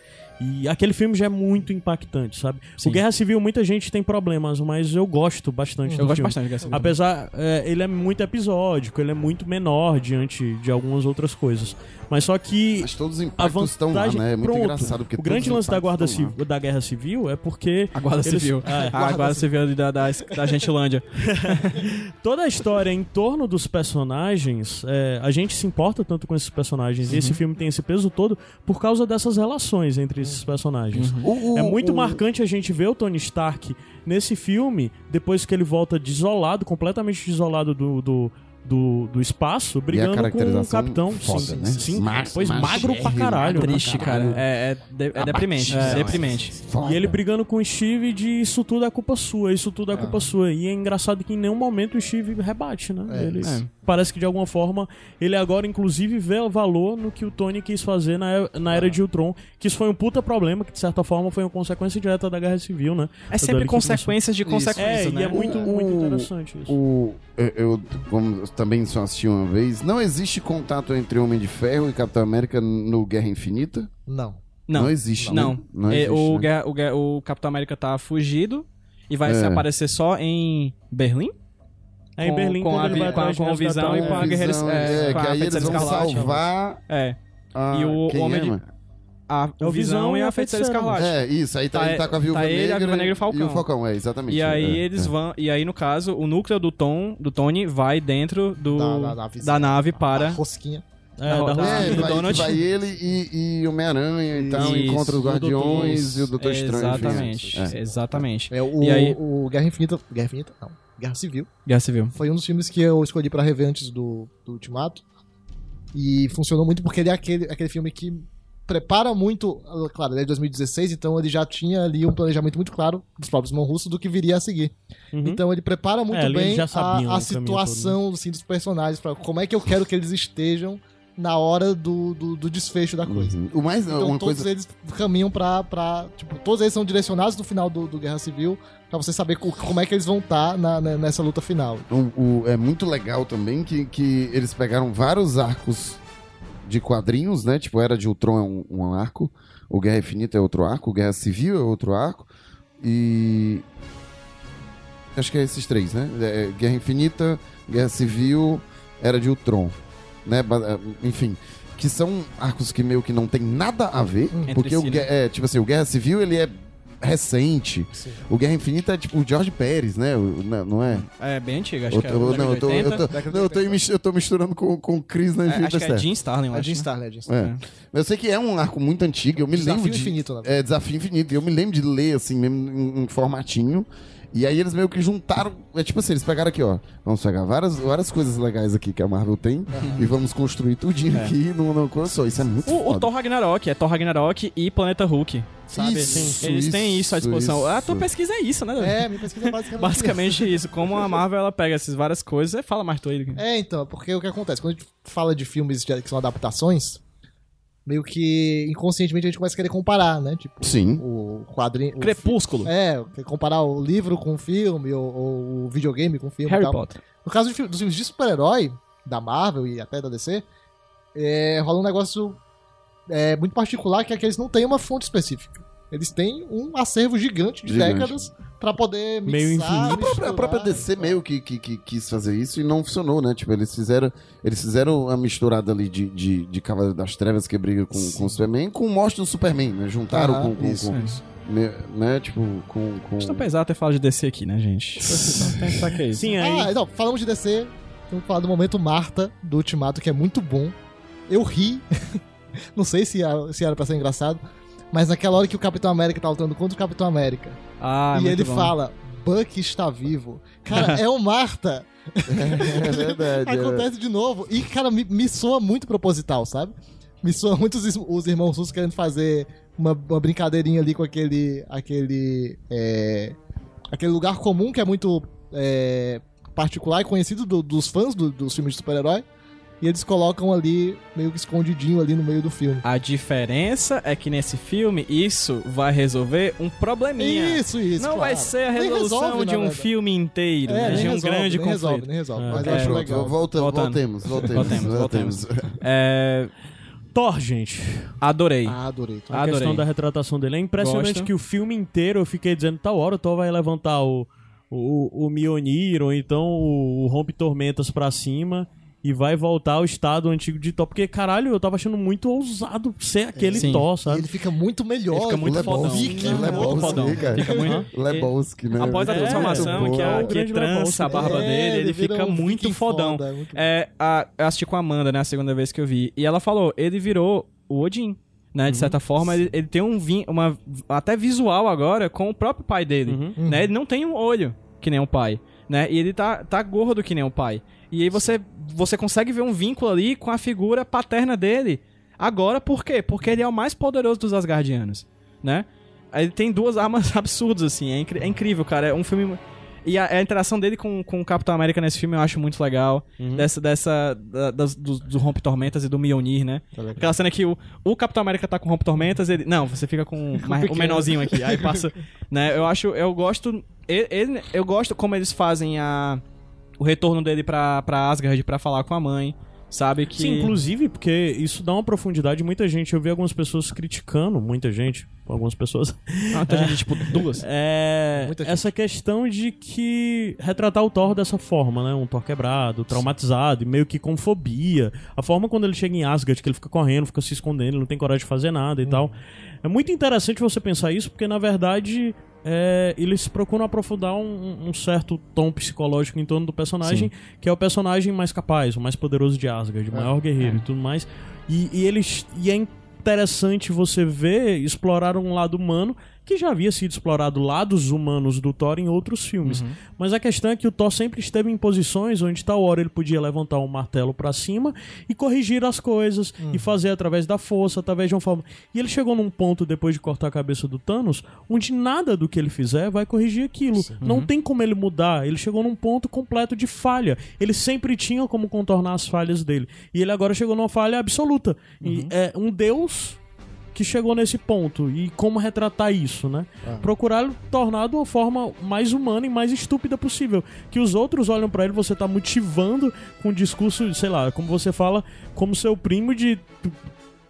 [SPEAKER 1] E aquele filme já é muito impactante, sabe?
[SPEAKER 4] Sim.
[SPEAKER 1] O Guerra Civil, muita gente tem problemas, mas eu gosto bastante do
[SPEAKER 4] Eu gosto
[SPEAKER 1] filme.
[SPEAKER 4] bastante de Guerra Civil.
[SPEAKER 1] Apesar, é, ele é muito episódico, ele é muito menor diante de algumas outras coisas. Mas só que
[SPEAKER 3] Mas todos os
[SPEAKER 1] a
[SPEAKER 3] impactos estão lá,
[SPEAKER 1] vantagem...
[SPEAKER 3] né? É muito
[SPEAKER 1] Pronto.
[SPEAKER 3] engraçado. Porque
[SPEAKER 1] o grande lance da, guarda civil, da Guerra Civil é porque...
[SPEAKER 4] A Guarda
[SPEAKER 1] eles-
[SPEAKER 4] Civil.
[SPEAKER 1] É.
[SPEAKER 4] a Guarda Civil da, da, da Gentilândia.
[SPEAKER 1] toda a história em torno dos personagens, é, a gente se importa tanto com esses personagens, e esse filme tem esse peso todo por causa dessas relações entre esses personagens.
[SPEAKER 3] O-
[SPEAKER 1] É muito
[SPEAKER 3] o-
[SPEAKER 1] marcante a gente ver o Tony Stark nesse filme, depois que ele volta desolado, completamente desolado do, do, do, do espaço, brigando com o Capitão.
[SPEAKER 3] foda,
[SPEAKER 1] sim,
[SPEAKER 3] né?
[SPEAKER 1] sim.
[SPEAKER 3] Ma-
[SPEAKER 1] Pois magro pra
[SPEAKER 3] magérrimo,
[SPEAKER 1] caralho. né?
[SPEAKER 4] Triste, cara. É, é, de- é deprimente.
[SPEAKER 3] Abatido,
[SPEAKER 4] É deprimente.
[SPEAKER 3] Foda.
[SPEAKER 1] E ele brigando com o Steve de isso tudo é culpa sua, isso tudo é culpa sua. E é engraçado que em nenhum momento o Steve rebate, né?
[SPEAKER 2] É,
[SPEAKER 1] ele
[SPEAKER 4] é.
[SPEAKER 1] Parece que de alguma forma ele agora inclusive vê o valor no que o Tony quis fazer na, na era de Ultron, que isso foi um puta problema, que de certa forma foi uma consequência direta da Guerra Civil, né?
[SPEAKER 4] É sempre consequências de
[SPEAKER 2] Isso.
[SPEAKER 4] consequências,
[SPEAKER 1] É,
[SPEAKER 4] né?
[SPEAKER 1] e é muito,
[SPEAKER 3] O-
[SPEAKER 1] muito interessante isso.
[SPEAKER 3] O, eu, como também só assisti uma vez, não existe contato entre Homem de Ferro e Capitão América no Guerra Infinita?
[SPEAKER 2] Não.
[SPEAKER 4] Não.
[SPEAKER 3] Não existe,
[SPEAKER 4] Não.
[SPEAKER 3] né? Não
[SPEAKER 4] É,
[SPEAKER 3] existe,
[SPEAKER 4] o,
[SPEAKER 3] né?
[SPEAKER 4] Guerra- o Guerra- o Capitão América tá fugido e vai
[SPEAKER 3] É.
[SPEAKER 4] se aparecer só em Berlim?
[SPEAKER 1] É em
[SPEAKER 4] Com-
[SPEAKER 1] Berlim,
[SPEAKER 4] com a
[SPEAKER 1] ele
[SPEAKER 4] com a- com a visão e com a guerreira- é,
[SPEAKER 3] é, que aí eles vão salvar
[SPEAKER 4] É.
[SPEAKER 3] a...
[SPEAKER 4] E o
[SPEAKER 3] quem
[SPEAKER 4] Homem
[SPEAKER 3] é,
[SPEAKER 4] de-? A
[SPEAKER 1] É o
[SPEAKER 4] Visão e a Feiticeira Escarlate.
[SPEAKER 3] É, isso, aí tá,
[SPEAKER 4] Tá
[SPEAKER 3] ele tá com a Viúva
[SPEAKER 4] tá ele,
[SPEAKER 3] Negra,
[SPEAKER 4] a Viúva Negra e o
[SPEAKER 3] e
[SPEAKER 4] Falcão.
[SPEAKER 3] o Falcão, é, exatamente.
[SPEAKER 4] E aí
[SPEAKER 3] é,
[SPEAKER 4] eles
[SPEAKER 3] é.
[SPEAKER 4] vão. E aí, no caso, o núcleo do Tom, do Tony, vai dentro do.
[SPEAKER 2] Da-
[SPEAKER 4] Da,
[SPEAKER 2] da navezinha.
[SPEAKER 4] nave
[SPEAKER 2] A
[SPEAKER 4] para.
[SPEAKER 2] rosquinha.
[SPEAKER 1] É,
[SPEAKER 4] Da-
[SPEAKER 1] da
[SPEAKER 4] da-
[SPEAKER 3] É,
[SPEAKER 4] do
[SPEAKER 3] vai,
[SPEAKER 4] Donald.
[SPEAKER 3] vai ele e, e o Homem-Aranha e tal,
[SPEAKER 4] Isso,
[SPEAKER 3] encontra os
[SPEAKER 1] o Doutor-
[SPEAKER 3] Guardiões e o Doutor Estranho. enfim.
[SPEAKER 4] Exatamente.
[SPEAKER 3] É.
[SPEAKER 4] Exatamente.
[SPEAKER 2] É, o,
[SPEAKER 4] E aí-
[SPEAKER 2] o Guerra Infinita. Guerra Infinita? Não. Guerra Civil.
[SPEAKER 4] Guerra Civil.
[SPEAKER 2] Foi um dos filmes que eu escolhi pra rever antes do, do Ultimato. E funcionou muito porque ele é aquele, aquele filme que prepara muito. Claro, ele é de 2016, então ele já tinha ali um planejamento muito claro dos próprios mão russos do que viria a seguir.
[SPEAKER 1] Uhum.
[SPEAKER 2] Então ele prepara muito
[SPEAKER 1] É,
[SPEAKER 2] bem a, a
[SPEAKER 1] caminho
[SPEAKER 2] situação assim, dos personagens, pra como é que eu quero que eles estejam na hora do, do, do desfecho da coisa.
[SPEAKER 3] Uhum. O mais,
[SPEAKER 2] Então todos
[SPEAKER 3] coisa...
[SPEAKER 2] eles caminham pra, pra. Tipo, todos eles são direcionados no final do, do Guerra Civil pra você saber co- como é que eles vão estar nessa luta final.
[SPEAKER 3] O, o- é muito legal também que, que eles pegaram vários arcos de quadrinhos, né? Tipo, Era de Ultron é um, um arco, o Guerra Infinita é outro arco, o Guerra Civil é outro arco, e. Acho que é esses três, né? É, Guerra Infinita, Guerra Civil, Era de Ultron, né? Ba- Enfim. Que são arcos que meio que não tem nada a ver,
[SPEAKER 4] Entre
[SPEAKER 3] porque o,
[SPEAKER 4] si,
[SPEAKER 3] Gue-
[SPEAKER 4] né?
[SPEAKER 3] é, tipo assim, o Guerra Civil ele é recente,
[SPEAKER 2] Sim.
[SPEAKER 3] o Guerra Infinita é tipo o George Pérez, né? O- não, não é?
[SPEAKER 4] É bem antigo, acho
[SPEAKER 3] Eu
[SPEAKER 4] que é.
[SPEAKER 3] tô- não, eu tô, eu
[SPEAKER 4] 80.
[SPEAKER 3] tô,
[SPEAKER 2] década de
[SPEAKER 3] não, eu tô
[SPEAKER 2] 80.
[SPEAKER 3] mis- eu tô misturando com, com o Chris na
[SPEAKER 4] É,
[SPEAKER 3] Infinita
[SPEAKER 4] acho que é. Jim Starlin, eu
[SPEAKER 2] É
[SPEAKER 4] acho.
[SPEAKER 2] Jim
[SPEAKER 4] né?
[SPEAKER 2] Starlin, é Jim
[SPEAKER 3] É.
[SPEAKER 2] Starlin.
[SPEAKER 3] Eu sei que é um arco muito antigo, eu me
[SPEAKER 2] Desafio
[SPEAKER 3] lembro de...
[SPEAKER 2] Infinito, verdade.
[SPEAKER 3] É, Desafio Infinito. Eu me lembro de ler, assim, mesmo em, em formatinho. E aí eles meio que juntaram... É tipo assim, eles pegaram aqui, ó. Vamos pegar várias, várias coisas legais aqui que a Marvel tem e vamos construir tudinho
[SPEAKER 4] É.
[SPEAKER 3] aqui numa, numa coisa só. Isso é muito
[SPEAKER 4] O, o. Thor Ragnarok, é Thor Ragnarok e Planeta Hulk. Sabe?
[SPEAKER 3] Isso,
[SPEAKER 4] Eles têm isso à disposição.
[SPEAKER 3] isso.
[SPEAKER 4] A tua pesquisa é isso, né?
[SPEAKER 2] É, minha pesquisa é basicamente.
[SPEAKER 4] Basicamente isso. Como a Marvel ela pega essas várias coisas, fala mais tu aí.
[SPEAKER 2] É, então, porque o que acontece? Quando a gente fala de filmes de- que são adaptações, meio que inconscientemente a gente começa a querer comparar, né? Tipo,
[SPEAKER 3] Sim.
[SPEAKER 2] o quadrinho. o
[SPEAKER 4] Crepúsculo.
[SPEAKER 2] fi- É, quer comparar o livro com o filme, ou, ou o videogame com o filme e
[SPEAKER 4] Harry
[SPEAKER 2] tal.
[SPEAKER 4] Potter.
[SPEAKER 2] No caso de dos filmes de super-herói, da Marvel e até da DC, é, rola um negócio é, muito particular que é que eles não têm uma fonte específica. Eles têm um acervo gigante de
[SPEAKER 3] Gigante.
[SPEAKER 2] décadas pra poder mixar,
[SPEAKER 1] Meio infinito.
[SPEAKER 3] A própria, a própria DC meio que, que, que quis fazer isso e não funcionou, né? Tipo, eles fizeram, eles fizeram a misturada ali de, de, de Cavaleiro das Trevas que briga com, com o Superman com o Monstro do Superman, né? Juntaram
[SPEAKER 2] Ah,
[SPEAKER 3] com, com,
[SPEAKER 2] isso,
[SPEAKER 3] com-
[SPEAKER 4] isso.
[SPEAKER 3] né, né? Tipo, com... com...
[SPEAKER 4] Acho que pesado ter falado de DC aqui, né, gente? Pra que isso.
[SPEAKER 1] Sim, aí.
[SPEAKER 2] Ah, não, falamos de DC. Vamos falar do momento Marta do Ultimato, que é muito bom. Eu ri. não sei se era, se era pra ser engraçado. Mas naquela hora que o Capitão América tá lutando contra o Capitão América.
[SPEAKER 4] Ah,
[SPEAKER 2] e
[SPEAKER 4] muito
[SPEAKER 2] ele
[SPEAKER 4] bom.
[SPEAKER 2] fala: Buck está vivo. Cara, é o Marta.
[SPEAKER 3] É verdade. é.
[SPEAKER 2] Acontece de novo. E, cara, me, me soa muito proposital, sabe? Me soa muito os, os irmãos russos querendo fazer uma, uma brincadeirinha ali com aquele. aquele. é, aquele lugar comum que é muito é, particular e conhecido do- dos fãs do- dos filmes de super-herói. E eles colocam ali, meio que escondidinho ali no meio do filme.
[SPEAKER 4] A diferença é que nesse filme isso vai resolver um probleminha.
[SPEAKER 2] Isso, isso.
[SPEAKER 4] Não
[SPEAKER 2] claro.
[SPEAKER 4] vai ser a resolução
[SPEAKER 2] resolve,
[SPEAKER 4] de um
[SPEAKER 2] verdade.
[SPEAKER 4] filme inteiro,
[SPEAKER 2] É,
[SPEAKER 4] né? de um
[SPEAKER 2] resolve,
[SPEAKER 4] grande
[SPEAKER 2] nem
[SPEAKER 4] conflito.
[SPEAKER 2] resolve, nem resolve.
[SPEAKER 1] É.
[SPEAKER 2] Mas eu
[SPEAKER 4] É,
[SPEAKER 2] acho legal.
[SPEAKER 3] volta, voltemos, voltemos,
[SPEAKER 4] Voltemos,
[SPEAKER 3] voltemos.
[SPEAKER 4] É,
[SPEAKER 1] Thor, gente.
[SPEAKER 4] adorei.
[SPEAKER 2] Ah, adorei.
[SPEAKER 1] A
[SPEAKER 4] Adorei.
[SPEAKER 1] questão da retratação dele. É impressionante
[SPEAKER 4] Gosto.
[SPEAKER 1] que o filme inteiro eu fiquei dizendo, tal hora o Thor vai levantar o, o, o Mjolnir ou então o, o Rompe Tormentas pra cima e vai voltar ao estado antigo de Thor. Porque, caralho, eu tava achando muito ousado ser aquele
[SPEAKER 4] Sim.
[SPEAKER 1] Thor,
[SPEAKER 2] E
[SPEAKER 1] sabe?
[SPEAKER 2] ele fica muito melhor.
[SPEAKER 4] Ele fica muito
[SPEAKER 2] ele é
[SPEAKER 4] fodão. Ele é
[SPEAKER 2] muito
[SPEAKER 4] muito fodão.
[SPEAKER 3] Lebowski, cara.
[SPEAKER 4] Fica muito-
[SPEAKER 3] Lebowski, né?
[SPEAKER 4] Após a
[SPEAKER 1] É,
[SPEAKER 4] transformação,
[SPEAKER 3] muito
[SPEAKER 4] que, a,
[SPEAKER 1] o
[SPEAKER 4] que
[SPEAKER 1] grande
[SPEAKER 4] trança a
[SPEAKER 1] Lebowski.
[SPEAKER 4] barba
[SPEAKER 2] É,
[SPEAKER 4] dele, ele
[SPEAKER 2] vira
[SPEAKER 4] fica
[SPEAKER 2] um
[SPEAKER 4] muito fodão.
[SPEAKER 2] foda, muito bom.
[SPEAKER 4] É, a, eu assisti com a Amanda, né, a segunda vez que eu vi. E ela falou, ele virou o Odin. Né, de certa forma, ele, ele tem um vin, uma até visual agora com o próprio pai dele.
[SPEAKER 1] Uhum.
[SPEAKER 4] Né? Ele não tem um olho que nem o pai, né? E ele tá, tá gordo que nem o pai. E aí você, você consegue ver um vínculo ali com a figura paterna dele. Agora, por quê? Porque ele é o mais poderoso dos Asgardianos, né? Ele tem duas armas absurdas, assim. É, é incrível, cara. É um filme... E a, a interação dele com, com o Capitão América nesse filme eu acho muito legal.
[SPEAKER 1] Uhum.
[SPEAKER 4] Dessa, dessa da- das- do, do Rompe Tormentas e do Mjolnir, né?
[SPEAKER 2] Tá.
[SPEAKER 4] Aquela cena que o, o Capitão América tá com Rompe Tormentas, ele. Não, você fica com o mais- o menorzinho aqui. Aí passa. né? Eu acho. Eu gosto. Ele, ele- eu gosto como eles fazem a. O retorno dele pra, pra Asgard pra falar com a mãe. sabe? Que...
[SPEAKER 1] Sim, inclusive, porque isso dá uma profundidade. Muita gente, eu vi algumas pessoas criticando, muita gente, algumas pessoas.
[SPEAKER 4] Ah, tem gente, tipo, duas.
[SPEAKER 1] É,
[SPEAKER 2] Muita
[SPEAKER 1] essa questão de que retratar o Thor dessa forma, né? Um Thor quebrado, traumatizado e meio que com fobia. A forma quando ele chega em Asgard, que ele fica correndo, fica se escondendo, ele não tem coragem de fazer nada e tal. É muito interessante você pensar isso, porque na verdade é, eles procuram aprofundar um, um certo tom psicológico em torno do personagem, que é o personagem mais capaz, o mais poderoso de Asgard, o maior guerreiro e tudo mais. E, e eles e é interessante você ver explorar um lado humano que já havia sido explorado lados humanos do Thor em outros filmes. Mas a questão é que o Thor sempre esteve em posições onde tal hora ele podia levantar um martelo pra cima e corrigir as coisas e fazer através da força, através de uma forma. E ele chegou num ponto depois de cortar a cabeça do Thanos, onde nada do que ele fizer vai corrigir aquilo. Não tem como ele mudar. Ele chegou num ponto completo de falha. Ele sempre tinha como contornar as falhas dele. E ele agora chegou numa falha absoluta. E é um deus que chegou nesse ponto e como retratar isso, né? Procurar tornar de uma forma mais humana e mais estúpida possível. Que os outros olham pra ele, você tá motivando com um discurso, sei lá, como você fala, como seu primo de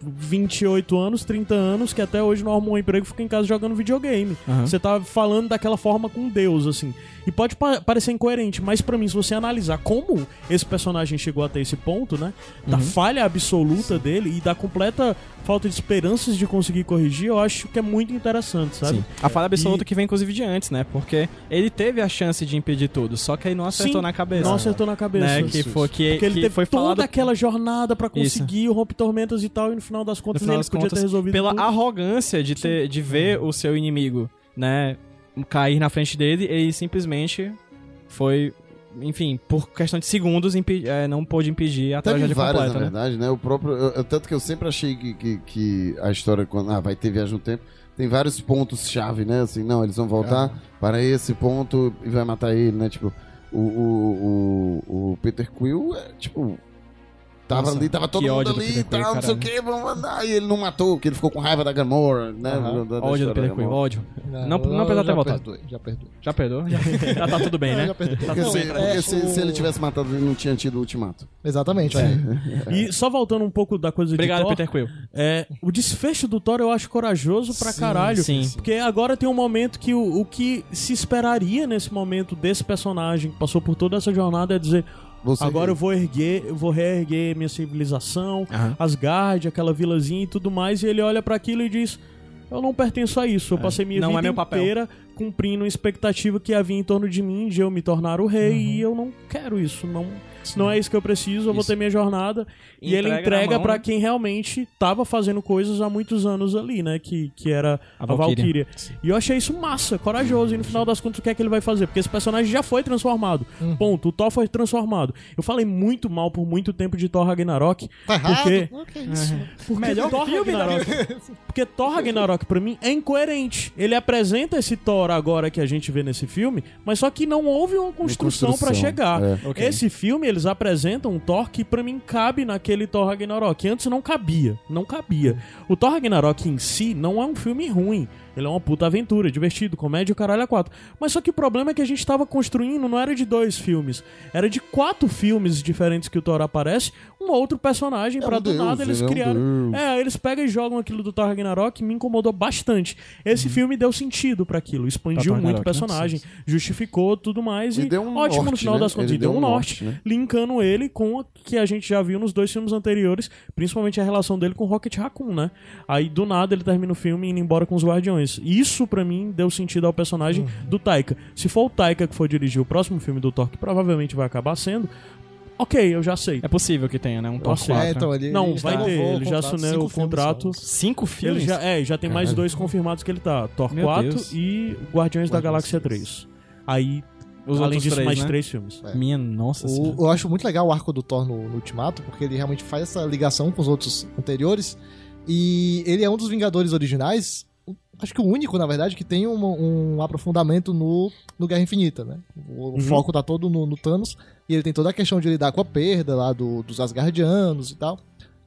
[SPEAKER 1] 28 anos, 30 anos, que até hoje não arrumou um emprego e fica em casa jogando videogame.
[SPEAKER 4] Aham.
[SPEAKER 1] Você tá falando daquela forma com Deus, assim. E pode pa- parecer incoerente, mas pra mim, se você analisar como esse personagem chegou até esse ponto, né? Da
[SPEAKER 4] Uhum.
[SPEAKER 1] falha absoluta dele e da completa falta de esperanças de conseguir corrigir, eu acho que é muito interessante, sabe?
[SPEAKER 4] Sim. A falha absoluta
[SPEAKER 1] E-
[SPEAKER 4] que vem, inclusive, de antes, né? Porque ele teve a chance de impedir tudo, só que aí não acertou
[SPEAKER 1] Sim,
[SPEAKER 4] na cabeça.
[SPEAKER 1] Não acertou na cabeça.
[SPEAKER 4] Né?
[SPEAKER 1] Isso,
[SPEAKER 4] Que
[SPEAKER 1] isso.
[SPEAKER 4] foi que,
[SPEAKER 1] Porque ele
[SPEAKER 4] que
[SPEAKER 1] teve
[SPEAKER 4] foi
[SPEAKER 1] toda
[SPEAKER 4] falado
[SPEAKER 1] aquela jornada pra
[SPEAKER 4] Isso.
[SPEAKER 1] conseguir o rompe tormentas e tal, e no final das contas
[SPEAKER 4] final
[SPEAKER 1] ele
[SPEAKER 4] das
[SPEAKER 1] podia
[SPEAKER 4] contas,
[SPEAKER 1] ter resolvido
[SPEAKER 4] pela
[SPEAKER 1] tudo.
[SPEAKER 4] arrogância de ter de ver o seu inimigo, né, cair na frente dele, ele simplesmente foi, enfim, por questão de segundos é, não pôde impedir a
[SPEAKER 3] Teve
[SPEAKER 4] tragédia
[SPEAKER 3] várias,
[SPEAKER 4] completa,
[SPEAKER 3] na
[SPEAKER 4] né?
[SPEAKER 3] verdade, né? O próprio, eu- eu- tanto que eu sempre achei que, que, que a história, quando ah, vai ter viagem no tempo, tem vários pontos-chave, né? Assim, não, eles vão voltar para esse ponto e vai matar ele, né? Tipo, o, o, o, o Peter Quill, é, tipo... Tava
[SPEAKER 4] Nossa,
[SPEAKER 3] ali, tava todo mundo ali e tal, não sei o que, vamos mandar. E ele não matou, porque ele ficou com raiva da Gamora, né? Da- da
[SPEAKER 4] Ódio do Peter Quill,
[SPEAKER 3] Gamora.
[SPEAKER 4] ódio. Não- não precisa ter
[SPEAKER 2] já
[SPEAKER 4] voltado.
[SPEAKER 2] perdoei, já perdoei.
[SPEAKER 4] Já perdoou? Já, já tá tudo bem, né?
[SPEAKER 2] já perdoei.
[SPEAKER 3] Porque,
[SPEAKER 2] Não,
[SPEAKER 3] se,
[SPEAKER 2] é,
[SPEAKER 3] porque se,
[SPEAKER 2] o-
[SPEAKER 3] se ele tivesse matado, ele não tinha tido o ultimato.
[SPEAKER 2] Exatamente, é.
[SPEAKER 1] E só voltando um pouco da coisa
[SPEAKER 4] Obrigado,
[SPEAKER 1] de Thor,
[SPEAKER 4] Peter Quill.
[SPEAKER 1] é, o desfecho do Thor eu acho corajoso pra caralho.
[SPEAKER 4] sim.
[SPEAKER 1] Porque agora tem um momento que o, o que se esperaria nesse momento desse personagem que passou por toda essa jornada é dizer:
[SPEAKER 3] Você
[SPEAKER 1] agora eu vou erguer, eu vou reerguer minha civilização,
[SPEAKER 4] Aham.
[SPEAKER 1] Asgard, aquela vilazinha e tudo mais, e ele olha pra aquilo e diz: Eu não pertenço a isso. Eu passei minha
[SPEAKER 4] Não é
[SPEAKER 1] vida
[SPEAKER 4] meu papel."
[SPEAKER 1] inteira cumprindo uma expectativa que havia em torno de mim de eu me tornar o rei e eu não quero isso. Não, não é isso que eu preciso, eu vou
[SPEAKER 4] Isso.
[SPEAKER 1] ter minha jornada. E ele
[SPEAKER 4] Entrega né?
[SPEAKER 1] quem realmente tava fazendo coisas há muitos anos ali, né? Que, que era
[SPEAKER 4] A
[SPEAKER 1] a,
[SPEAKER 4] Valkyria.
[SPEAKER 1] E eu achei isso massa, corajoso. E no final das contas, o que é que ele vai fazer? Porque esse personagem já foi transformado. Ponto. O Thor foi transformado. Eu falei muito mal por muito tempo de Thor Ragnarok.
[SPEAKER 2] Tá errado?
[SPEAKER 1] Porque
[SPEAKER 2] O que é isso?
[SPEAKER 1] porque
[SPEAKER 4] Melhor
[SPEAKER 1] Thor
[SPEAKER 4] filme
[SPEAKER 1] Ragnarok, Porque Thor Ragnarok, pra mim, é incoerente. Ele apresenta esse Thor agora que a gente vê nesse filme, mas só que não houve uma construção, pra
[SPEAKER 3] construção,
[SPEAKER 1] chegar.
[SPEAKER 3] é.
[SPEAKER 4] Ok.
[SPEAKER 1] Esse filme, eles apresentam um Thor que pra mim cabe naquele Thor Ragnarok, antes não cabia. Não cabia. O Thor Ragnarok em si não é um filme ruim. Ele é uma puta aventura, divertido, comédia, o caralho a quatro. Mas só que o problema é que a gente tava construindo, não era de dois filmes, era de quatro filmes diferentes que o Thor aparece, um outro personagem,
[SPEAKER 3] É
[SPEAKER 1] pra
[SPEAKER 3] um
[SPEAKER 1] do
[SPEAKER 3] deus,
[SPEAKER 1] nada eles
[SPEAKER 3] ele é um
[SPEAKER 1] criaram. É, eles pegam e jogam aquilo do Thor Ragnarok, me incomodou bastante. Esse filme deu sentido pra aquilo, expandiu
[SPEAKER 4] Thor
[SPEAKER 1] muito o
[SPEAKER 4] né?
[SPEAKER 1] personagem, justificou tudo mais e,
[SPEAKER 3] E deu um
[SPEAKER 1] ótimo no
[SPEAKER 3] norte,
[SPEAKER 1] final
[SPEAKER 3] né?
[SPEAKER 1] das contas,
[SPEAKER 3] Ele
[SPEAKER 1] e deu um norte,
[SPEAKER 3] né?
[SPEAKER 1] linkando ele com o que a gente já viu nos dois filmes anteriores, principalmente a relação dele com Rocket Raccoon, né? Aí do nada ele termina o filme indo embora com os Guardiões. Isso pra mim deu sentido ao personagem
[SPEAKER 3] Uhum.
[SPEAKER 1] do Taika. Se for o Taika que for dirigir o próximo filme do Thor, que provavelmente vai acabar sendo, ok, eu já sei.
[SPEAKER 4] É possível que tenha, né? Um Thor
[SPEAKER 1] Nossa,
[SPEAKER 4] 4.
[SPEAKER 2] É, então, ele,
[SPEAKER 1] Não,
[SPEAKER 2] ele
[SPEAKER 1] vai
[SPEAKER 2] renovou
[SPEAKER 1] ter, ele já assinou o contrato.
[SPEAKER 4] Cinco
[SPEAKER 1] Ele
[SPEAKER 4] filmes?
[SPEAKER 1] já, é, já tem mais dois confirmados que ele tá. Thor
[SPEAKER 4] Meu
[SPEAKER 1] 4
[SPEAKER 4] Deus.
[SPEAKER 1] e Guardiões da
[SPEAKER 2] Guardiões
[SPEAKER 1] Galáxia
[SPEAKER 2] 3.
[SPEAKER 1] 3. Aí,
[SPEAKER 4] Os
[SPEAKER 1] além
[SPEAKER 4] outros
[SPEAKER 1] disso,
[SPEAKER 4] três,
[SPEAKER 1] mais
[SPEAKER 4] né?
[SPEAKER 1] três filmes.
[SPEAKER 2] É.
[SPEAKER 4] Minha nossa senhora.
[SPEAKER 2] O- eu acho muito legal o arco do Thor no, no Ultimato, porque ele realmente faz essa ligação com os outros anteriores. E ele é um dos Vingadores originais, acho que o único, na verdade, que tem um, um aprofundamento no, no Guerra Infinita, né? O, o
[SPEAKER 1] Uhum.
[SPEAKER 2] foco tá todo no, no Thanos, e ele tem toda a questão de lidar com a perda lá do, dos Asgardianos e tal.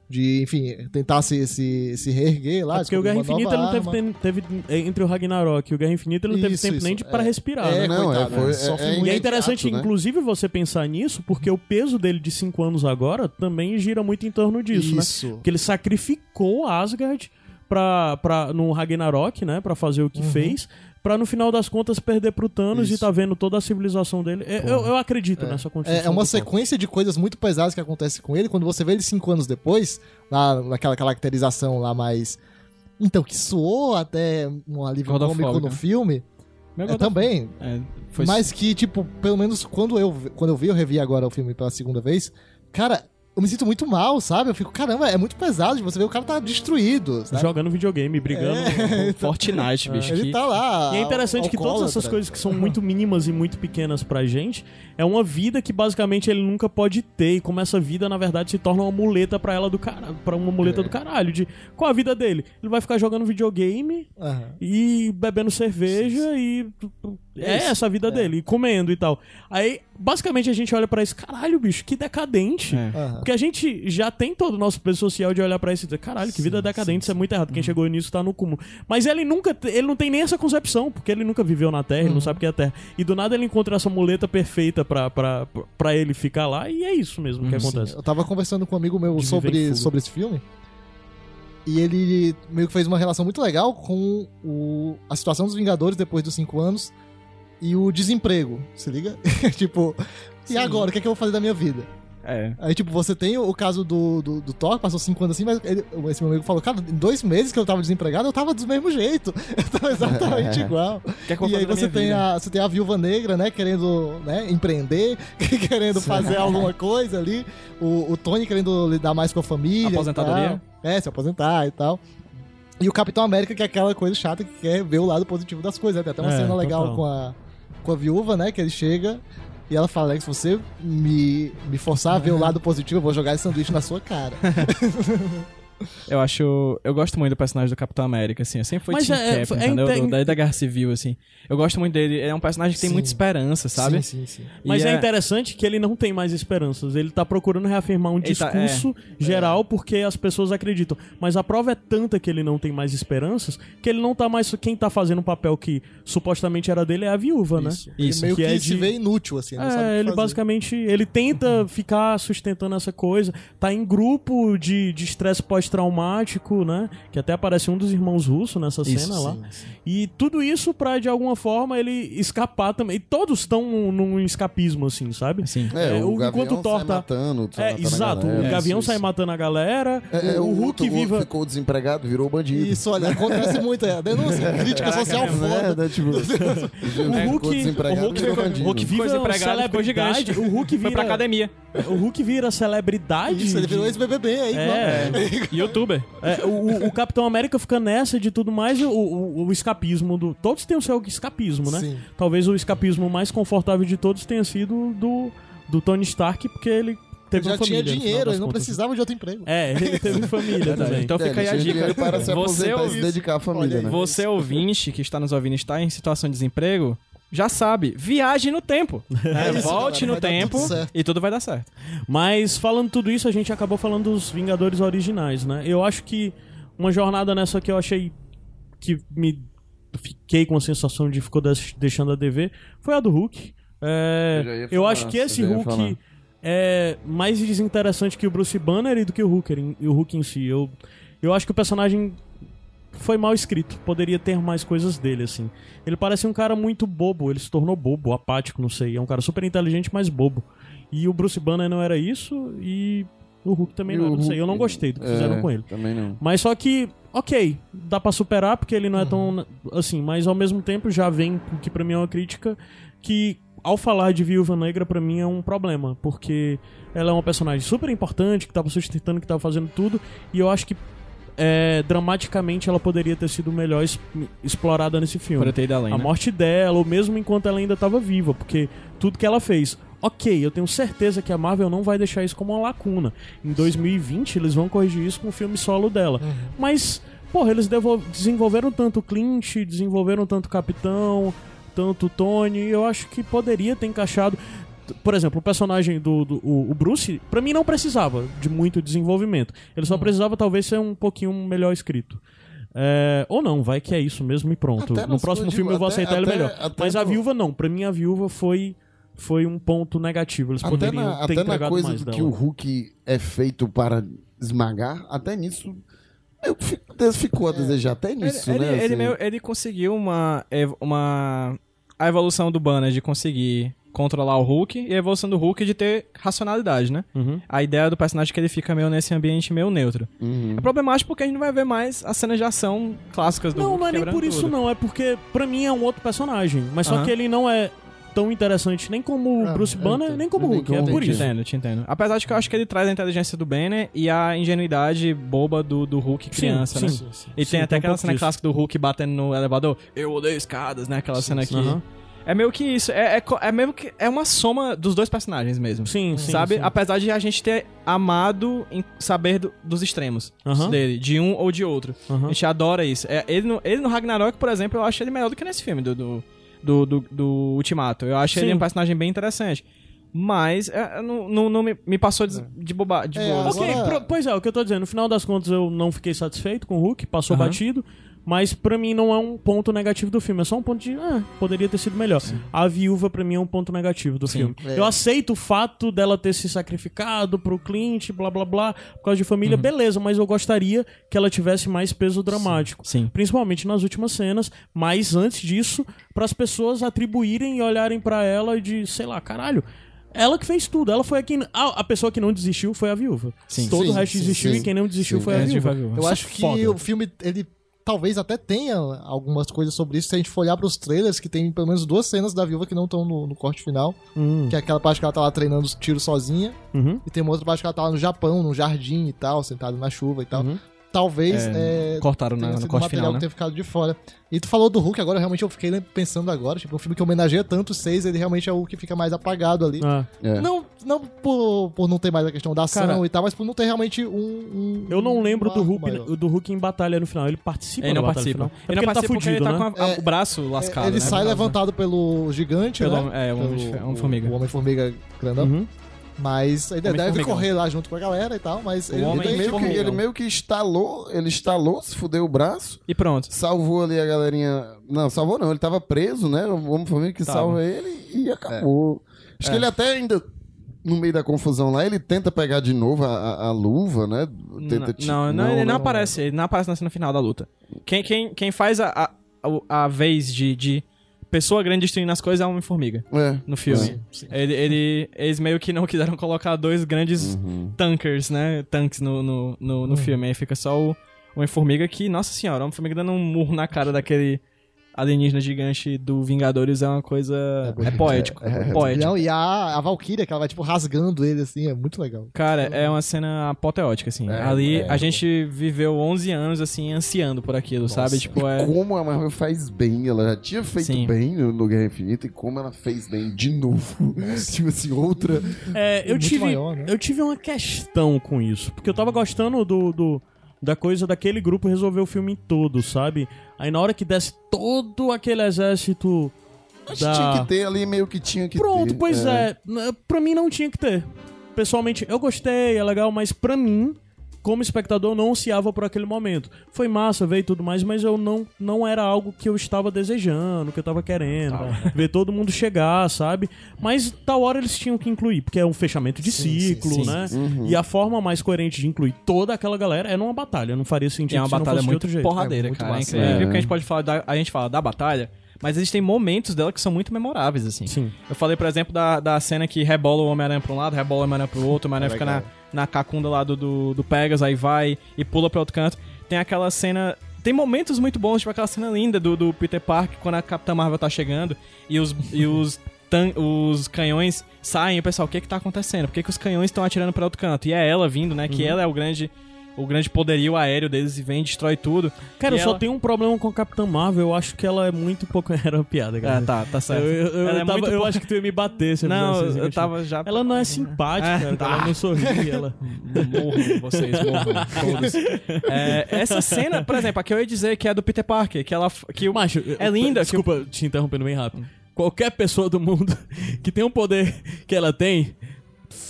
[SPEAKER 2] de, enfim, tentar se, se, se reerguer lá.
[SPEAKER 1] É porque o Guerra Infinita não teve,
[SPEAKER 2] arma.
[SPEAKER 1] teve. Entre o Ragnarok e o Guerra Infinita, ele não teve
[SPEAKER 2] Isso,
[SPEAKER 1] tempo
[SPEAKER 2] isso,
[SPEAKER 1] nem de,
[SPEAKER 2] é.
[SPEAKER 1] para respirar,
[SPEAKER 2] É,
[SPEAKER 1] né?
[SPEAKER 3] não, é,
[SPEAKER 2] coitado,
[SPEAKER 3] foi,
[SPEAKER 2] né?
[SPEAKER 3] é,
[SPEAKER 2] Sofre
[SPEAKER 3] é
[SPEAKER 2] muito.
[SPEAKER 1] E é interessante,
[SPEAKER 3] né?
[SPEAKER 1] inclusive, você pensar nisso, porque o peso dele de 5 anos agora também gira muito em torno disso, né?
[SPEAKER 2] Isso.
[SPEAKER 1] Porque ele sacrificou Asgard pra, pra, no Ragnarok, né? Pra fazer o
[SPEAKER 2] Uhum.
[SPEAKER 1] que fez. Pra no final das contas perder pro Thanos
[SPEAKER 2] Isso.
[SPEAKER 1] e tá vendo toda a civilização dele. É, Eu, eu acredito nessa construção.
[SPEAKER 2] É, é uma sequência de coisas muito pesadas que acontece com ele. Quando você vê ele cinco anos depois, lá naquela caracterização lá mais. Então, que soou até um alívio cômico no filme.
[SPEAKER 4] Meu
[SPEAKER 2] É, também.
[SPEAKER 4] É, foi
[SPEAKER 2] Mas que, tipo, pelo menos quando eu, quando eu vi, eu revi agora o filme pela segunda vez, cara, eu me sinto muito mal, sabe? Eu fico, caramba, é muito pesado de você ver o cara tá destruído, sabe?
[SPEAKER 1] Jogando videogame, brigando.
[SPEAKER 4] Fortnite, bicho.
[SPEAKER 2] Ele
[SPEAKER 4] que-
[SPEAKER 2] tá lá.
[SPEAKER 1] E é interessante que todas essas coisas que são muito mínimas e muito pequenas pra gente, é uma vida que basicamente ele nunca pode ter. E como essa vida, na verdade, se torna uma muleta pra ela do cara, para uma muleta
[SPEAKER 2] É.
[SPEAKER 1] do caralho. De qual a vida dele? Ele vai ficar jogando videogame
[SPEAKER 2] Aham.
[SPEAKER 1] e bebendo cerveja e é
[SPEAKER 2] Isso,
[SPEAKER 1] essa a vida
[SPEAKER 2] é.
[SPEAKER 1] dele, e comendo e tal. Aí, basicamente a gente olha pra isso, caralho, bicho, que decadente.
[SPEAKER 4] É.
[SPEAKER 2] Aham.
[SPEAKER 1] Porque a gente já tem todo o nosso peso social de olhar pra isso e dizer, caralho, que vida decadente, isso é muito errado.
[SPEAKER 2] Uhum.
[SPEAKER 1] Quem chegou nisso tá no cúmulo. Mas ele nunca, ele não tem nem essa concepção, porque ele nunca viveu na Terra,
[SPEAKER 2] Uhum.
[SPEAKER 1] ele não sabe o que é a Terra. E do nada ele encontra essa muleta perfeita pra, pra, pra ele ficar lá, e é isso mesmo que
[SPEAKER 2] Sim,
[SPEAKER 1] acontece.
[SPEAKER 2] Eu tava conversando com um amigo meu
[SPEAKER 1] De
[SPEAKER 2] sobre, sobre esse filme. E ele meio que fez uma relação muito legal com o, a situação dos Vingadores depois dos cinco anos e o desemprego. Se liga? tipo, e agora? O que é que eu vou fazer da minha vida?
[SPEAKER 4] É.
[SPEAKER 2] Aí, tipo, você tem o caso do, do, do Thor, passou cinco anos assim, mas ele- esse meu amigo falou, cara, em dois meses que eu tava desempregado, eu tava do mesmo jeito. Eu tava exatamente igual.
[SPEAKER 4] Que é que eu vou
[SPEAKER 2] E aí você tem,
[SPEAKER 4] vida?
[SPEAKER 2] a, você tem a viúva negra, né, querendo né, empreender, querendo fazer alguma coisa ali. O, o Tony querendo lidar mais com a família.
[SPEAKER 4] Aposentadoria.
[SPEAKER 2] É, se aposentar e tal. E o Capitão América, que é aquela coisa chata que quer ver o lado positivo das coisas. né? Tem até uma
[SPEAKER 1] É,
[SPEAKER 2] cena legal
[SPEAKER 1] total.
[SPEAKER 2] com a, com a viúva, né, que ele chega... E ela fala, Alex, você me, me forçar a ver o lado positivo, eu vou jogar esse sanduíche na sua cara.
[SPEAKER 4] Eu acho. Eu gosto muito do personagem do Capitão América, assim. Eu sempre fui
[SPEAKER 1] Mas
[SPEAKER 4] Team
[SPEAKER 1] é-
[SPEAKER 4] Cap,
[SPEAKER 1] é
[SPEAKER 4] entendeu?
[SPEAKER 1] inte-
[SPEAKER 4] Do- Da, da Guerra Civil, assim. Eu gosto muito dele. Ele é um personagem que tem
[SPEAKER 2] Sim.
[SPEAKER 4] muita esperança, sabe?
[SPEAKER 2] Sim, sim, sim.
[SPEAKER 1] Mas
[SPEAKER 4] E
[SPEAKER 1] é... interessante que ele não tem mais esperanças. Ele tá procurando reafirmar um
[SPEAKER 4] Ele tá-
[SPEAKER 1] discurso geral porque as pessoas acreditam. Mas a prova é tanta que ele não tem mais esperanças que ele não tá mais. Quem tá fazendo o papel que supostamente era dele é a viúva, né?
[SPEAKER 2] Isso.
[SPEAKER 4] Isso,
[SPEAKER 2] Ele meio
[SPEAKER 1] que
[SPEAKER 2] que,
[SPEAKER 1] é
[SPEAKER 2] se
[SPEAKER 1] de-
[SPEAKER 2] vê inútil, assim.
[SPEAKER 1] É, ele
[SPEAKER 2] fazer.
[SPEAKER 1] basicamente ele tenta ficar sustentando essa coisa, tá em grupo de de estresse pós-traumático, né? Que até aparece um dos irmãos russos nessa
[SPEAKER 4] Isso,
[SPEAKER 1] cena lá.
[SPEAKER 2] Sim, sim.
[SPEAKER 1] E tudo isso pra de alguma forma ele escapar também. E todos estão num, num escapismo assim, sabe?
[SPEAKER 4] Assim.
[SPEAKER 3] É,
[SPEAKER 1] É,
[SPEAKER 3] o
[SPEAKER 1] o-
[SPEAKER 3] Gavião
[SPEAKER 1] enquanto o Thor
[SPEAKER 3] sai matando, sai
[SPEAKER 1] É,
[SPEAKER 3] matando a
[SPEAKER 1] exato.
[SPEAKER 3] galera.
[SPEAKER 1] O Gavião
[SPEAKER 2] isso,
[SPEAKER 1] sai
[SPEAKER 2] isso.
[SPEAKER 1] matando a galera.
[SPEAKER 3] É, é,
[SPEAKER 1] o, Hulk
[SPEAKER 3] outro,
[SPEAKER 1] viva.
[SPEAKER 3] ficou desempregado, virou bandido.
[SPEAKER 2] Isso, olha, acontece muito. É, denúncia, crítica social
[SPEAKER 3] É,
[SPEAKER 2] foda.
[SPEAKER 3] né, tipo,
[SPEAKER 1] O Hulk, o Hulk,
[SPEAKER 3] virou
[SPEAKER 1] o. Hulk vira celebridade. O Hulk
[SPEAKER 4] Foi pra
[SPEAKER 1] vira,
[SPEAKER 4] academia.
[SPEAKER 1] o Hulk vira celebridade.
[SPEAKER 2] Isso, ele virou ex-BBB aí.
[SPEAKER 1] É,
[SPEAKER 4] Youtuber.
[SPEAKER 1] É, o, o- Capitão América fica nessa de tudo mais o, o- o escapismo do. Todos têm o seu escapismo, né?
[SPEAKER 2] Sim.
[SPEAKER 1] Talvez o escapismo mais confortável de todos tenha sido do, do Tony Stark, porque ele
[SPEAKER 2] Ele
[SPEAKER 1] teve
[SPEAKER 2] já
[SPEAKER 1] uma família.
[SPEAKER 2] tinha dinheiro, ele não
[SPEAKER 1] contas.
[SPEAKER 2] precisava de outro emprego.
[SPEAKER 1] É, ele teve família também.
[SPEAKER 4] Então
[SPEAKER 3] É,
[SPEAKER 4] fica aí a dica.
[SPEAKER 3] para se
[SPEAKER 4] Você
[SPEAKER 3] e se dedicar à família,
[SPEAKER 2] Olha
[SPEAKER 3] né?
[SPEAKER 4] Você ouvinte que está nos ouvindo está em situação de desemprego, já sabe, viaje no tempo. né?
[SPEAKER 2] isso,
[SPEAKER 4] Volte
[SPEAKER 2] galera,
[SPEAKER 4] no tempo
[SPEAKER 2] tudo
[SPEAKER 4] e tudo vai dar certo.
[SPEAKER 1] Mas falando tudo isso, a gente acabou falando dos Vingadores originais, né? Eu acho que uma jornada nessa que eu achei que me fiquei com a sensação de ficou deixando a dever foi a do Hulk. É,
[SPEAKER 3] Eu
[SPEAKER 1] eu acho que esse Hulk
[SPEAKER 3] falar.
[SPEAKER 1] é mais desinteressante que o Bruce Banner e do que o Hulk, em- e o Hulk em si. Eu, eu acho que o personagem foi mal escrito. Poderia ter mais coisas dele, assim. Ele parece um cara muito bobo. Ele se tornou bobo, apático, não sei. É um cara super inteligente, mas bobo. E o Bruce Banner não era isso e o Hulk também
[SPEAKER 3] E
[SPEAKER 1] não era. Não sei, eu não
[SPEAKER 3] Hulk-
[SPEAKER 1] gostei do que
[SPEAKER 3] é,
[SPEAKER 1] fizeram com ele.
[SPEAKER 3] Também não.
[SPEAKER 1] Mas só que, ok, dá pra superar porque ele não é tão assim, mas ao mesmo tempo já vem o que pra mim é uma crítica que ao falar de Viúva Negra pra mim é um problema, porque ela é uma personagem super importante que tava sustentando, que tava fazendo tudo, e eu acho que é, dramaticamente ela poderia ter sido melhor es- explorada nesse filme.
[SPEAKER 4] Além,
[SPEAKER 1] A
[SPEAKER 4] né?
[SPEAKER 1] morte dela, ou mesmo enquanto ela ainda estava viva, porque tudo que ela fez. Ok, eu tenho certeza que a Marvel não vai deixar isso como uma lacuna. Em 2020 eles vão corrigir isso com o filme solo dela. Mas, porra, eles desenvolveram tanto Clint, desenvolveram tanto o Capitão, tanto Tony, eu acho que poderia ter encaixado. Por exemplo, o personagem do, do- o, o Bruce, pra mim não precisava de muito desenvolvimento. Ele
[SPEAKER 2] Hum.
[SPEAKER 1] só precisava talvez ser um pouquinho melhor escrito. É, ou não, vai que é isso mesmo e pronto.
[SPEAKER 3] Até
[SPEAKER 1] no próximo
[SPEAKER 3] eu digo,
[SPEAKER 1] filme eu vou
[SPEAKER 3] até-
[SPEAKER 1] aceitar ele
[SPEAKER 3] até-
[SPEAKER 1] melhor.
[SPEAKER 3] até
[SPEAKER 1] Mas a viúva não, pra mim a viúva foi foi um ponto negativo. Eles
[SPEAKER 3] Até
[SPEAKER 1] poderiam
[SPEAKER 3] na,
[SPEAKER 1] ter
[SPEAKER 3] até na
[SPEAKER 1] entregado
[SPEAKER 3] coisa
[SPEAKER 1] mais
[SPEAKER 3] do
[SPEAKER 1] dela.
[SPEAKER 3] que o Hulk é feito para esmagar, até nisso. Eu fico, ficou a desejar, até
[SPEAKER 4] Ele,
[SPEAKER 3] nisso,
[SPEAKER 4] ele,
[SPEAKER 3] né?
[SPEAKER 4] ele
[SPEAKER 3] assim.
[SPEAKER 4] meio- ele conseguiu uma, ev- uma. A evolução do Banner de conseguir controlar o Hulk e a evolução do Hulk de ter racionalidade, né?
[SPEAKER 1] Uhum.
[SPEAKER 4] A ideia do personagem é que ele fica meio nesse ambiente meio neutro.
[SPEAKER 3] Uhum.
[SPEAKER 4] É problemático porque a gente não vai ver mais as cenas de ação clássicas do
[SPEAKER 1] Não,
[SPEAKER 4] Hulk
[SPEAKER 1] não é nem por isso
[SPEAKER 4] tudo.
[SPEAKER 1] não, é porque pra mim é um outro personagem. Mas só
[SPEAKER 4] Aham.
[SPEAKER 1] que ele não é tão interessante nem como
[SPEAKER 2] Ah,
[SPEAKER 1] Bruce Banner,
[SPEAKER 2] entendo.
[SPEAKER 1] nem como Hulk.
[SPEAKER 3] como
[SPEAKER 1] é por isso.
[SPEAKER 4] Te entendo, te entendo. Apesar de que eu acho que ele traz a inteligência do Banner e a ingenuidade boba do, do Hulk criança,
[SPEAKER 1] sim,
[SPEAKER 4] né?
[SPEAKER 1] sim,
[SPEAKER 2] sim.
[SPEAKER 4] E
[SPEAKER 1] Sim,
[SPEAKER 4] tem até
[SPEAKER 1] tem
[SPEAKER 4] aquela cena
[SPEAKER 1] disso.
[SPEAKER 4] clássica do Hulk batendo no elevador. Eu odeio escadas, né? Aquela cena aqui. É meio que isso. É, é, é mesmo que. É uma soma dos dois personagens mesmo.
[SPEAKER 1] Sim, sim.
[SPEAKER 4] sabe?
[SPEAKER 1] sim.
[SPEAKER 4] Apesar de a gente ter amado em saber do- dos extremos dele, de um ou de outro. A gente adora isso. É, ele, no, ele no Ragnarok, por exemplo, eu acho ele melhor do que nesse filme do, do, do, do- do Ultimato. Eu acho ele
[SPEAKER 1] Sim.
[SPEAKER 4] um personagem bem interessante. Mas é, não, não, não me, me passou de, de boba, de
[SPEAKER 2] É, agora-
[SPEAKER 1] Ok, pro- pois é, o que eu tô dizendo, no final das contas eu não fiquei satisfeito com o Hulk, passou batido, mas pra mim não é um ponto negativo do filme, é só um ponto de, ah, poderia ter sido melhor. A viúva pra mim é um ponto negativo do
[SPEAKER 4] Sim.
[SPEAKER 1] filme.
[SPEAKER 2] É.
[SPEAKER 1] Eu aceito o fato dela ter se sacrificado pro Clint, blá blá blá, por causa de
[SPEAKER 4] Uhum.
[SPEAKER 1] família, beleza, mas eu gostaria que ela tivesse mais peso dramático.
[SPEAKER 4] Sim.
[SPEAKER 1] Principalmente nas últimas cenas, mas antes disso, para as pessoas atribuírem e olharem pra ela de, sei lá, caralho, ela que fez tudo. Ela foi a quem. A, a pessoa que não desistiu foi a viúva.
[SPEAKER 4] Sim.
[SPEAKER 1] Todo
[SPEAKER 2] Sim,
[SPEAKER 1] o resto
[SPEAKER 2] sim,
[SPEAKER 1] desistiu
[SPEAKER 2] sim.
[SPEAKER 1] e quem não desistiu
[SPEAKER 3] Sim,
[SPEAKER 1] foi a
[SPEAKER 4] é,
[SPEAKER 1] viúva.
[SPEAKER 4] foi a viúva.
[SPEAKER 2] Eu
[SPEAKER 1] Isso é
[SPEAKER 2] acho que
[SPEAKER 1] foda.
[SPEAKER 2] o filme, ele talvez até tenha algumas coisas sobre isso. Se a gente for olhar pros trailers, que tem pelo menos duas cenas da viúva que não estão no, no corte final.
[SPEAKER 1] Hum,
[SPEAKER 2] Que é aquela parte que ela tá lá treinando os tiros sozinha.
[SPEAKER 1] uhum,
[SPEAKER 2] E tem uma outra parte que ela tá lá no Japão, num jardim e tal, sentada na chuva e tal.
[SPEAKER 1] uhum.
[SPEAKER 2] Talvez
[SPEAKER 4] É,
[SPEAKER 2] é,
[SPEAKER 4] Cortaram na, no
[SPEAKER 2] um
[SPEAKER 4] corte
[SPEAKER 2] material
[SPEAKER 4] final,
[SPEAKER 2] que
[SPEAKER 4] né?
[SPEAKER 2] tenha ficado de fora. E tu falou do Hulk, agora realmente eu fiquei pensando agora. Tipo, um filme que homenageia tanto os seis, ele realmente é o que fica mais apagado ali.
[SPEAKER 1] Ah,
[SPEAKER 3] É.
[SPEAKER 2] Não, não por, por não ter mais a questão da ação
[SPEAKER 1] Cara,
[SPEAKER 2] e tal, mas por não ter realmente um. um-
[SPEAKER 1] eu não
[SPEAKER 2] um
[SPEAKER 1] lembro do
[SPEAKER 2] arco
[SPEAKER 1] Hulk,
[SPEAKER 2] maior.
[SPEAKER 1] do Hulk em batalha no final. Ele participa
[SPEAKER 4] Ele não participa.
[SPEAKER 1] final. É
[SPEAKER 4] ele não participa
[SPEAKER 1] ele
[SPEAKER 4] ele
[SPEAKER 1] tá
[SPEAKER 4] tá
[SPEAKER 1] fudido,
[SPEAKER 4] com a-
[SPEAKER 1] né?
[SPEAKER 4] a- o braço lascado.
[SPEAKER 2] ele
[SPEAKER 4] né?
[SPEAKER 2] sai levantado pelo gigante,
[SPEAKER 4] Pelo
[SPEAKER 2] né?
[SPEAKER 4] é, o Homem-Formiga.
[SPEAKER 2] O Homem-Formiga grandão.
[SPEAKER 1] Uhum.
[SPEAKER 2] Mas ele deve
[SPEAKER 4] Homem-Formiga.
[SPEAKER 2] correr lá junto com a galera e tal, mas ele,
[SPEAKER 4] homem
[SPEAKER 2] ele
[SPEAKER 3] meio, que, ele meio que estalou, ele estalou, se fudeu o braço,
[SPEAKER 4] E pronto.
[SPEAKER 3] salvou ali a galerinha. Não, salvou não, ele tava preso, né? O homem-formiga que
[SPEAKER 4] Tava.
[SPEAKER 3] salva ele e acabou. Acho que ele até ainda, no meio da confusão lá, ele tenta pegar de novo a, a- a luva, né? Tenta ti-
[SPEAKER 4] Não, não, ele não, aparece. Ele não aparece na cena final da luta. Quem, quem, quem faz a, a, a- a vez de, de pessoa grande destruindo as coisas é o Homem-Formiga.
[SPEAKER 3] É.
[SPEAKER 4] No filme. Ele, ele- eles meio que não quiseram colocar dois grandes
[SPEAKER 3] Uhum.
[SPEAKER 4] tankers, né? Tanques no, no, no, no filme. Aí fica só o Homem-Formiga que, nossa senhora, o Homem-Formiga dando um murro na cara daquele alienígena gigante do Vingadores é uma coisa. É, poético.
[SPEAKER 3] É, é.
[SPEAKER 4] poético.
[SPEAKER 2] Não, e a, a Valkyria, que ela vai, tipo, rasgando ele, assim, é muito legal.
[SPEAKER 4] Cara, é uma cena apoteótica, assim.
[SPEAKER 3] É,
[SPEAKER 4] Ali
[SPEAKER 3] é.
[SPEAKER 4] a gente viveu 11 anos, assim, ansiando por aquilo, sabe? Tipo, é.
[SPEAKER 3] Como a Marvel faz bem, ela já tinha feito
[SPEAKER 4] Sim.
[SPEAKER 3] bem no, no Guerra Infinita e como ela fez bem de novo. tipo assim, outra.
[SPEAKER 1] É, eu
[SPEAKER 2] Muito
[SPEAKER 1] tive,
[SPEAKER 2] maior, né?
[SPEAKER 1] eu tive uma questão com isso, porque eu tava gostando do, do- da coisa daquele grupo resolver o filme todo, sabe? Aí na hora que desce todo aquele exército
[SPEAKER 3] Mas
[SPEAKER 1] da...
[SPEAKER 3] tinha que ter ali, meio que tinha que
[SPEAKER 1] Pronto,
[SPEAKER 3] ter.
[SPEAKER 1] pois é. N- Pra mim não tinha que ter. Pessoalmente, eu gostei, é legal, mas pra mim, como espectador, eu não ansiava por aquele momento. Foi massa, veio e tudo mais, mas eu não, não era algo que eu estava desejando, que eu tava querendo. Ver todo mundo chegar, sabe? Mas tal hora eles tinham que incluir, porque é um fechamento de
[SPEAKER 2] Sim,
[SPEAKER 1] ciclo,
[SPEAKER 2] sim, sim,
[SPEAKER 1] né?
[SPEAKER 3] Uhum.
[SPEAKER 1] E a forma mais coerente de incluir toda aquela galera é numa batalha. Não faria sentido
[SPEAKER 4] É uma
[SPEAKER 1] se não
[SPEAKER 4] batalha muito
[SPEAKER 1] outro jeito.
[SPEAKER 4] porradeira,
[SPEAKER 2] É muito
[SPEAKER 4] cara. É
[SPEAKER 2] massa.
[SPEAKER 4] incrível
[SPEAKER 3] É.
[SPEAKER 4] porque a gente pode falar da, a gente fala da batalha, mas existem momentos dela que são muito memoráveis, assim.
[SPEAKER 1] Sim.
[SPEAKER 4] Eu falei, por exemplo, da, da cena que rebola o Homem-Aranha pra um lado, rebola o Homem-Aranha pro outro, o Homem-Aranha
[SPEAKER 2] É
[SPEAKER 4] fica na. Na cacunda lá do, do, do Pegas, aí vai e pula pra outro canto. Tem aquela cena. Tem momentos muito bons, tipo aquela cena linda do, do Peter Parker quando a Capitã Marvel tá chegando e os, e os, tan- os canhões saem e o pessoal, o que que tá acontecendo? Por que, que os canhões estão atirando pra outro canto? E é ela vindo, né?
[SPEAKER 1] Uhum.
[SPEAKER 4] Que ela é o grande. O grande poderio aéreo deles e vem e destrói tudo.
[SPEAKER 1] Cara,
[SPEAKER 4] E
[SPEAKER 1] eu só
[SPEAKER 4] ela-
[SPEAKER 1] tenho um problema com a Capitã Marvel. Eu acho que ela é muito pouco. Era uma piada, cara.
[SPEAKER 4] Ah, tá, tá certo.
[SPEAKER 1] Eu, eu, eu
[SPEAKER 4] ela é
[SPEAKER 1] tava-
[SPEAKER 4] muito
[SPEAKER 1] eu
[SPEAKER 4] pouco-
[SPEAKER 1] acho que tu ia me bater se eu
[SPEAKER 4] Não,
[SPEAKER 1] fizesse isso,
[SPEAKER 4] eu tava já.
[SPEAKER 1] Ela não é simpática,
[SPEAKER 4] Ah,
[SPEAKER 1] cara, ela não sorri, ela...
[SPEAKER 4] Morram vocês, morram todos. É, essa cena, por exemplo, aqui eu ia dizer que é do Peter Parker, que ela. Que o,
[SPEAKER 1] Macho,
[SPEAKER 4] é linda.
[SPEAKER 1] Desculpa te interrompendo bem rápido. Qualquer pessoa do mundo que tem um poder que que ela tem,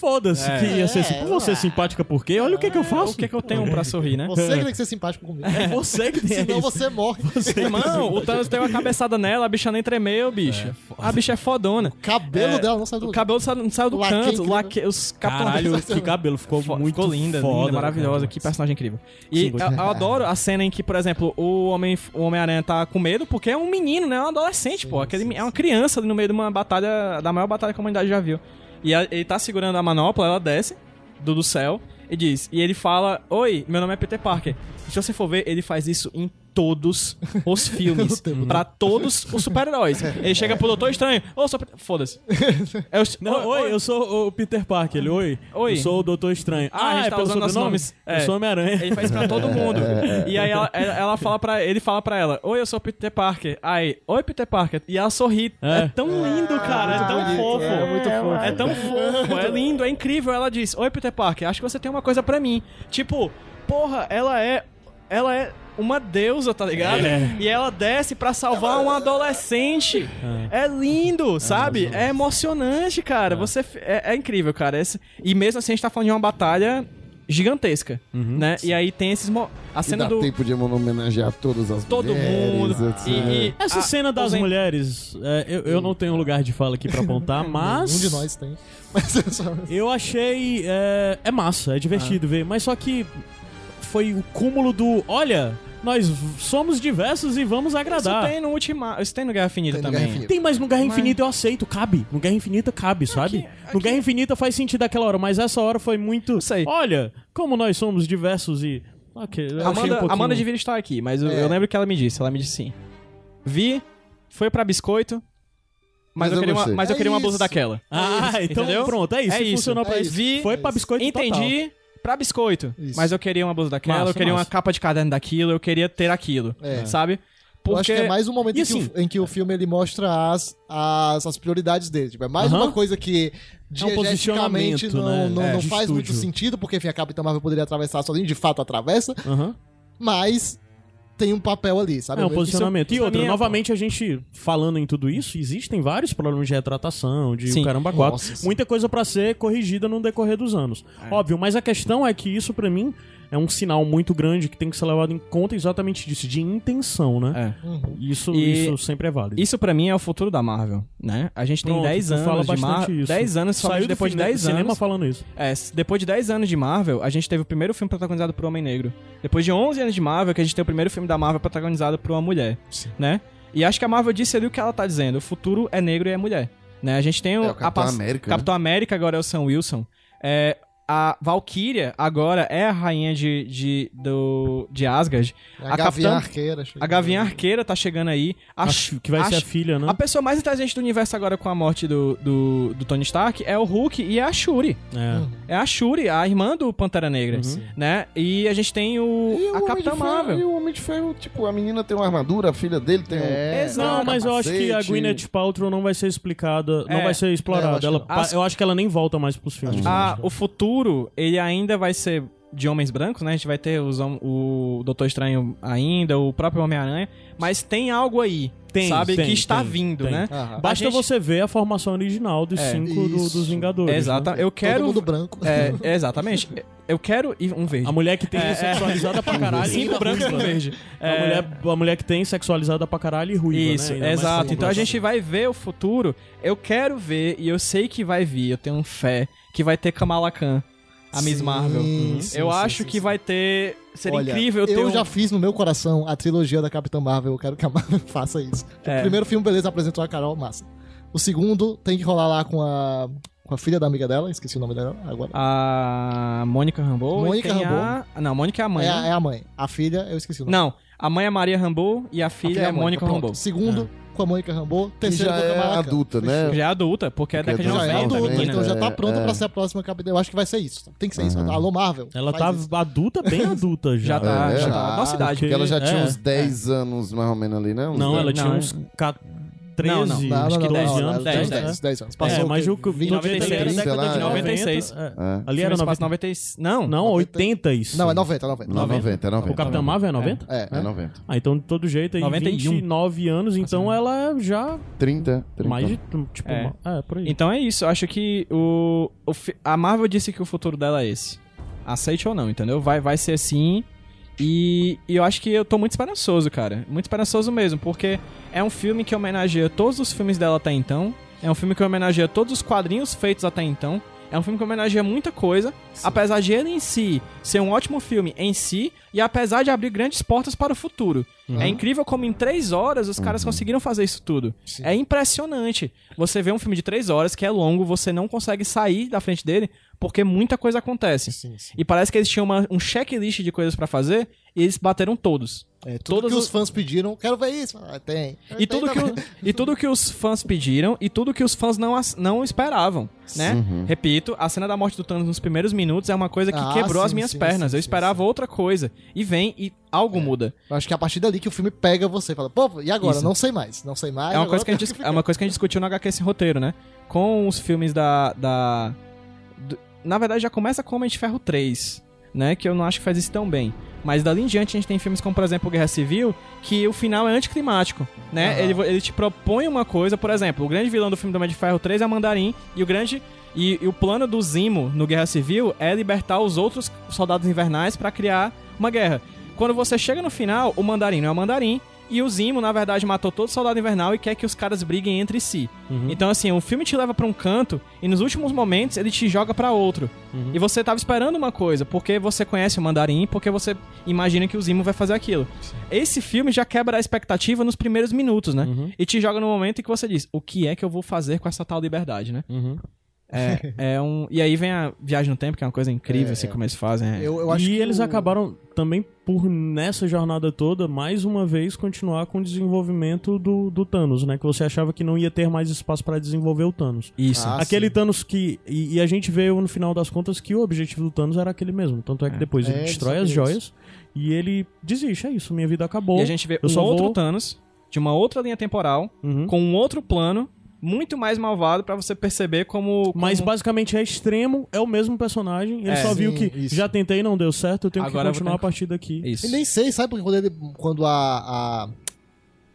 [SPEAKER 1] foda-se
[SPEAKER 4] É.
[SPEAKER 1] que ia ser assim.
[SPEAKER 2] É,
[SPEAKER 1] Você é simpática por quê? Olha o que que eu faço.
[SPEAKER 4] O que, que eu tenho pra sorrir, né?
[SPEAKER 2] Você que tem que ser simpático comigo.
[SPEAKER 1] É você que tem
[SPEAKER 2] Senão você morre.
[SPEAKER 4] Irmão, o Thanos deu uma cabeçada nela, a bicha nem tremeu, bicho. a bicha é fodona.
[SPEAKER 2] O cabelo
[SPEAKER 4] É,
[SPEAKER 2] dela não sai do
[SPEAKER 4] O cabelo não saiu do canto, laque, os.
[SPEAKER 1] Caralho, que cabelo. Ficou
[SPEAKER 4] Fo-
[SPEAKER 1] muito
[SPEAKER 4] ficou linda,
[SPEAKER 1] foda,
[SPEAKER 4] linda, maravilhosa. Que personagem incrível. E eu, eu adoro a cena em que, por exemplo, o Homem- o Homem-Aranha tá com medo porque é um menino, né? É um adolescente, pô. Aquele, é uma criança ali no meio de uma batalha, da maior batalha que a humanidade já viu. E a- ele tá segurando a manopla, ela desce do, do céu e diz. E ele fala: Oi, meu nome é Peter Parker. Se você for ver, ele faz isso em todos os filmes. pra todos os super-heróis. Ele chega pro Doutor Estranho. Ô, sou Peter... Foda-se. É o-
[SPEAKER 1] Não, oi, eu sou o Peter Parker. Ele, oi.
[SPEAKER 4] Oi.
[SPEAKER 1] Eu sou o Doutor Estranho.
[SPEAKER 4] Ah, a gente
[SPEAKER 1] é
[SPEAKER 4] tá usando nossos nomes.
[SPEAKER 1] Eu
[SPEAKER 4] É.
[SPEAKER 1] sou Homem-Aranha.
[SPEAKER 4] Ele faz pra todo mundo. E aí ela, ela, ela fala para ele fala pra ela: Oi, eu sou o Peter Parker. Aí, oi, Peter Parker. E ela sorri. É,
[SPEAKER 1] É.
[SPEAKER 4] tão lindo, cara. É, tão
[SPEAKER 2] bonito,
[SPEAKER 4] fofo.
[SPEAKER 2] é muito fofo.
[SPEAKER 4] É tão fofo. É lindo, é incrível. Ela diz: Oi, Peter Parker, acho que você tem uma coisa pra mim. Tipo, porra, ela é. Ela é uma deusa, tá ligado?
[SPEAKER 1] É.
[SPEAKER 4] E ela desce pra salvar um adolescente. É, lindo, sabe? É emocionante, cara. Você f- é, é incrível, cara. Esse- e mesmo assim a gente tá falando de uma batalha gigantesca, né? E aí tem esses mo- a
[SPEAKER 3] E
[SPEAKER 4] cena
[SPEAKER 3] dá
[SPEAKER 4] do
[SPEAKER 3] tempo de homenagear todas as
[SPEAKER 4] todo
[SPEAKER 3] mulheres,
[SPEAKER 4] mundo
[SPEAKER 3] etc.
[SPEAKER 4] e, e
[SPEAKER 1] Essa
[SPEAKER 4] a-
[SPEAKER 1] cena das
[SPEAKER 4] os
[SPEAKER 1] mulheres, é, eu, eu não tenho lugar de fala aqui pra apontar, mas.
[SPEAKER 2] Um de nós tem. Mas é só-
[SPEAKER 1] Eu achei. É, é massa, é
[SPEAKER 4] Ah.
[SPEAKER 1] divertido ver, mas só que foi o cúmulo do. Olha, nós somos diversos e vamos
[SPEAKER 4] Isso
[SPEAKER 1] agradar.
[SPEAKER 4] tem no Ultima, isso tem no Guerra Infinita
[SPEAKER 2] Tem
[SPEAKER 4] também.
[SPEAKER 2] Guerra.
[SPEAKER 1] Tem, mas no Guerra
[SPEAKER 4] Mas-
[SPEAKER 1] Infinita eu aceito, cabe. No Guerra Infinita cabe, sabe? No Guerra Infinita faz sentido aquela hora, mas essa hora foi muito.
[SPEAKER 4] sei.
[SPEAKER 1] Olha, como nós somos diversos e. Ok, eu achei
[SPEAKER 4] Amanda,
[SPEAKER 1] um pouquinho...
[SPEAKER 4] Amanda devia estar aqui, mas eu,
[SPEAKER 2] É.
[SPEAKER 4] eu lembro que ela me disse, ela me disse sim. Vi, foi pra biscoito, mas,
[SPEAKER 3] Mas
[SPEAKER 4] eu,
[SPEAKER 3] eu
[SPEAKER 4] queria uma, mas eu
[SPEAKER 2] É
[SPEAKER 4] queria uma blusa
[SPEAKER 2] isso.
[SPEAKER 4] daquela.
[SPEAKER 1] Ah, então
[SPEAKER 4] Entendeu?
[SPEAKER 1] pronto, é isso.
[SPEAKER 4] É isso,
[SPEAKER 1] funcionou pra
[SPEAKER 2] é
[SPEAKER 1] isso.
[SPEAKER 2] isso.
[SPEAKER 4] Vi,
[SPEAKER 1] Foi pra biscoito total.
[SPEAKER 4] Pra biscoito.
[SPEAKER 2] Isso.
[SPEAKER 4] Mas eu queria uma blusa daquela,
[SPEAKER 1] Massa,
[SPEAKER 4] eu queria
[SPEAKER 1] massa.
[SPEAKER 4] uma capa de caderno daquilo, eu queria ter aquilo.
[SPEAKER 2] É.
[SPEAKER 4] Sabe?
[SPEAKER 2] Eu acho
[SPEAKER 4] Porque.
[SPEAKER 2] que é mais um momento
[SPEAKER 1] E
[SPEAKER 2] em, que
[SPEAKER 1] assim-
[SPEAKER 2] o, em que o filme ele mostra as, as, as prioridades dele. Tipo, é mais
[SPEAKER 1] Aham.
[SPEAKER 2] uma coisa que
[SPEAKER 1] É um
[SPEAKER 2] não,
[SPEAKER 1] né?
[SPEAKER 2] não,
[SPEAKER 1] É,
[SPEAKER 2] não
[SPEAKER 1] de
[SPEAKER 2] faz muito
[SPEAKER 1] estúdio.
[SPEAKER 2] sentido, porque enfim, a Capitã Marvel poderia atravessar sozinho, de fato atravessa,
[SPEAKER 1] Aham.
[SPEAKER 2] mas tem um papel ali, sabe?
[SPEAKER 1] É um
[SPEAKER 2] Isso-
[SPEAKER 1] posicionamento.
[SPEAKER 4] isso
[SPEAKER 1] e
[SPEAKER 4] pra
[SPEAKER 1] outra,
[SPEAKER 4] é-
[SPEAKER 1] novamente, a gente falando em tudo isso, existem vários problemas de retratação, de
[SPEAKER 4] Sim.
[SPEAKER 1] caramba quatro.
[SPEAKER 2] Nossa.
[SPEAKER 1] Muita coisa pra ser corrigida no decorrer dos anos. Óbvio, mas a questão é que isso, pra mim, é um sinal muito grande que tem que ser levado em conta exatamente disso, de intenção, né?
[SPEAKER 4] É.
[SPEAKER 2] Uhum.
[SPEAKER 1] Isso,
[SPEAKER 4] E-
[SPEAKER 1] isso sempre é válido.
[SPEAKER 4] Isso pra mim é o futuro da Marvel, né? A gente tem
[SPEAKER 1] Pronto,
[SPEAKER 4] 10
[SPEAKER 1] tu
[SPEAKER 4] anos
[SPEAKER 1] fala
[SPEAKER 4] de Marvel.
[SPEAKER 1] isso.
[SPEAKER 4] 10 anos,
[SPEAKER 1] Saiu
[SPEAKER 4] depois de
[SPEAKER 1] fim-
[SPEAKER 4] 10
[SPEAKER 1] cinema
[SPEAKER 4] anos.
[SPEAKER 1] falando isso.
[SPEAKER 4] É, depois de 10 anos de Marvel, a gente teve o primeiro filme protagonizado por um Homem Negro. Depois de 11 anos de Marvel, que a gente tem o primeiro filme da Marvel protagonizado por uma mulher, né? E acho que a Marvel disse ali o que ela tá dizendo. O futuro é negro e é mulher, né? A gente tem o,
[SPEAKER 3] É o Capitão
[SPEAKER 4] pass-
[SPEAKER 3] América, né?
[SPEAKER 4] Capitão América agora é o Sam Wilson. É, a Valkyria agora é a rainha de, de, do, de Asgard.
[SPEAKER 2] A,
[SPEAKER 4] A
[SPEAKER 2] Gavião
[SPEAKER 4] Capitã-
[SPEAKER 2] Arqueira.
[SPEAKER 4] A Gavinha Arqueira tá chegando aí. A,
[SPEAKER 1] Acho que vai ser a filha, né?
[SPEAKER 4] a pessoa mais inteligente do universo agora com a morte do, do, do Tony Stark é o Hulk e é a Shuri.
[SPEAKER 1] É.
[SPEAKER 2] Uhum.
[SPEAKER 4] É a Shuri, a irmã do Pantera Negra, né? E a gente tem o
[SPEAKER 3] E o
[SPEAKER 4] a
[SPEAKER 3] Homem
[SPEAKER 4] Capitã Marvel.
[SPEAKER 3] E o Homem de Ferro, tipo, a menina tem uma armadura, a filha dele tem
[SPEAKER 2] É.
[SPEAKER 3] um.
[SPEAKER 1] Não,
[SPEAKER 3] um
[SPEAKER 1] mas eu acho que a. Gwyneth Paltrow não vai ser explicada, não
[SPEAKER 4] É.
[SPEAKER 1] vai ser
[SPEAKER 2] É, eu
[SPEAKER 1] explorada.
[SPEAKER 2] acho
[SPEAKER 1] ela,
[SPEAKER 4] não.
[SPEAKER 1] Eu acho que ela nem volta mais pros filmes.
[SPEAKER 4] Ah, o futuro, ele ainda vai ser de homens brancos, né? A gente vai ter os, o Doutor Estranho ainda, o próprio Homem-Aranha, mas tem algo aí,
[SPEAKER 1] Tem,
[SPEAKER 4] sabe?
[SPEAKER 1] tem,
[SPEAKER 4] que está
[SPEAKER 1] tem,
[SPEAKER 4] vindo,
[SPEAKER 1] tem.
[SPEAKER 4] né?
[SPEAKER 2] Aham.
[SPEAKER 1] Basta
[SPEAKER 4] a gente-
[SPEAKER 1] você ver a formação original dos
[SPEAKER 4] É,
[SPEAKER 1] cinco do- dos Vingadores.
[SPEAKER 4] Exato.
[SPEAKER 1] né?
[SPEAKER 4] Eu quero
[SPEAKER 2] Todo mundo branco.
[SPEAKER 4] É, exatamente. Eu quero ir um verde.
[SPEAKER 1] A mulher que tem
[SPEAKER 4] É, é.
[SPEAKER 1] sexualizada pra caralho. e
[SPEAKER 4] Cinco
[SPEAKER 1] ainda
[SPEAKER 4] brancos e um
[SPEAKER 1] né?
[SPEAKER 4] verde.
[SPEAKER 1] A,
[SPEAKER 4] É,
[SPEAKER 1] mulher, a mulher que tem sexualizada pra caralho e ruiva,
[SPEAKER 4] Isso,
[SPEAKER 1] né?
[SPEAKER 4] Exato. Então a gente vai ver o futuro. Eu quero ver e eu sei que vai vir. Eu tenho fé que vai ter Kamala Khan, a Miss
[SPEAKER 2] Sim,
[SPEAKER 4] Marvel.
[SPEAKER 2] sim, sim,
[SPEAKER 4] eu acho
[SPEAKER 2] sim,
[SPEAKER 4] que
[SPEAKER 2] sim.
[SPEAKER 4] vai ter. Seria
[SPEAKER 2] Olha,
[SPEAKER 4] incrível ter
[SPEAKER 2] eu
[SPEAKER 4] um-
[SPEAKER 2] já fiz no meu coração a trilogia da Capitã Marvel. Eu quero que a Marvel faça isso.
[SPEAKER 4] É.
[SPEAKER 2] O primeiro filme, beleza, apresentou a Carol, massa. O segundo tem que rolar lá com a, com a filha da amiga dela, esqueci o nome dela agora.
[SPEAKER 4] A Mônica Rambeau. e
[SPEAKER 2] Mônica Rambeau.
[SPEAKER 4] A... Não, Mônica é a mãe.
[SPEAKER 2] é,
[SPEAKER 4] né?
[SPEAKER 2] a, é a mãe. A filha, eu esqueci o nome.
[SPEAKER 4] Não, a mãe é Maria Rambeau e a
[SPEAKER 2] A
[SPEAKER 4] filha, é
[SPEAKER 2] mãe.
[SPEAKER 4] Mônica. Rambeau.
[SPEAKER 2] Segundo, com a Mônica Rambeau.
[SPEAKER 3] Que
[SPEAKER 2] Terceiro,
[SPEAKER 3] já
[SPEAKER 2] com a
[SPEAKER 3] é
[SPEAKER 2] Kamala Khan.
[SPEAKER 3] adulta, né?
[SPEAKER 4] Já é adulta, porque é
[SPEAKER 3] Porque
[SPEAKER 4] década de
[SPEAKER 2] Já é
[SPEAKER 4] 90,
[SPEAKER 2] adulta,
[SPEAKER 4] menina.
[SPEAKER 2] então já tá
[SPEAKER 3] É,
[SPEAKER 2] pronto
[SPEAKER 3] é.
[SPEAKER 2] pra ser a próxima Capitã. Eu acho que vai ser isso. Tem que ser isso.
[SPEAKER 3] Uhum.
[SPEAKER 2] Alô, Marvel.
[SPEAKER 1] Ela tá
[SPEAKER 2] isso.
[SPEAKER 1] adulta, bem adulta já.
[SPEAKER 4] Já tá,
[SPEAKER 3] É,
[SPEAKER 4] já
[SPEAKER 3] é.
[SPEAKER 4] tá. Nossa idade.
[SPEAKER 1] Porque-
[SPEAKER 3] Porque ela já tinha
[SPEAKER 1] É,
[SPEAKER 3] uns 10 anos, mais ou menos, ali, né? Uns
[SPEAKER 1] Não,
[SPEAKER 3] 10.
[SPEAKER 1] ela tinha
[SPEAKER 4] Não,
[SPEAKER 1] uns ca- 13,
[SPEAKER 4] Não, não.
[SPEAKER 1] Acho
[SPEAKER 2] não,
[SPEAKER 1] que
[SPEAKER 2] não,
[SPEAKER 1] 10
[SPEAKER 2] não,
[SPEAKER 1] anos.
[SPEAKER 2] não,
[SPEAKER 4] 10,
[SPEAKER 2] 10,
[SPEAKER 1] 10,
[SPEAKER 2] 10 anos.
[SPEAKER 1] É,
[SPEAKER 2] Passou
[SPEAKER 1] mas o que
[SPEAKER 2] o quê?
[SPEAKER 1] 20
[SPEAKER 4] 96,
[SPEAKER 1] era década
[SPEAKER 3] sei lá,
[SPEAKER 1] de
[SPEAKER 4] 96.
[SPEAKER 1] 90. é.
[SPEAKER 3] É.
[SPEAKER 1] Ali era
[SPEAKER 4] Filme se
[SPEAKER 1] 90.
[SPEAKER 4] passa 96. Não,
[SPEAKER 1] Não,
[SPEAKER 2] 90.
[SPEAKER 1] 80 isso.
[SPEAKER 2] Não, é 90, é 90.
[SPEAKER 3] Não, 90, é 90.
[SPEAKER 1] O Capitão Marvel é 90?
[SPEAKER 2] É,
[SPEAKER 3] É 90.
[SPEAKER 1] Ah, então de todo jeito aí
[SPEAKER 4] 91.
[SPEAKER 1] 29 anos, então ela já
[SPEAKER 3] 30, 30.
[SPEAKER 1] mais de tipo,
[SPEAKER 4] É.
[SPEAKER 1] uma- é, por aí.
[SPEAKER 4] Então é isso, eu acho que o, a Marvel disse que o futuro dela é esse. Aceite ou não, entendeu? Vai, vai ser assim. E, e eu acho que eu tô muito esperançoso, cara. Muito esperançoso mesmo, porque é um filme que homenageia todos os filmes dela até então. É um filme que homenageia todos os quadrinhos feitos até então. É um filme que homenageia muita coisa. Apesar de ele em si ser um ótimo filme em si, e apesar de abrir grandes portas para o futuro. É incrível como em três horas os caras conseguiram fazer isso tudo.
[SPEAKER 2] Sim.
[SPEAKER 4] É impressionante. Você vê um filme de três horas que é longo, você não consegue sair da frente dele porque muita coisa acontece.
[SPEAKER 2] Sim, sim.
[SPEAKER 4] E parece que eles tinham uma- um checklist de coisas pra fazer e eles bateram todos.
[SPEAKER 2] É, tudo
[SPEAKER 4] Todas
[SPEAKER 2] que
[SPEAKER 4] os-
[SPEAKER 2] fãs pediram, quero ver isso. Ah, tem.
[SPEAKER 4] E tudo, que o- e tudo que os fãs pediram e tudo que os fãs não, as- não esperavam, né?
[SPEAKER 3] Uhum.
[SPEAKER 4] Repito, a cena da morte do Thanos nos primeiros minutos é uma coisa que
[SPEAKER 2] Ah,
[SPEAKER 4] quebrou as
[SPEAKER 2] sim,
[SPEAKER 4] minhas
[SPEAKER 2] sim,
[SPEAKER 4] pernas.
[SPEAKER 2] sim,
[SPEAKER 4] Eu esperava
[SPEAKER 2] sim.
[SPEAKER 4] outra coisa. E vem e algo muda.
[SPEAKER 2] Eu acho que é a partir dali que o filme pega você e fala, pô, e agora?
[SPEAKER 4] Isso.
[SPEAKER 2] Não sei mais. Não sei mais.
[SPEAKER 4] É uma, coisa que a gente,
[SPEAKER 2] tem
[SPEAKER 4] é uma coisa que a gente discutiu no HQ esse roteiro, né? Com os filmes da. da na verdade, já começa com Homem de Ferro 3, né? Que eu não acho que faz isso tão bem. Mas dali em diante a gente tem filmes como, por exemplo, Guerra Civil, que o final é anticlimático, né?
[SPEAKER 2] Aham.
[SPEAKER 4] Ele, ele te propõe uma coisa, por exemplo, o grande vilão do filme do Homem de Ferro 3 é o Mandarim, e o grande. E, e o plano do Zimo no Guerra Civil é libertar os outros soldados invernais pra criar uma guerra. Quando você chega no final, o Mandarim não é o Mandarim, e o Zimo, na verdade, matou todo soldado invernal e quer que os caras briguem entre si.
[SPEAKER 1] Uhum.
[SPEAKER 4] Então, assim, o filme te leva pra um canto e nos últimos momentos ele te joga pra outro.
[SPEAKER 1] Uhum.
[SPEAKER 4] E você tava esperando uma coisa, porque você conhece o Mandarim, porque você imagina que o Zimo vai fazer aquilo. Esse filme já quebra a expectativa nos primeiros minutos, né?
[SPEAKER 1] Uhum.
[SPEAKER 4] E te joga no momento em que você diz: o que é que eu vou fazer com essa tal liberdade, né? É, é um. E aí vem a viagem no tempo, que é uma coisa incrível, assim, como eles fazem. é.
[SPEAKER 2] Eu, eu acho
[SPEAKER 1] e
[SPEAKER 2] que
[SPEAKER 1] eles
[SPEAKER 2] o-
[SPEAKER 1] acabaram também por nessa jornada toda mais uma vez continuar com o desenvolvimento do, do Thanos, né? Que você achava que não ia ter mais espaço pra desenvolver o Thanos.
[SPEAKER 4] Isso.
[SPEAKER 2] Ah,
[SPEAKER 1] aquele
[SPEAKER 2] sim.
[SPEAKER 1] Thanos que e, e a gente vê no final das contas que o objetivo do Thanos era aquele mesmo. Tanto é que depois
[SPEAKER 2] É,
[SPEAKER 1] ele
[SPEAKER 2] ele
[SPEAKER 1] destrói
[SPEAKER 2] só
[SPEAKER 1] as joias e ele desiste, é isso, minha vida acabou.
[SPEAKER 4] E a gente vê
[SPEAKER 1] eu
[SPEAKER 4] um
[SPEAKER 1] só
[SPEAKER 4] outro
[SPEAKER 1] vou-
[SPEAKER 4] Thanos, de uma outra linha temporal,
[SPEAKER 1] Uhum.
[SPEAKER 4] com um outro plano, muito mais malvado pra você perceber como. como...
[SPEAKER 1] Mas basicamente é extremo, é o mesmo personagem. Ele
[SPEAKER 4] É,
[SPEAKER 1] só viu
[SPEAKER 2] sim,
[SPEAKER 1] que
[SPEAKER 2] isso.
[SPEAKER 1] já tentei e não deu certo, eu tenho
[SPEAKER 4] Agora
[SPEAKER 1] que continuar
[SPEAKER 4] ter-
[SPEAKER 1] a partir daqui.
[SPEAKER 4] Isso.
[SPEAKER 2] E nem sei, sabe? Porque quando, ele, quando a, a,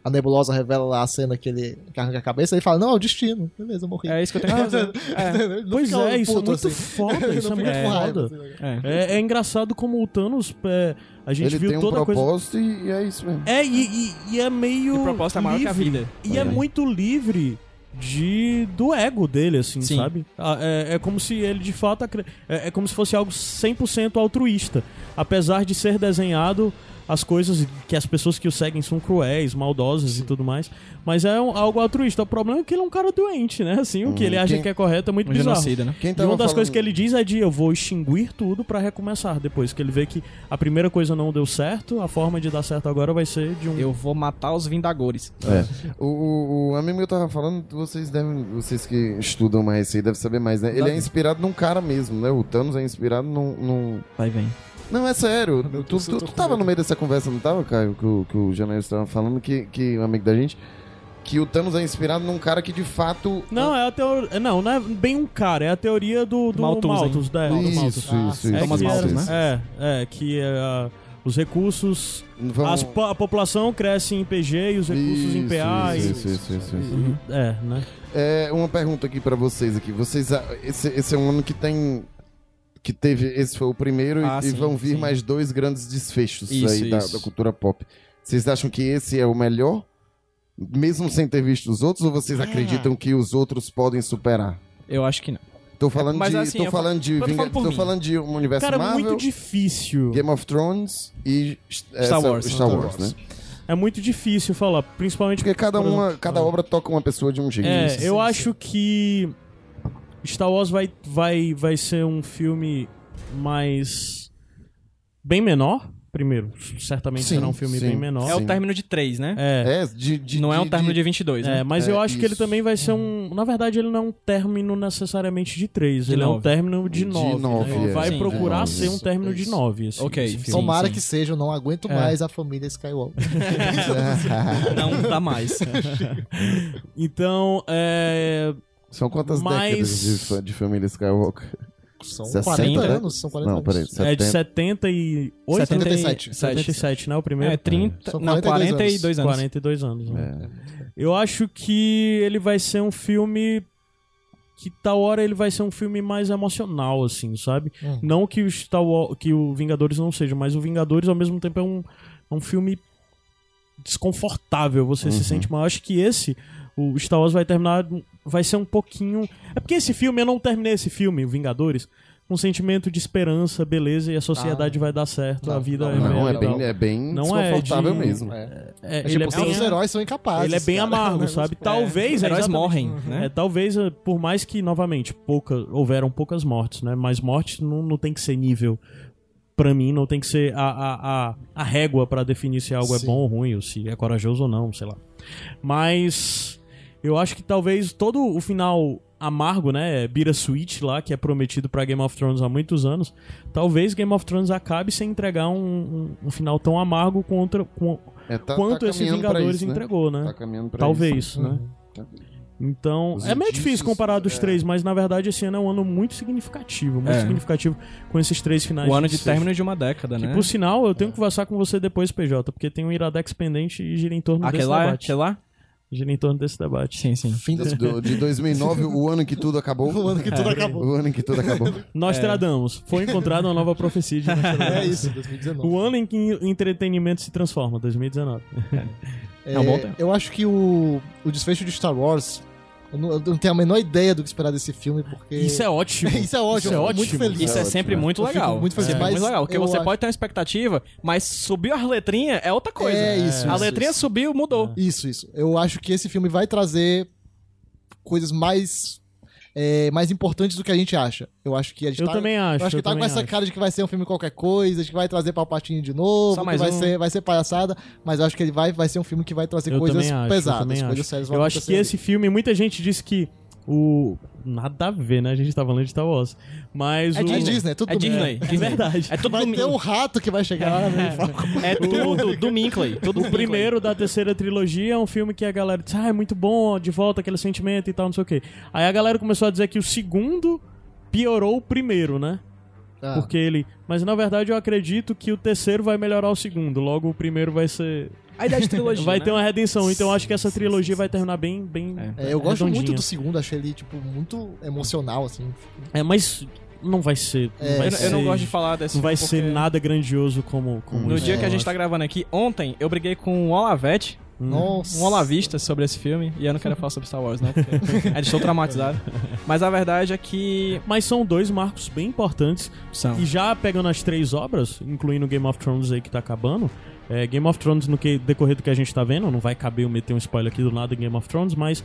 [SPEAKER 2] a Nebulosa revela lá a cena que ele arranca a cabeça, ele fala, não, é o destino. Beleza, eu morri.
[SPEAKER 4] É isso que eu tenho que fazer. É.
[SPEAKER 2] Ele não
[SPEAKER 1] Pois é, isso é muito
[SPEAKER 2] assim.
[SPEAKER 1] foda, isso é muito
[SPEAKER 2] raiva,
[SPEAKER 1] foda.
[SPEAKER 2] assim.
[SPEAKER 4] É.
[SPEAKER 1] É, é engraçado como o Thanos, é, a gente
[SPEAKER 3] Ele
[SPEAKER 1] viu
[SPEAKER 3] tem um
[SPEAKER 1] toda a coisa.
[SPEAKER 3] propósito e, e é isso mesmo.
[SPEAKER 1] É, e, e- e é meio.
[SPEAKER 4] E o propósito é maior que a
[SPEAKER 1] livre.
[SPEAKER 4] vida.
[SPEAKER 1] E é
[SPEAKER 3] É.
[SPEAKER 1] muito livre de do ego dele, assim,
[SPEAKER 4] Sim.
[SPEAKER 1] sabe? Ah, É, é como se ele de fato. É, é como se fosse algo 100% altruísta. Apesar de ser desenhado as coisas que as pessoas que o seguem são cruéis, maldosas e tudo mais. Mas é um- algo altruísta. O problema é que ele é um cara doente, né? Assim, o que
[SPEAKER 3] Hum,
[SPEAKER 1] ele acha
[SPEAKER 3] quem-
[SPEAKER 1] que é correto é muito
[SPEAKER 4] Um
[SPEAKER 1] bizarro.
[SPEAKER 4] genocida, né?
[SPEAKER 3] Quem
[SPEAKER 1] E uma das
[SPEAKER 3] falando-
[SPEAKER 1] coisas que ele diz é de eu vou extinguir tudo pra recomeçar depois. Que ele vê que a primeira coisa não deu certo, a forma de dar certo agora vai ser de um.
[SPEAKER 4] Eu vou matar os Vindagores.
[SPEAKER 3] É. O, o, o amigo meu tava falando, vocês devem, vocês que estudam mais isso aí devem saber mais, né? Ele é inspirado num cara mesmo, né? O Thanos é inspirado num. num...
[SPEAKER 4] Vai, vem.
[SPEAKER 3] Não, é sério.
[SPEAKER 2] Meu
[SPEAKER 3] Tu,
[SPEAKER 2] Deus, eu
[SPEAKER 3] tu, tu tava
[SPEAKER 2] medo.
[SPEAKER 3] no meio dessa conversa, não tava, Caio? Que o, que o Janaíl estava falando, que, que um amigo da gente, que o Thanos é inspirado num cara que de fato.
[SPEAKER 1] Não, é a teoria. Não, não é bem um cara, é a teoria do, do
[SPEAKER 4] Malthus?
[SPEAKER 1] Malthus, né? do
[SPEAKER 3] Isso,
[SPEAKER 1] Malthus.
[SPEAKER 3] isso,
[SPEAKER 2] Ah,
[SPEAKER 3] isso.
[SPEAKER 1] É,
[SPEAKER 4] Thomas
[SPEAKER 1] que
[SPEAKER 4] Malthus, né?
[SPEAKER 1] É, é, que é, ah, os recursos.
[SPEAKER 3] Vamos-
[SPEAKER 1] as a população cresce em PG e os recursos em
[SPEAKER 3] Isso,
[SPEAKER 1] PA. e-
[SPEAKER 3] Isso, isso, isso, isso.
[SPEAKER 1] Uhum. É, né?
[SPEAKER 3] É, uma pergunta aqui pra vocês aqui. Vocês, a- esse, esse é um ano que tem que teve, esse foi o primeiro e-
[SPEAKER 4] Ah,
[SPEAKER 3] e,
[SPEAKER 4] sim,
[SPEAKER 3] vão vir
[SPEAKER 4] sim.
[SPEAKER 3] mais dois grandes desfechos
[SPEAKER 4] Isso,
[SPEAKER 3] aí da,
[SPEAKER 4] isso.
[SPEAKER 3] da cultura pop. Vocês acham que esse é o melhor? Mesmo sem ter visto os outros, ou vocês acreditam que os outros podem superar?
[SPEAKER 4] Eu acho que não.
[SPEAKER 3] Tô falando
[SPEAKER 4] mas
[SPEAKER 3] de,
[SPEAKER 4] assim,
[SPEAKER 3] tô falando de,
[SPEAKER 4] eu tô falando mim.
[SPEAKER 3] de um universo
[SPEAKER 1] Cara, é
[SPEAKER 3] Marvel,
[SPEAKER 1] muito difícil.
[SPEAKER 3] Game of Thrones e
[SPEAKER 4] Star Wars.
[SPEAKER 3] Star
[SPEAKER 2] Star
[SPEAKER 3] Wars,
[SPEAKER 2] Wars.
[SPEAKER 3] né?
[SPEAKER 1] É muito difícil falar, principalmente
[SPEAKER 3] Porque cada uma, cada
[SPEAKER 1] ah.
[SPEAKER 3] obra toca uma pessoa de um jeito.
[SPEAKER 1] É, eu acho que Star Wars vai, vai, vai ser um filme mais. bem menor, Primeiro, certamente
[SPEAKER 3] Sim,
[SPEAKER 1] será um filme
[SPEAKER 3] sim.
[SPEAKER 1] bem menor.
[SPEAKER 4] É o término de 3, né?
[SPEAKER 1] É,
[SPEAKER 3] É, de, de-
[SPEAKER 4] não é um
[SPEAKER 3] de-
[SPEAKER 4] término
[SPEAKER 3] de-
[SPEAKER 4] de 22, né?
[SPEAKER 1] É, mas
[SPEAKER 3] É,
[SPEAKER 1] eu acho que ele
[SPEAKER 3] isso.
[SPEAKER 1] também vai ser um. Na verdade, ele não é um término necessariamente de três.
[SPEAKER 4] De
[SPEAKER 1] ele é um
[SPEAKER 4] nove.
[SPEAKER 1] término de
[SPEAKER 3] De
[SPEAKER 1] nove.
[SPEAKER 3] nove,
[SPEAKER 1] né? Ele
[SPEAKER 3] é.
[SPEAKER 1] vai
[SPEAKER 4] Sim,
[SPEAKER 1] procurar
[SPEAKER 3] é.
[SPEAKER 1] ser um
[SPEAKER 3] Isso,
[SPEAKER 1] término de
[SPEAKER 3] isso.
[SPEAKER 1] nove. Esse,
[SPEAKER 4] Ok,
[SPEAKER 1] esse
[SPEAKER 4] sim.
[SPEAKER 1] filme.
[SPEAKER 2] Tomara
[SPEAKER 4] sim.
[SPEAKER 2] que seja, eu não aguento
[SPEAKER 1] É.
[SPEAKER 2] mais a família Skywalker.
[SPEAKER 4] Não dá mais.
[SPEAKER 1] Então, é.
[SPEAKER 3] São quantas
[SPEAKER 1] Mas-
[SPEAKER 3] décadas de, de família Skywalker?
[SPEAKER 2] São
[SPEAKER 3] 60,
[SPEAKER 2] 40
[SPEAKER 3] né?
[SPEAKER 2] anos, são 40
[SPEAKER 3] Não, peraí.
[SPEAKER 2] anos.
[SPEAKER 1] É de
[SPEAKER 3] 70.
[SPEAKER 1] 78?
[SPEAKER 2] 77.
[SPEAKER 1] 77, né? O primeiro?
[SPEAKER 4] É, 30.
[SPEAKER 2] São
[SPEAKER 4] não,
[SPEAKER 2] 42
[SPEAKER 4] 42 anos.
[SPEAKER 1] 42 anos. né?
[SPEAKER 3] É.
[SPEAKER 1] Eu acho que ele vai ser um filme. Que tal hora ele vai ser um filme mais emocional, assim, sabe?
[SPEAKER 2] Hum.
[SPEAKER 1] Não que o Star Wars, que o Vingadores não seja, mas o Vingadores ao mesmo tempo é um, é um filme desconfortável. Você se
[SPEAKER 3] Uhum.
[SPEAKER 1] sente mal. Eu acho que esse, o Star Wars vai terminar, vai ser um pouquinho. É porque esse filme eu não terminei esse filme, o Vingadores, com um sentimento de esperança, beleza e a sociedade vai dar certo, a
[SPEAKER 2] Não,
[SPEAKER 1] vida
[SPEAKER 2] não,
[SPEAKER 1] é
[SPEAKER 3] Não, é bem, é bem
[SPEAKER 1] Não é
[SPEAKER 3] desconfortável
[SPEAKER 1] de-
[SPEAKER 3] mesmo.
[SPEAKER 2] É.
[SPEAKER 1] É,
[SPEAKER 2] É,
[SPEAKER 1] ele
[SPEAKER 2] tipo,
[SPEAKER 1] é bem,
[SPEAKER 2] os heróis são incapazes.
[SPEAKER 1] ele é bem
[SPEAKER 2] cara.
[SPEAKER 1] amargo,
[SPEAKER 2] É
[SPEAKER 1] sabe? Talvez
[SPEAKER 4] Os
[SPEAKER 1] é
[SPEAKER 4] heróis morrem, né?
[SPEAKER 1] É, talvez, eh, por mais que, novamente, pouca, houveram poucas mortes, né? Mas morte não, não tem que ser nível. Pra mim, não tem que ser a, a, a, a régua pra definir se algo é
[SPEAKER 2] Sim.
[SPEAKER 1] bom ou ruim, ou se é corajoso ou não, sei lá. Mas eu acho que talvez todo o final amargo, né? Bittersweet lá, que é prometido pra Game of Thrones há muitos anos, talvez Game of Thrones acabe sem entregar um, um, um final tão amargo contra, com,
[SPEAKER 3] É, tá-
[SPEAKER 1] quanto
[SPEAKER 3] tá
[SPEAKER 1] esse
[SPEAKER 3] caminhando pra
[SPEAKER 1] Vingadores
[SPEAKER 3] isso, né?
[SPEAKER 1] entregou, né?
[SPEAKER 3] Tá caminhando pra
[SPEAKER 1] Talvez,
[SPEAKER 3] isso.
[SPEAKER 1] né?
[SPEAKER 3] Tá.
[SPEAKER 1] Então,
[SPEAKER 3] Os
[SPEAKER 1] é meio
[SPEAKER 3] indícios,
[SPEAKER 1] difícil comparar dos
[SPEAKER 3] é.
[SPEAKER 1] três, mas na verdade esse ano é um ano muito significativo, muito
[SPEAKER 4] É.
[SPEAKER 1] significativo com esses três finais.
[SPEAKER 4] O ano de término de uma década,
[SPEAKER 1] Que,
[SPEAKER 4] né?
[SPEAKER 1] por sinal, eu tenho que conversar com você depois, PJ, porque tem um Iradex pendente e gira em torno
[SPEAKER 4] Aquele
[SPEAKER 1] desse
[SPEAKER 4] lá?
[SPEAKER 1] debate.
[SPEAKER 4] Aquele lá?
[SPEAKER 1] Gira em torno desse debate.
[SPEAKER 4] Sim, sim.
[SPEAKER 2] Fim do...
[SPEAKER 3] De 2009, o ano em que tudo acabou.
[SPEAKER 2] O ano que tudo acabou.
[SPEAKER 3] O ano em que tudo acabou.
[SPEAKER 1] Nostradamus. Foi encontrada uma nova profecia de Nostradamus.
[SPEAKER 2] É isso, 2019.
[SPEAKER 1] O ano em que o entretenimento se transforma, 2019.
[SPEAKER 2] É,
[SPEAKER 4] um bom tempo.
[SPEAKER 2] Eu acho que o, o desfecho de Star Wars. Eu não, eu não tenho a menor ideia do que esperar desse filme, porque.
[SPEAKER 1] Isso é ótimo.
[SPEAKER 2] Isso é ótimo,
[SPEAKER 1] Isso é ótimo.
[SPEAKER 2] muito feliz.
[SPEAKER 4] Isso é
[SPEAKER 3] ótimo,
[SPEAKER 4] sempre muito legal.
[SPEAKER 2] muito feliz,
[SPEAKER 4] é
[SPEAKER 2] mas
[SPEAKER 4] muito legal, porque você
[SPEAKER 2] acho-
[SPEAKER 4] pode ter uma expectativa, mas subiu as letrinhas é outra coisa.
[SPEAKER 2] É isso,
[SPEAKER 4] A
[SPEAKER 2] isso,
[SPEAKER 4] letrinha
[SPEAKER 2] isso.
[SPEAKER 4] subiu, mudou.
[SPEAKER 2] Isso, isso. Eu acho que esse filme vai trazer coisas mais. É, mais importantes do que a gente acha. Eu acho que a gente
[SPEAKER 1] Eu
[SPEAKER 2] tá,
[SPEAKER 1] também acho.
[SPEAKER 2] Eu acho que
[SPEAKER 1] eu
[SPEAKER 2] tá com essa
[SPEAKER 1] acho.
[SPEAKER 2] cara de que vai ser um filme qualquer coisa, de que vai trazer Palpatine de novo,
[SPEAKER 4] Só
[SPEAKER 2] que
[SPEAKER 4] mais
[SPEAKER 2] vai,
[SPEAKER 4] um.
[SPEAKER 2] ser, vai ser palhaçada, mas eu acho que ele vai, vai ser um filme que vai trazer
[SPEAKER 1] Eu
[SPEAKER 2] coisas
[SPEAKER 1] acho,
[SPEAKER 2] pesadas, coisas
[SPEAKER 1] acho.
[SPEAKER 2] sérias
[SPEAKER 1] Eu acho que esse filme, muita gente disse que o. Nada a ver, né? A gente tá falando de Star Wars. Mas
[SPEAKER 4] É
[SPEAKER 1] o.
[SPEAKER 2] ali. É Disney, é tudo
[SPEAKER 4] É Disney.
[SPEAKER 1] É verdade.
[SPEAKER 4] É tudo
[SPEAKER 2] Vai
[SPEAKER 4] do,
[SPEAKER 2] ter um rato que vai chegar lá né?
[SPEAKER 4] é tudo do Minkley. Tudo
[SPEAKER 1] O
[SPEAKER 4] do
[SPEAKER 1] primeiro da terceira trilogia é um filme que a galera diz, ah, é muito bom, de volta aquele sentimento e tal, não sei o quê. Aí a galera começou a dizer que o segundo piorou o primeiro, né?
[SPEAKER 2] Ah,
[SPEAKER 1] Porque ele. Mas na verdade eu acredito que o terceiro vai melhorar o segundo. Logo o primeiro vai ser.
[SPEAKER 4] A ideia de trilogia.
[SPEAKER 1] vai
[SPEAKER 4] né?
[SPEAKER 1] ter uma redenção. Então eu acho que essa trilogia vai terminar bem. bem
[SPEAKER 2] é, eu gosto muito do segundo, achei ele, tipo, muito emocional, assim.
[SPEAKER 1] É, mas não vai ser. Não
[SPEAKER 2] É,
[SPEAKER 1] vai
[SPEAKER 4] Eu,
[SPEAKER 1] ser
[SPEAKER 4] eu não gosto de falar desse
[SPEAKER 1] Não vai
[SPEAKER 4] filme
[SPEAKER 1] ser
[SPEAKER 4] porque
[SPEAKER 1] nada grandioso como. como
[SPEAKER 4] No
[SPEAKER 1] isso,
[SPEAKER 4] dia que a gente tá gravando aqui, ontem, eu briguei com o Olavete,
[SPEAKER 2] Nossa.
[SPEAKER 4] um olavista sobre esse filme, e eu não quero falar sobre Star Wars, não, porque ainda estou traumatizado. Mas a verdade é que
[SPEAKER 1] Mas são dois marcos bem importantes.
[SPEAKER 4] são.
[SPEAKER 1] E já pegando as três obras, incluindo Game of Thrones aí que tá acabando, é, Game of Thrones no que, decorrer do que a gente tá vendo, não vai caber eu meter um spoiler aqui do nada em Game of Thrones, mas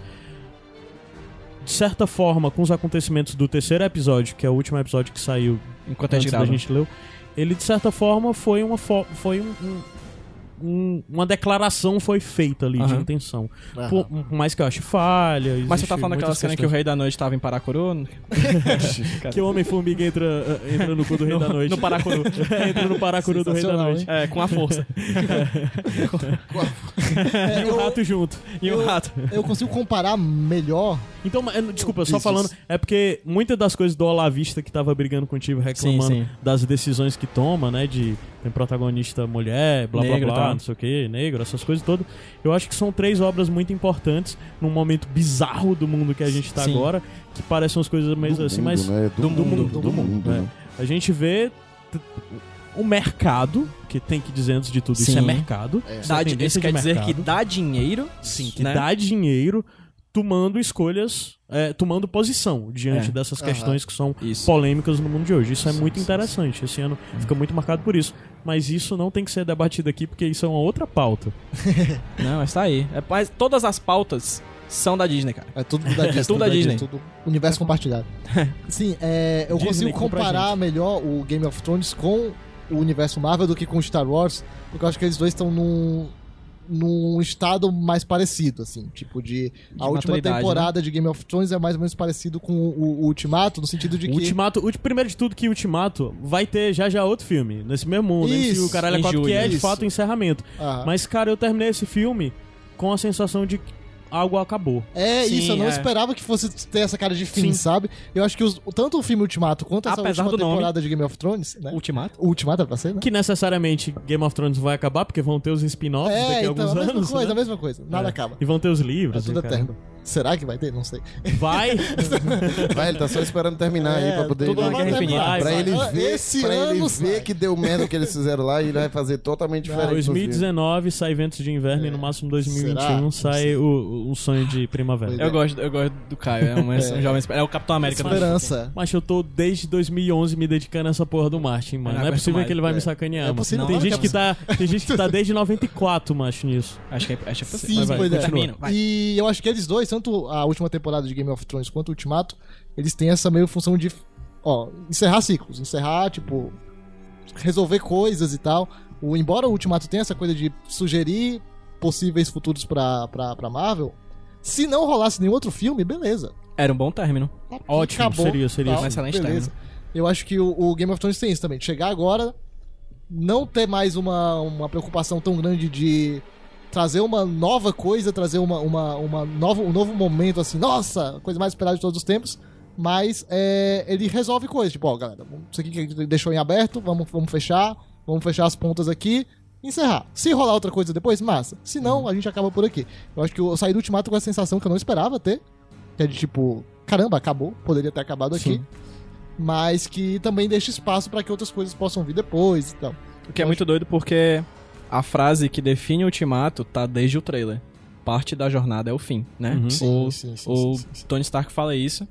[SPEAKER 1] de certa forma, com os acontecimentos do terceiro episódio, que é o último episódio que saiu
[SPEAKER 4] Enquanto a gente
[SPEAKER 1] da
[SPEAKER 4] grava.
[SPEAKER 1] gente leu, ele de certa forma foi uma fo- foi um, um- um- uma declaração foi feita ali de
[SPEAKER 4] Aham.
[SPEAKER 1] intenção.
[SPEAKER 2] Aham.
[SPEAKER 1] Por, mais que eu ache falha.
[SPEAKER 4] Mas você tá falando daquela cena que o. Rei da Noite tava em Paracuru?
[SPEAKER 1] que o Homem-Formiga entra, eh, entra no cu do Rei da Noite.
[SPEAKER 4] No Paracuru.
[SPEAKER 1] entra no Paracuru do Rei da Noite.
[SPEAKER 4] É, com a força.
[SPEAKER 2] É,
[SPEAKER 1] E o
[SPEAKER 2] eu,
[SPEAKER 1] rato junto.
[SPEAKER 4] E o rato.
[SPEAKER 2] eu consigo comparar melhor.
[SPEAKER 1] Então, eh, desculpa, só
[SPEAKER 2] Isso,
[SPEAKER 1] falando,
[SPEAKER 2] isso.
[SPEAKER 1] é porque muitas das coisas do Olavista que tava brigando contigo, reclamando
[SPEAKER 4] Sim, sim.
[SPEAKER 1] das decisões que toma, né? De tem protagonista mulher, blá
[SPEAKER 4] Negro
[SPEAKER 1] blá blá,
[SPEAKER 4] tal.
[SPEAKER 1] não sei o que, negro, essas coisas todas. Eu acho que são três obras muito importantes num momento bizarro do mundo que a gente tá
[SPEAKER 4] Sim.
[SPEAKER 1] agora, que parecem umas coisas meio
[SPEAKER 3] Do
[SPEAKER 1] assim,
[SPEAKER 3] mundo,
[SPEAKER 1] mas
[SPEAKER 3] né?
[SPEAKER 4] do mundo,
[SPEAKER 3] do,
[SPEAKER 2] do
[SPEAKER 3] mundo.
[SPEAKER 1] é.
[SPEAKER 3] né?
[SPEAKER 1] a gente vê o mercado, que tem que dizer antes de tudo, isso
[SPEAKER 4] Sim.
[SPEAKER 1] é mercado.
[SPEAKER 2] É.
[SPEAKER 1] Isso é
[SPEAKER 4] Dá, isso
[SPEAKER 1] de
[SPEAKER 4] quer dizer que dá dinheiro.
[SPEAKER 1] Sim, que
[SPEAKER 4] né?
[SPEAKER 1] dá dinheiro tomando escolhas, é, tomando posição diante
[SPEAKER 4] É.
[SPEAKER 1] dessas
[SPEAKER 2] Aham.
[SPEAKER 1] questões que são
[SPEAKER 4] Isso.
[SPEAKER 1] polêmicas no mundo de hoje. Isso é
[SPEAKER 2] Sim,
[SPEAKER 1] muito
[SPEAKER 2] sim,
[SPEAKER 1] interessante. Esse ano fica muito marcado por isso. Mas isso não tem que ser debatido aqui, porque isso é uma outra pauta.
[SPEAKER 4] Não, mas tá aí. É, mas todas as pautas são da Disney, cara.
[SPEAKER 2] É tudo da Disney.
[SPEAKER 4] tudo da Disney.
[SPEAKER 2] Tudo universo compartilhado. Sim, é, eu
[SPEAKER 1] Disney,
[SPEAKER 2] consigo comparar melhor o Game of Thrones com o universo Marvel do que com Star Wars, porque eu acho que eles dois estão num, num estado mais parecido, assim, tipo de... a última
[SPEAKER 4] maturidade,
[SPEAKER 2] temporada de Game of Thrones é mais ou menos parecido com o, o Ultimato, no sentido de
[SPEAKER 1] O
[SPEAKER 2] que...
[SPEAKER 1] Ultimato, o- primeiro de tudo que Ultimato vai ter já já outro filme, nesse mesmo mundo,
[SPEAKER 2] Isso,
[SPEAKER 1] MCU, caralho, é
[SPEAKER 4] em
[SPEAKER 1] quatro, que é de
[SPEAKER 2] isso.
[SPEAKER 1] fato o encerramento.
[SPEAKER 2] Ah.
[SPEAKER 1] Mas, cara, eu terminei esse filme com a sensação de que algo acabou.
[SPEAKER 2] É
[SPEAKER 4] Sim,
[SPEAKER 2] isso, eu não
[SPEAKER 4] é.
[SPEAKER 2] esperava que fosse ter essa cara de fim,
[SPEAKER 1] Sim.
[SPEAKER 2] sabe? Eu acho que os- tanto o filme Ultimato quanto essa
[SPEAKER 4] Apesar
[SPEAKER 2] última
[SPEAKER 4] do nome.
[SPEAKER 2] temporada de Game of Thrones, né?
[SPEAKER 4] Ultimato?
[SPEAKER 2] Ultimato era pra ser, né?
[SPEAKER 1] Que necessariamente Game of Thrones vai acabar, porque vão ter os spin-offs daqui
[SPEAKER 2] É,
[SPEAKER 1] a
[SPEAKER 2] então,
[SPEAKER 1] alguns
[SPEAKER 2] a mesma
[SPEAKER 1] anos.
[SPEAKER 2] coisa,
[SPEAKER 1] né?
[SPEAKER 2] a mesma coisa. Nada
[SPEAKER 1] É.
[SPEAKER 2] acaba.
[SPEAKER 1] E vão ter os
[SPEAKER 2] É
[SPEAKER 1] livros.
[SPEAKER 2] tudo
[SPEAKER 1] e caramba.
[SPEAKER 2] eterno. Será que vai ter? Não sei.
[SPEAKER 1] Vai.
[SPEAKER 3] Vai, ele tá só esperando terminar aí pra poder.
[SPEAKER 2] tudo
[SPEAKER 4] uma
[SPEAKER 2] vai terminar.
[SPEAKER 4] infinita.
[SPEAKER 3] Pra
[SPEAKER 1] vai.
[SPEAKER 3] ele ver,
[SPEAKER 2] Esse
[SPEAKER 3] pra ele
[SPEAKER 2] ano
[SPEAKER 3] ver
[SPEAKER 2] sai.
[SPEAKER 3] que deu merda que eles fizeram lá e ele vai fazer totalmente diferente. no filme.
[SPEAKER 1] 2019 sai eventos de inverno e no máximo 2021
[SPEAKER 2] Será?
[SPEAKER 1] Sai o, o sonho de primavera.
[SPEAKER 4] Eu gosto, eu gosto do Caio, é um, é um jovem esper- É o Capitão América
[SPEAKER 2] Esperança.
[SPEAKER 1] Mas eu tô desde 2011 me dedicando a essa porra do Martin, mano.
[SPEAKER 4] não
[SPEAKER 1] Não é possível
[SPEAKER 4] mais.
[SPEAKER 1] que ele vai
[SPEAKER 2] É.
[SPEAKER 1] me sacanear,
[SPEAKER 2] É
[SPEAKER 1] mano.
[SPEAKER 2] possível,
[SPEAKER 1] tem,
[SPEAKER 2] claro
[SPEAKER 1] gente
[SPEAKER 2] que
[SPEAKER 1] que
[SPEAKER 2] é
[SPEAKER 1] tá, tem gente que tá desde 94, macho, nisso.
[SPEAKER 4] Acho que é, acho que é possível.
[SPEAKER 2] Sim,
[SPEAKER 1] Vai, vai,
[SPEAKER 2] é.
[SPEAKER 4] Termina, vai.
[SPEAKER 2] E eu acho que eles dois, tanto a última temporada de Game of Thrones quanto o Ultimato, eles têm essa meio função de, ó, encerrar ciclos. Encerrar, tipo, resolver coisas e tal. O, embora o Ultimato tenha essa coisa de sugerir possíveis futuros pra, pra, pra Marvel, se não rolasse nenhum outro filme, beleza.
[SPEAKER 4] Era um bom término.
[SPEAKER 1] Ótimo, seria, seria.
[SPEAKER 4] Um excelente
[SPEAKER 2] beleza. Eu acho que o, o Game of Thrones tem isso também. Chegar agora, não ter mais uma, uma preocupação tão grande de trazer uma nova coisa, trazer uma, uma, uma nova, um novo momento, assim, nossa, coisa mais esperada de todos os tempos. Mas é, ele resolve coisas, tipo, ó, galera, isso aqui que a gente deixou em aberto, vamos, vamos fechar, vamos fechar as pontas aqui encerrar. Se rolar outra coisa depois, massa. Se não, a gente acaba por aqui. Eu acho que eu saí do Ultimato com essa sensação que eu não esperava ter, que é de tipo, caramba, acabou, poderia ter acabado aqui.
[SPEAKER 1] Sim.
[SPEAKER 2] Mas que também deixa espaço pra que outras coisas possam vir depois e tal.
[SPEAKER 4] O que é muito doido porque a frase que define o Ultimato tá desde o trailer. Parte da jornada é o fim, né?
[SPEAKER 1] Uhum.
[SPEAKER 4] O,
[SPEAKER 2] Sim, sim, sim,
[SPEAKER 4] o
[SPEAKER 2] sim, sim.
[SPEAKER 4] Tony Stark fala isso.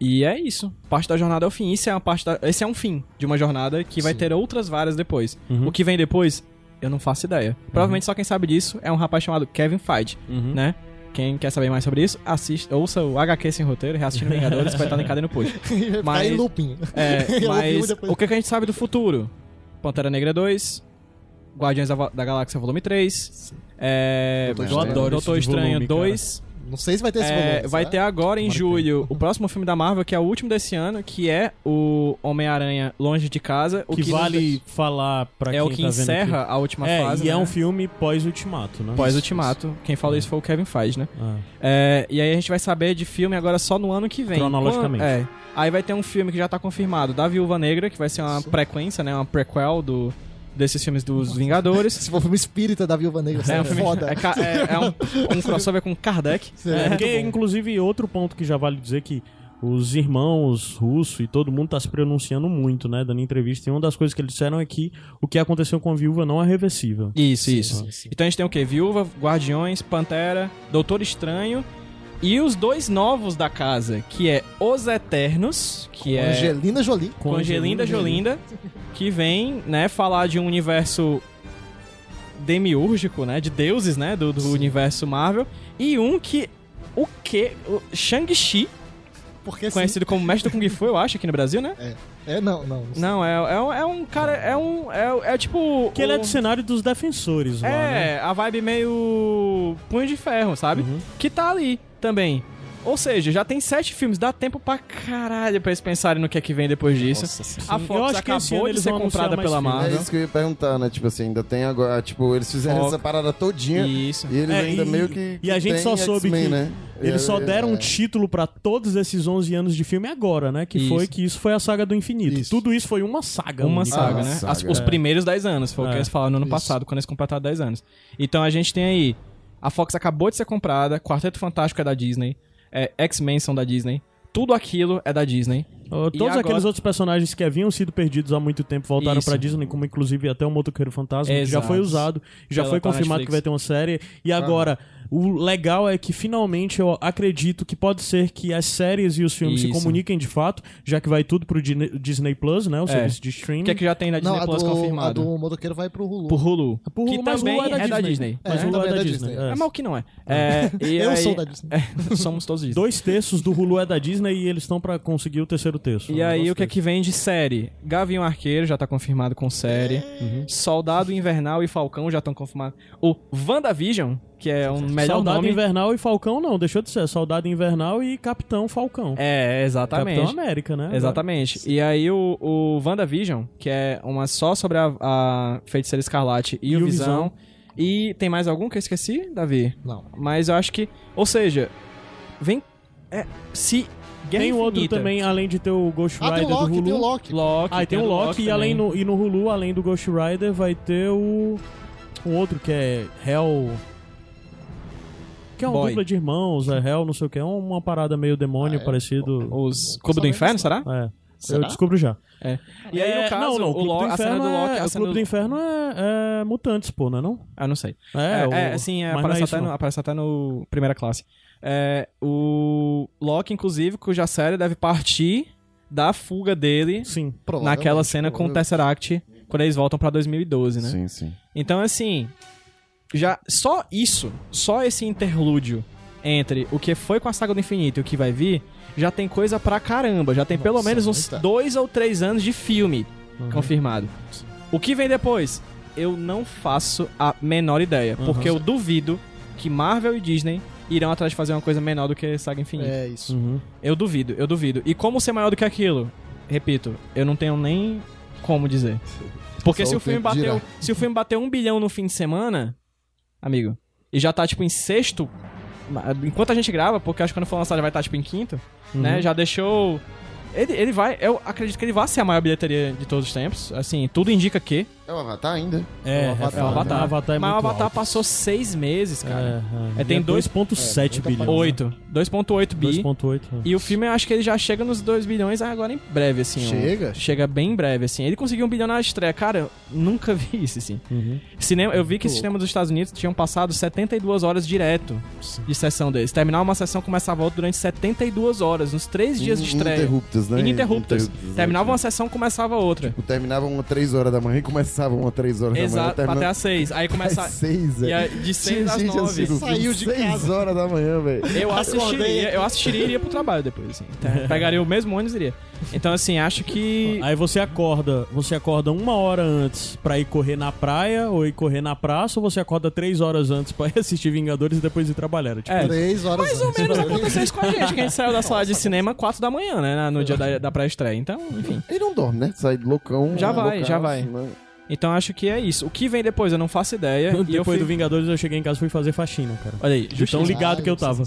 [SPEAKER 4] E é isso. Parte da jornada é o fim. Isso é uma parte da... Esse é um fim de uma jornada que vai
[SPEAKER 2] Sim.
[SPEAKER 4] ter outras várias depois.
[SPEAKER 1] Uhum.
[SPEAKER 4] O que vem depois, eu não faço ideia. Provavelmente só quem sabe disso é um rapaz chamado Kevin Feige,
[SPEAKER 1] Uhum.
[SPEAKER 4] né? Quem quer saber mais sobre isso, assista, ouça o HQ Sem Roteiro, reassistindo Vingadores, que vai estar linkado no post.
[SPEAKER 2] Vai
[SPEAKER 4] Mas-
[SPEAKER 2] em looping.
[SPEAKER 4] É, mas o que, que a gente sabe do futuro? Pantera Negra 2, Guardiões da, da Galáxia Volume 3, é,
[SPEAKER 3] Doutor
[SPEAKER 1] Eu
[SPEAKER 3] Estranho.
[SPEAKER 1] adoro
[SPEAKER 4] Doutor Estranho
[SPEAKER 1] volume, cara.
[SPEAKER 4] 2,
[SPEAKER 2] Não sei se vai ter esse
[SPEAKER 4] é,
[SPEAKER 2] volume.
[SPEAKER 4] vai
[SPEAKER 2] será?
[SPEAKER 4] ter agora em julho o próximo filme da Marvel, que é o último desse ano, que é o Homem-Aranha Longe de Casa, o
[SPEAKER 1] que,
[SPEAKER 4] que,
[SPEAKER 1] vale falar pra
[SPEAKER 4] é
[SPEAKER 1] quem
[SPEAKER 4] o que
[SPEAKER 1] tá vendo
[SPEAKER 4] encerra a última
[SPEAKER 1] É,
[SPEAKER 4] fase,
[SPEAKER 1] e é
[SPEAKER 4] né?
[SPEAKER 1] um filme pós-ultimato, né?
[SPEAKER 4] Pós-Ultimato. Quem falou isso foi o Kevin Feige, né?
[SPEAKER 1] Ah.
[SPEAKER 4] É, e aí a gente vai saber de filme agora só no ano que vem.
[SPEAKER 1] Cronologicamente.
[SPEAKER 4] É. Aí vai ter um filme que já tá confirmado da Viúva Negra, que vai ser uma frequência, né? Uma prequel do, desses filmes dos Vingadores.
[SPEAKER 2] Se for o filme espírita da Viúva Negra,
[SPEAKER 4] É um
[SPEAKER 2] é
[SPEAKER 4] filme.
[SPEAKER 2] foda.
[SPEAKER 4] É, é- é um, um crossover com Kardec.
[SPEAKER 2] É,
[SPEAKER 1] porque, inclusive, outro ponto que já vale dizer que os irmãos russos e todo mundo tá se pronunciando muito, né? Dando entrevista. E uma das coisas que eles disseram é que o que aconteceu com a viúva não é reversível.
[SPEAKER 4] Isso,
[SPEAKER 2] Sim,
[SPEAKER 4] isso.
[SPEAKER 2] sim, sim.
[SPEAKER 4] Então a gente tem o quê? Viúva, Guardiões, Pantera, Doutor Estranho. E os dois novos da casa, que é Os Eternos, que é
[SPEAKER 2] Angelina Jolie.
[SPEAKER 4] com Angelina Jolinda, que vem, né, falar de um universo demiúrgico, né, de deuses, né, do, do universo Marvel, e um que o que o Shang-Chi,
[SPEAKER 2] Porque sim.
[SPEAKER 4] conhecido como Mestre do Kung Fu, eu acho, aqui no Brasil, né?
[SPEAKER 2] É, não, não. não sei.
[SPEAKER 4] Não, é, é, um- é um cara, é um é, é tipo
[SPEAKER 1] Que ele é do cenário dos defensores lá, né?
[SPEAKER 4] é, a vibe meio punho de ferro, sabe?
[SPEAKER 1] Uhum.
[SPEAKER 4] Que tá ali também. Ou seja, já tem sete filmes, dá tempo pra caralho pra eles pensarem no que é que vem depois disso.
[SPEAKER 2] Nossa.
[SPEAKER 4] A Fox
[SPEAKER 1] eu acho que esse
[SPEAKER 4] acabou de ser comprada pela.
[SPEAKER 3] É
[SPEAKER 4] Marvel.
[SPEAKER 3] isso que eu ia perguntar, né? Tipo assim, ainda tem agora. Tipo, eles fizeram essa parada todinha.
[SPEAKER 4] Isso.
[SPEAKER 3] E eles
[SPEAKER 1] É,
[SPEAKER 3] ainda
[SPEAKER 1] e-
[SPEAKER 3] meio que.
[SPEAKER 1] e a gente só soube que
[SPEAKER 3] né?
[SPEAKER 1] Eles
[SPEAKER 3] É,
[SPEAKER 1] só deram
[SPEAKER 3] é,
[SPEAKER 1] um título pra todos esses 11 anos de filme agora, né? Que
[SPEAKER 4] Isso.
[SPEAKER 1] foi que isso foi a saga do infinito.
[SPEAKER 2] Isso.
[SPEAKER 1] Tudo isso foi uma saga.
[SPEAKER 4] Uma
[SPEAKER 1] única.
[SPEAKER 4] saga,
[SPEAKER 3] Ah,
[SPEAKER 4] né?
[SPEAKER 3] saga,
[SPEAKER 4] As- os
[SPEAKER 1] é.
[SPEAKER 4] primeiros 10 anos, foi o que
[SPEAKER 1] É.
[SPEAKER 4] eles falaram no ano
[SPEAKER 2] Isso.
[SPEAKER 4] passado, quando eles completaram 10 anos. Então a gente tem aí. A Fox acabou de ser comprada, Quarteto Fantástico é da Disney, é, X-Men são da Disney, tudo aquilo é da Disney. E
[SPEAKER 1] Todos
[SPEAKER 4] agora-
[SPEAKER 1] aqueles outros personagens que haviam sido perdidos há muito tempo voltaram pra Disney, como inclusive até o Motoqueiro Fantasma, que já
[SPEAKER 4] Exato.
[SPEAKER 1] foi usado, já
[SPEAKER 4] Pela-
[SPEAKER 1] foi
[SPEAKER 4] pela
[SPEAKER 1] confirmado
[SPEAKER 4] Netflix.
[SPEAKER 1] que vai ter uma série. E agora, O legal é que finalmente eu acredito que pode ser que as séries e os filmes se
[SPEAKER 4] Isso.
[SPEAKER 1] comuniquem de fato, já que vai tudo pro Disney Plus, né? O
[SPEAKER 4] É.
[SPEAKER 1] serviço de streaming.
[SPEAKER 4] O que é que já tem da
[SPEAKER 2] Não,
[SPEAKER 4] Disney
[SPEAKER 2] a
[SPEAKER 4] Plus
[SPEAKER 2] do, a
[SPEAKER 4] confirmado?
[SPEAKER 2] do motoqueiro vai pro Hulu.
[SPEAKER 4] Por Hulu.
[SPEAKER 1] Por Hulu,
[SPEAKER 4] que
[SPEAKER 1] mas
[SPEAKER 4] também
[SPEAKER 1] Hulu
[SPEAKER 4] é da Disney.
[SPEAKER 1] Mas
[SPEAKER 2] É,
[SPEAKER 1] Hulu é da
[SPEAKER 2] é da
[SPEAKER 1] Disney.
[SPEAKER 2] Disney.
[SPEAKER 1] é.
[SPEAKER 4] É mal que não é. É, e
[SPEAKER 2] Eu
[SPEAKER 4] aí-
[SPEAKER 2] sou da Disney.
[SPEAKER 4] É, somos todos Disney.
[SPEAKER 1] Dois terços do Hulu é da Disney e eles estão pra conseguir o terceiro terço.
[SPEAKER 4] E aí, o que é que vem de série? Gavião Arqueiro já tá confirmado com série. Soldado Invernal e Falcão já estão confirmados. O WandaVision, que é um melhor
[SPEAKER 1] Soldado
[SPEAKER 4] nome.
[SPEAKER 1] Invernal e Falcão não, deixou de ser. Soldado Invernal e Capitão Falcão.
[SPEAKER 4] É, exatamente.
[SPEAKER 1] Capitão América, né?
[SPEAKER 4] Exatamente. E aí o, o WandaVision, que é uma só sobre a, a Feiticeira Escarlate e,
[SPEAKER 1] E
[SPEAKER 4] o
[SPEAKER 1] o
[SPEAKER 4] Visão.
[SPEAKER 1] Visão.
[SPEAKER 4] E tem mais algum que eu esqueci, Davi?
[SPEAKER 2] Não.
[SPEAKER 4] Mas eu acho que... Ou seja, vem... É, se... Guerra
[SPEAKER 1] Tem o outro também, além de ter o Ghost
[SPEAKER 2] Ah, tem
[SPEAKER 1] Rider
[SPEAKER 2] o Loki,
[SPEAKER 1] do Hulu.
[SPEAKER 2] tem o Loki.
[SPEAKER 4] Loki.
[SPEAKER 1] Ah, e tem o
[SPEAKER 4] do
[SPEAKER 1] Loki, e, além no, e no Hulu, além do Ghost Rider, vai ter o. Um outro que é Hell. Que é uma
[SPEAKER 4] Boy.
[SPEAKER 1] dupla de irmãos, é Hell, não sei o que, é uma parada meio demônio
[SPEAKER 2] Ah, é?
[SPEAKER 1] parecido.
[SPEAKER 4] Os Clube do Inferno, será?
[SPEAKER 1] É.
[SPEAKER 2] Será?
[SPEAKER 1] Eu descubro já.
[SPEAKER 4] É. E aí,
[SPEAKER 1] É,
[SPEAKER 4] no caso,
[SPEAKER 1] não, não, o
[SPEAKER 4] o
[SPEAKER 1] Clube do
[SPEAKER 4] a cena
[SPEAKER 1] Inferno
[SPEAKER 4] do Loki...
[SPEAKER 1] é,
[SPEAKER 4] a
[SPEAKER 1] o
[SPEAKER 4] cena
[SPEAKER 1] Clube
[SPEAKER 4] do...
[SPEAKER 1] do Inferno é, é mutantes, pô, não é não?
[SPEAKER 4] Ah, não sei.
[SPEAKER 1] É,
[SPEAKER 4] É,
[SPEAKER 1] o-
[SPEAKER 4] é, assim, é,
[SPEAKER 1] mas não
[SPEAKER 4] aparece,
[SPEAKER 1] é isso,
[SPEAKER 4] até no, aparece até no primeira classe. É, o Loki, inclusive, cuja série deve partir da fuga dele
[SPEAKER 1] Sim.
[SPEAKER 2] Provavelmente,
[SPEAKER 4] naquela cena com o
[SPEAKER 2] provavelmente.
[SPEAKER 4] Tesseract, quando eles voltam pra 2012, né?
[SPEAKER 3] Sim, sim.
[SPEAKER 4] Então, assim, já só isso, só esse interlúdio entre o que foi com a Saga do Infinito e o que vai vir, já tem coisa pra caramba. Já tem pelo
[SPEAKER 2] Nossa,
[SPEAKER 4] menos uns
[SPEAKER 2] muita.
[SPEAKER 4] dois ou três anos de filme
[SPEAKER 1] Uhum.
[SPEAKER 4] confirmado. O que vem depois? Eu não faço a menor ideia,
[SPEAKER 1] Uhum.
[SPEAKER 4] porque eu duvido que Marvel e Disney irão atrás de fazer uma coisa menor do que Saga Infinita.
[SPEAKER 2] É isso.
[SPEAKER 1] Uhum.
[SPEAKER 4] Eu duvido, eu duvido. E como ser maior do que aquilo? Repito, eu não tenho nem como dizer. Porque
[SPEAKER 3] Só
[SPEAKER 4] se
[SPEAKER 3] o
[SPEAKER 4] filme
[SPEAKER 3] dirá.
[SPEAKER 4] bateu, se o filme bateu um bilhão no fim de semana, amigo, e já tá tipo em sexto, enquanto a gente grava, porque acho que quando for lançado já vai estar tipo em quinto, né?
[SPEAKER 1] Uhum.
[SPEAKER 4] Já deixou ele, ele vai, eu acredito que ele vai ser a maior bilheteria de todos os tempos. Assim, tudo indica que.
[SPEAKER 3] É o Avatar ainda?
[SPEAKER 1] É,
[SPEAKER 2] É o Avatar.
[SPEAKER 1] é o Avatar.
[SPEAKER 4] né?
[SPEAKER 1] Avatar é
[SPEAKER 4] Mas o Avatar
[SPEAKER 1] alto.
[SPEAKER 4] passou seis meses, cara.
[SPEAKER 1] É, é.
[SPEAKER 4] É, tem
[SPEAKER 1] E
[SPEAKER 4] dois-
[SPEAKER 1] 2.7
[SPEAKER 2] é,
[SPEAKER 1] bilhões. né?
[SPEAKER 4] 8. 2.8 bi.
[SPEAKER 1] 2.8. é.
[SPEAKER 4] E o filme, eu acho que ele já chega nos 2 bilhões agora em breve, assim. ó.
[SPEAKER 2] Chega?
[SPEAKER 4] Chega bem em breve, assim. Ele conseguiu um bilhão na estreia. Cara, eu nunca vi isso, assim.
[SPEAKER 1] Uhum.
[SPEAKER 4] Cinema, eu vi que
[SPEAKER 2] Muito
[SPEAKER 4] cinema dos Estados Unidos tinham passado 72 horas direto de sessão deles. Terminava uma sessão, começava outra durante 72 horas, nos três dias de estreia.
[SPEAKER 3] Ininterruptas, né?
[SPEAKER 4] Ininterruptas.
[SPEAKER 3] Ininterruptas,
[SPEAKER 4] Terminava
[SPEAKER 3] né?
[SPEAKER 4] uma sessão, começava outra.
[SPEAKER 3] Tipo, terminava uma 3 horas da manhã e começava uma 3 horas
[SPEAKER 4] Exato,
[SPEAKER 3] da manhã.
[SPEAKER 4] até às 6. Aí começava.
[SPEAKER 3] Às 6,
[SPEAKER 4] E
[SPEAKER 3] é.
[SPEAKER 4] aí, de 6 às
[SPEAKER 3] Gente,
[SPEAKER 4] 9.
[SPEAKER 3] assistindo o filme
[SPEAKER 2] Saiu de
[SPEAKER 3] 6
[SPEAKER 2] casa.
[SPEAKER 3] horas da manhã, velho.
[SPEAKER 4] Eu assistiria, eu assistiria e iria pro trabalho depois, assim. Então, pegaria o mesmo ônibus e iria. Então, assim, acho que.
[SPEAKER 1] Aí você acorda, você acorda uma hora antes pra ir correr na praia ou ir correr na praça, ou você acorda três horas antes pra ir assistir Vingadores e depois ir trabalhar. Tipo,
[SPEAKER 4] É,
[SPEAKER 2] Três horas
[SPEAKER 4] Mais ou
[SPEAKER 2] antes.
[SPEAKER 4] menos aconteceu isso com a gente, que a gente saiu da sala de cinema 4 da manhã, né? No dia da, da pré-estreia. Então, enfim.
[SPEAKER 3] Ele não dorme, né? Sai loucão.
[SPEAKER 4] Já vai,
[SPEAKER 3] loucaço,
[SPEAKER 4] já vai.
[SPEAKER 3] né?
[SPEAKER 4] Então acho que é isso. O que vem depois eu não faço ideia. e eu
[SPEAKER 1] depois
[SPEAKER 4] fui...
[SPEAKER 1] do Vingadores eu cheguei em casa e fui fazer faxina, cara.
[SPEAKER 4] Olha aí,
[SPEAKER 1] De tão ligado que eu tava.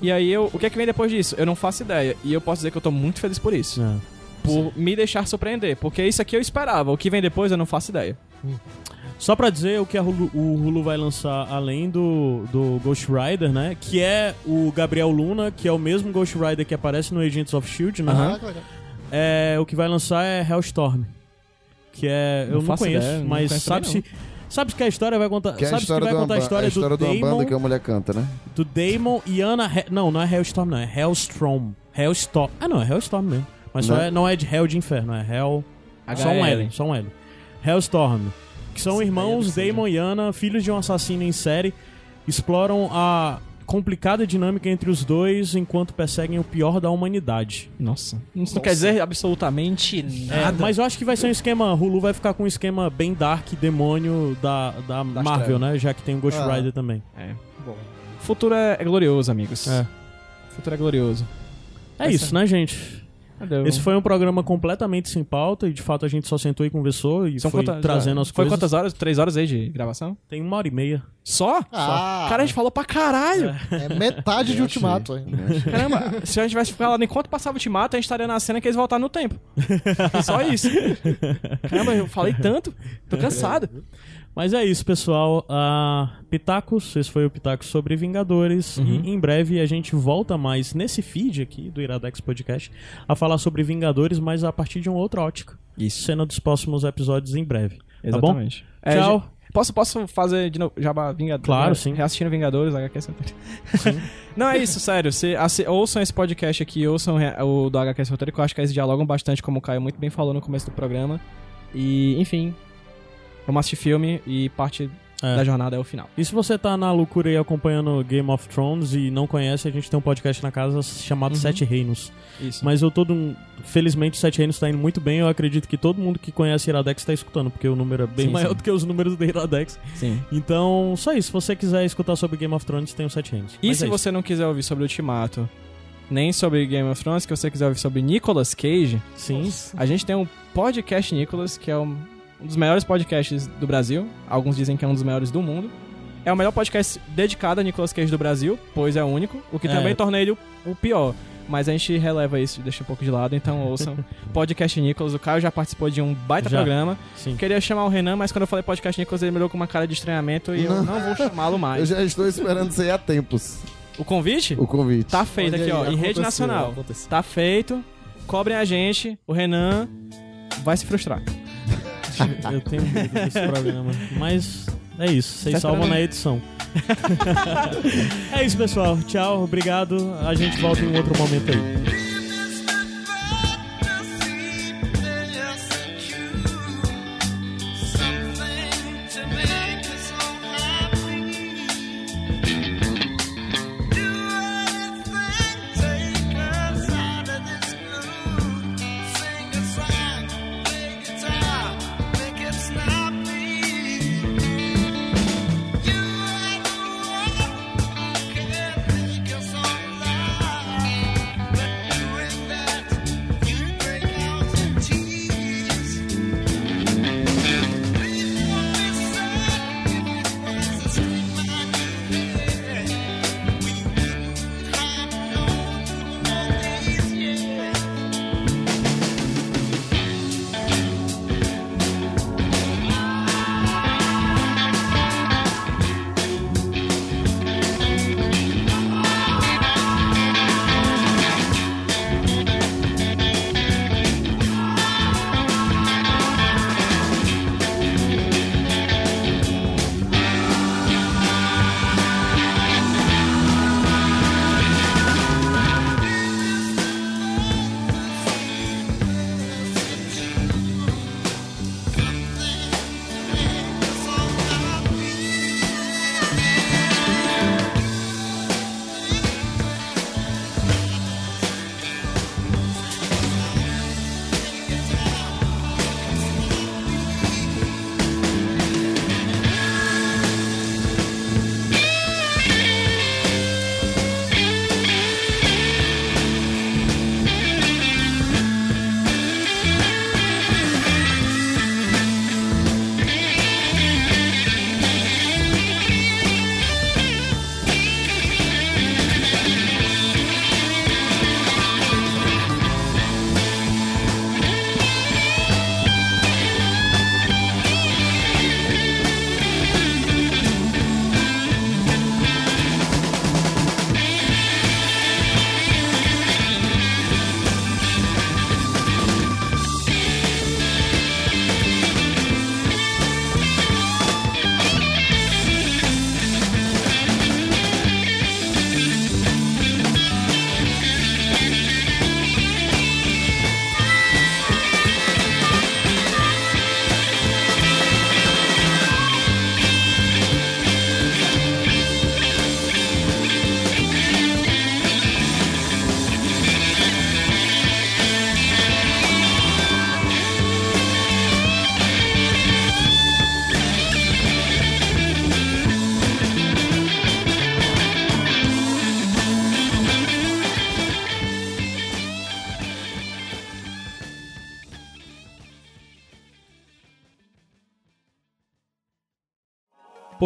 [SPEAKER 4] E aí, eu, o que é que vem depois disso? Eu não faço ideia. E eu posso dizer que eu tô muito feliz por isso.
[SPEAKER 1] É.
[SPEAKER 4] Por me deixar surpreender. Porque isso aqui eu esperava. O que vem depois eu não faço ideia.
[SPEAKER 1] Só pra dizer o que a Hulu, o Hulu vai lançar além do, do Ghost Rider, né? Que é o Gabriel Luna, que é o mesmo Ghost Rider que aparece no Agents of Shield, né?
[SPEAKER 2] Ah, legal.
[SPEAKER 1] É, o que vai lançar é Hellstorm. Que é.
[SPEAKER 4] Não
[SPEAKER 1] eu não
[SPEAKER 4] faço
[SPEAKER 1] conheço,
[SPEAKER 4] ideia, não
[SPEAKER 1] mas
[SPEAKER 4] conheço
[SPEAKER 1] sabe
[SPEAKER 4] também,
[SPEAKER 1] se. Sabe que a história vai contar.
[SPEAKER 3] Que é a
[SPEAKER 1] sabe que vai contar a história,
[SPEAKER 3] a história
[SPEAKER 1] do
[SPEAKER 3] uma
[SPEAKER 1] Damon,
[SPEAKER 3] banda que a mulher canta, né?
[SPEAKER 1] do Damon e Anna. He- não, não é Hellstorm, não. É Hellstrom. Hellstorm. Ah, não, é Hellstorm mesmo. Mas só
[SPEAKER 3] Não?
[SPEAKER 1] é, não é de Hell de inferno, é Hell. Só um L, só um L. Hellstorm. Que são
[SPEAKER 2] Essa
[SPEAKER 1] irmãos Damon e Anna, filhos de um assassino em série, exploram a complicada dinâmica entre os dois enquanto perseguem o pior da humanidade.
[SPEAKER 4] Nossa. Isso não quer dizer absolutamente
[SPEAKER 1] É,
[SPEAKER 4] nada.
[SPEAKER 1] mas eu acho que vai ser um esquema. Hulu vai ficar com um esquema bem dark, demônio da, da Marvel,
[SPEAKER 4] trevas.
[SPEAKER 1] né? Já que tem o Ghost
[SPEAKER 2] Ah.
[SPEAKER 1] Rider também.
[SPEAKER 4] É. Bom. O futuro é, é glorioso, amigos.
[SPEAKER 1] É.
[SPEAKER 4] O futuro é glorioso.
[SPEAKER 1] É
[SPEAKER 4] Vai
[SPEAKER 1] isso,
[SPEAKER 4] ser.
[SPEAKER 1] né, gente? Esse foi um programa completamente sem pauta e de fato a gente só sentou e conversou e
[SPEAKER 4] São
[SPEAKER 1] foi
[SPEAKER 4] quantas-
[SPEAKER 1] trazendo as
[SPEAKER 4] Foi
[SPEAKER 1] coisas.
[SPEAKER 4] quantas horas? Três horas aí de gravação?
[SPEAKER 1] Tem uma hora e meia.
[SPEAKER 4] Só?
[SPEAKER 2] Ah,
[SPEAKER 4] Cara, a gente falou pra caralho.
[SPEAKER 2] é metade de
[SPEAKER 3] Eu
[SPEAKER 2] Ultimato.
[SPEAKER 4] Caramba, se a gente tivesse falado enquanto passava o Ultimato, a gente estaria na cena que eles voltaram no tempo. Só isso. Caramba, eu falei tanto. Tô cansado.
[SPEAKER 1] Mas é isso, pessoal. Ah, Pitacos, esse foi o Pitacos sobre Vingadores.
[SPEAKER 4] Uhum.
[SPEAKER 1] E em breve a gente volta mais nesse feed aqui do Iradex Podcast a falar sobre Vingadores, mas a partir de uma outra ótica.
[SPEAKER 4] Isso.
[SPEAKER 1] Cena dos próximos episódios em breve. Tá bom?
[SPEAKER 4] Exatamente. É,
[SPEAKER 1] Tchau.
[SPEAKER 4] gente- Posso, posso fazer de novo? Jabá Vingadores?
[SPEAKER 2] Claro, sim.
[SPEAKER 4] Reassistindo Vingadores, HQ Roteiro. Não, é isso, sério. Se, assi- ouçam esse podcast aqui, ouçam o do HQ Roteiro, que eu acho que eles dialogam bastante, como o Caio muito bem falou no começo do programa. E, enfim, vamos assistir filme e parte
[SPEAKER 2] É.
[SPEAKER 4] da jornada é o final.
[SPEAKER 2] E se você tá na loucura aí acompanhando Game of Thrones e não conhece, a gente tem um podcast na casa chamado
[SPEAKER 4] Uhum.
[SPEAKER 2] Sete Reinos.
[SPEAKER 4] Isso.
[SPEAKER 2] Mas eu todo. Felizmente o Sete Reinos tá indo muito bem. Eu acredito que todo mundo que conhece Iradex tá escutando, porque o número é bem
[SPEAKER 4] Sim,
[SPEAKER 2] maior
[SPEAKER 4] sim.
[SPEAKER 2] do que os números do Iradex.
[SPEAKER 4] Sim.
[SPEAKER 2] Então, só isso. Se você quiser escutar sobre Game of Thrones, tem o Sete Reinos.
[SPEAKER 4] E
[SPEAKER 2] Mas
[SPEAKER 4] se
[SPEAKER 2] é
[SPEAKER 4] você não quiser ouvir sobre Ultimato, nem sobre Game of Thrones, que você quiser ouvir sobre Nicolas Cage,
[SPEAKER 2] Sim.
[SPEAKER 4] a gente tem um podcast Nicolas, que é um, um dos melhores podcasts do Brasil. Alguns dizem que é um dos melhores do mundo. É o melhor podcast dedicado a Nicolas Cage do Brasil, pois é o único, o que
[SPEAKER 2] É.
[SPEAKER 4] também torna ele o, pior. Mas a gente releva isso, deixa um pouco de lado, então ouçam. podcast Nicolas, o Caio já participou de um baita
[SPEAKER 2] Já.
[SPEAKER 4] programa.
[SPEAKER 2] Sim.
[SPEAKER 4] Queria chamar o Renan, mas quando eu falei podcast Nicolas, ele me olhou com uma cara de estranhamento e eu não vou chamá-lo
[SPEAKER 3] Eu
[SPEAKER 4] mais.
[SPEAKER 3] já estou esperando isso aí há tempos,
[SPEAKER 4] O convite?
[SPEAKER 3] o convite.
[SPEAKER 4] Tá feito aqui, ó, em rede nacional.
[SPEAKER 5] aconteceu.
[SPEAKER 4] Tá feito. Cobrem a gente. O Renan vai se frustrar.
[SPEAKER 2] Eu tenho medo desse programa. Mas é isso. Vocês
[SPEAKER 4] Tá
[SPEAKER 2] salvam na edição. é isso, pessoal. Tchau. Obrigado. A gente volta em um outro momento aí.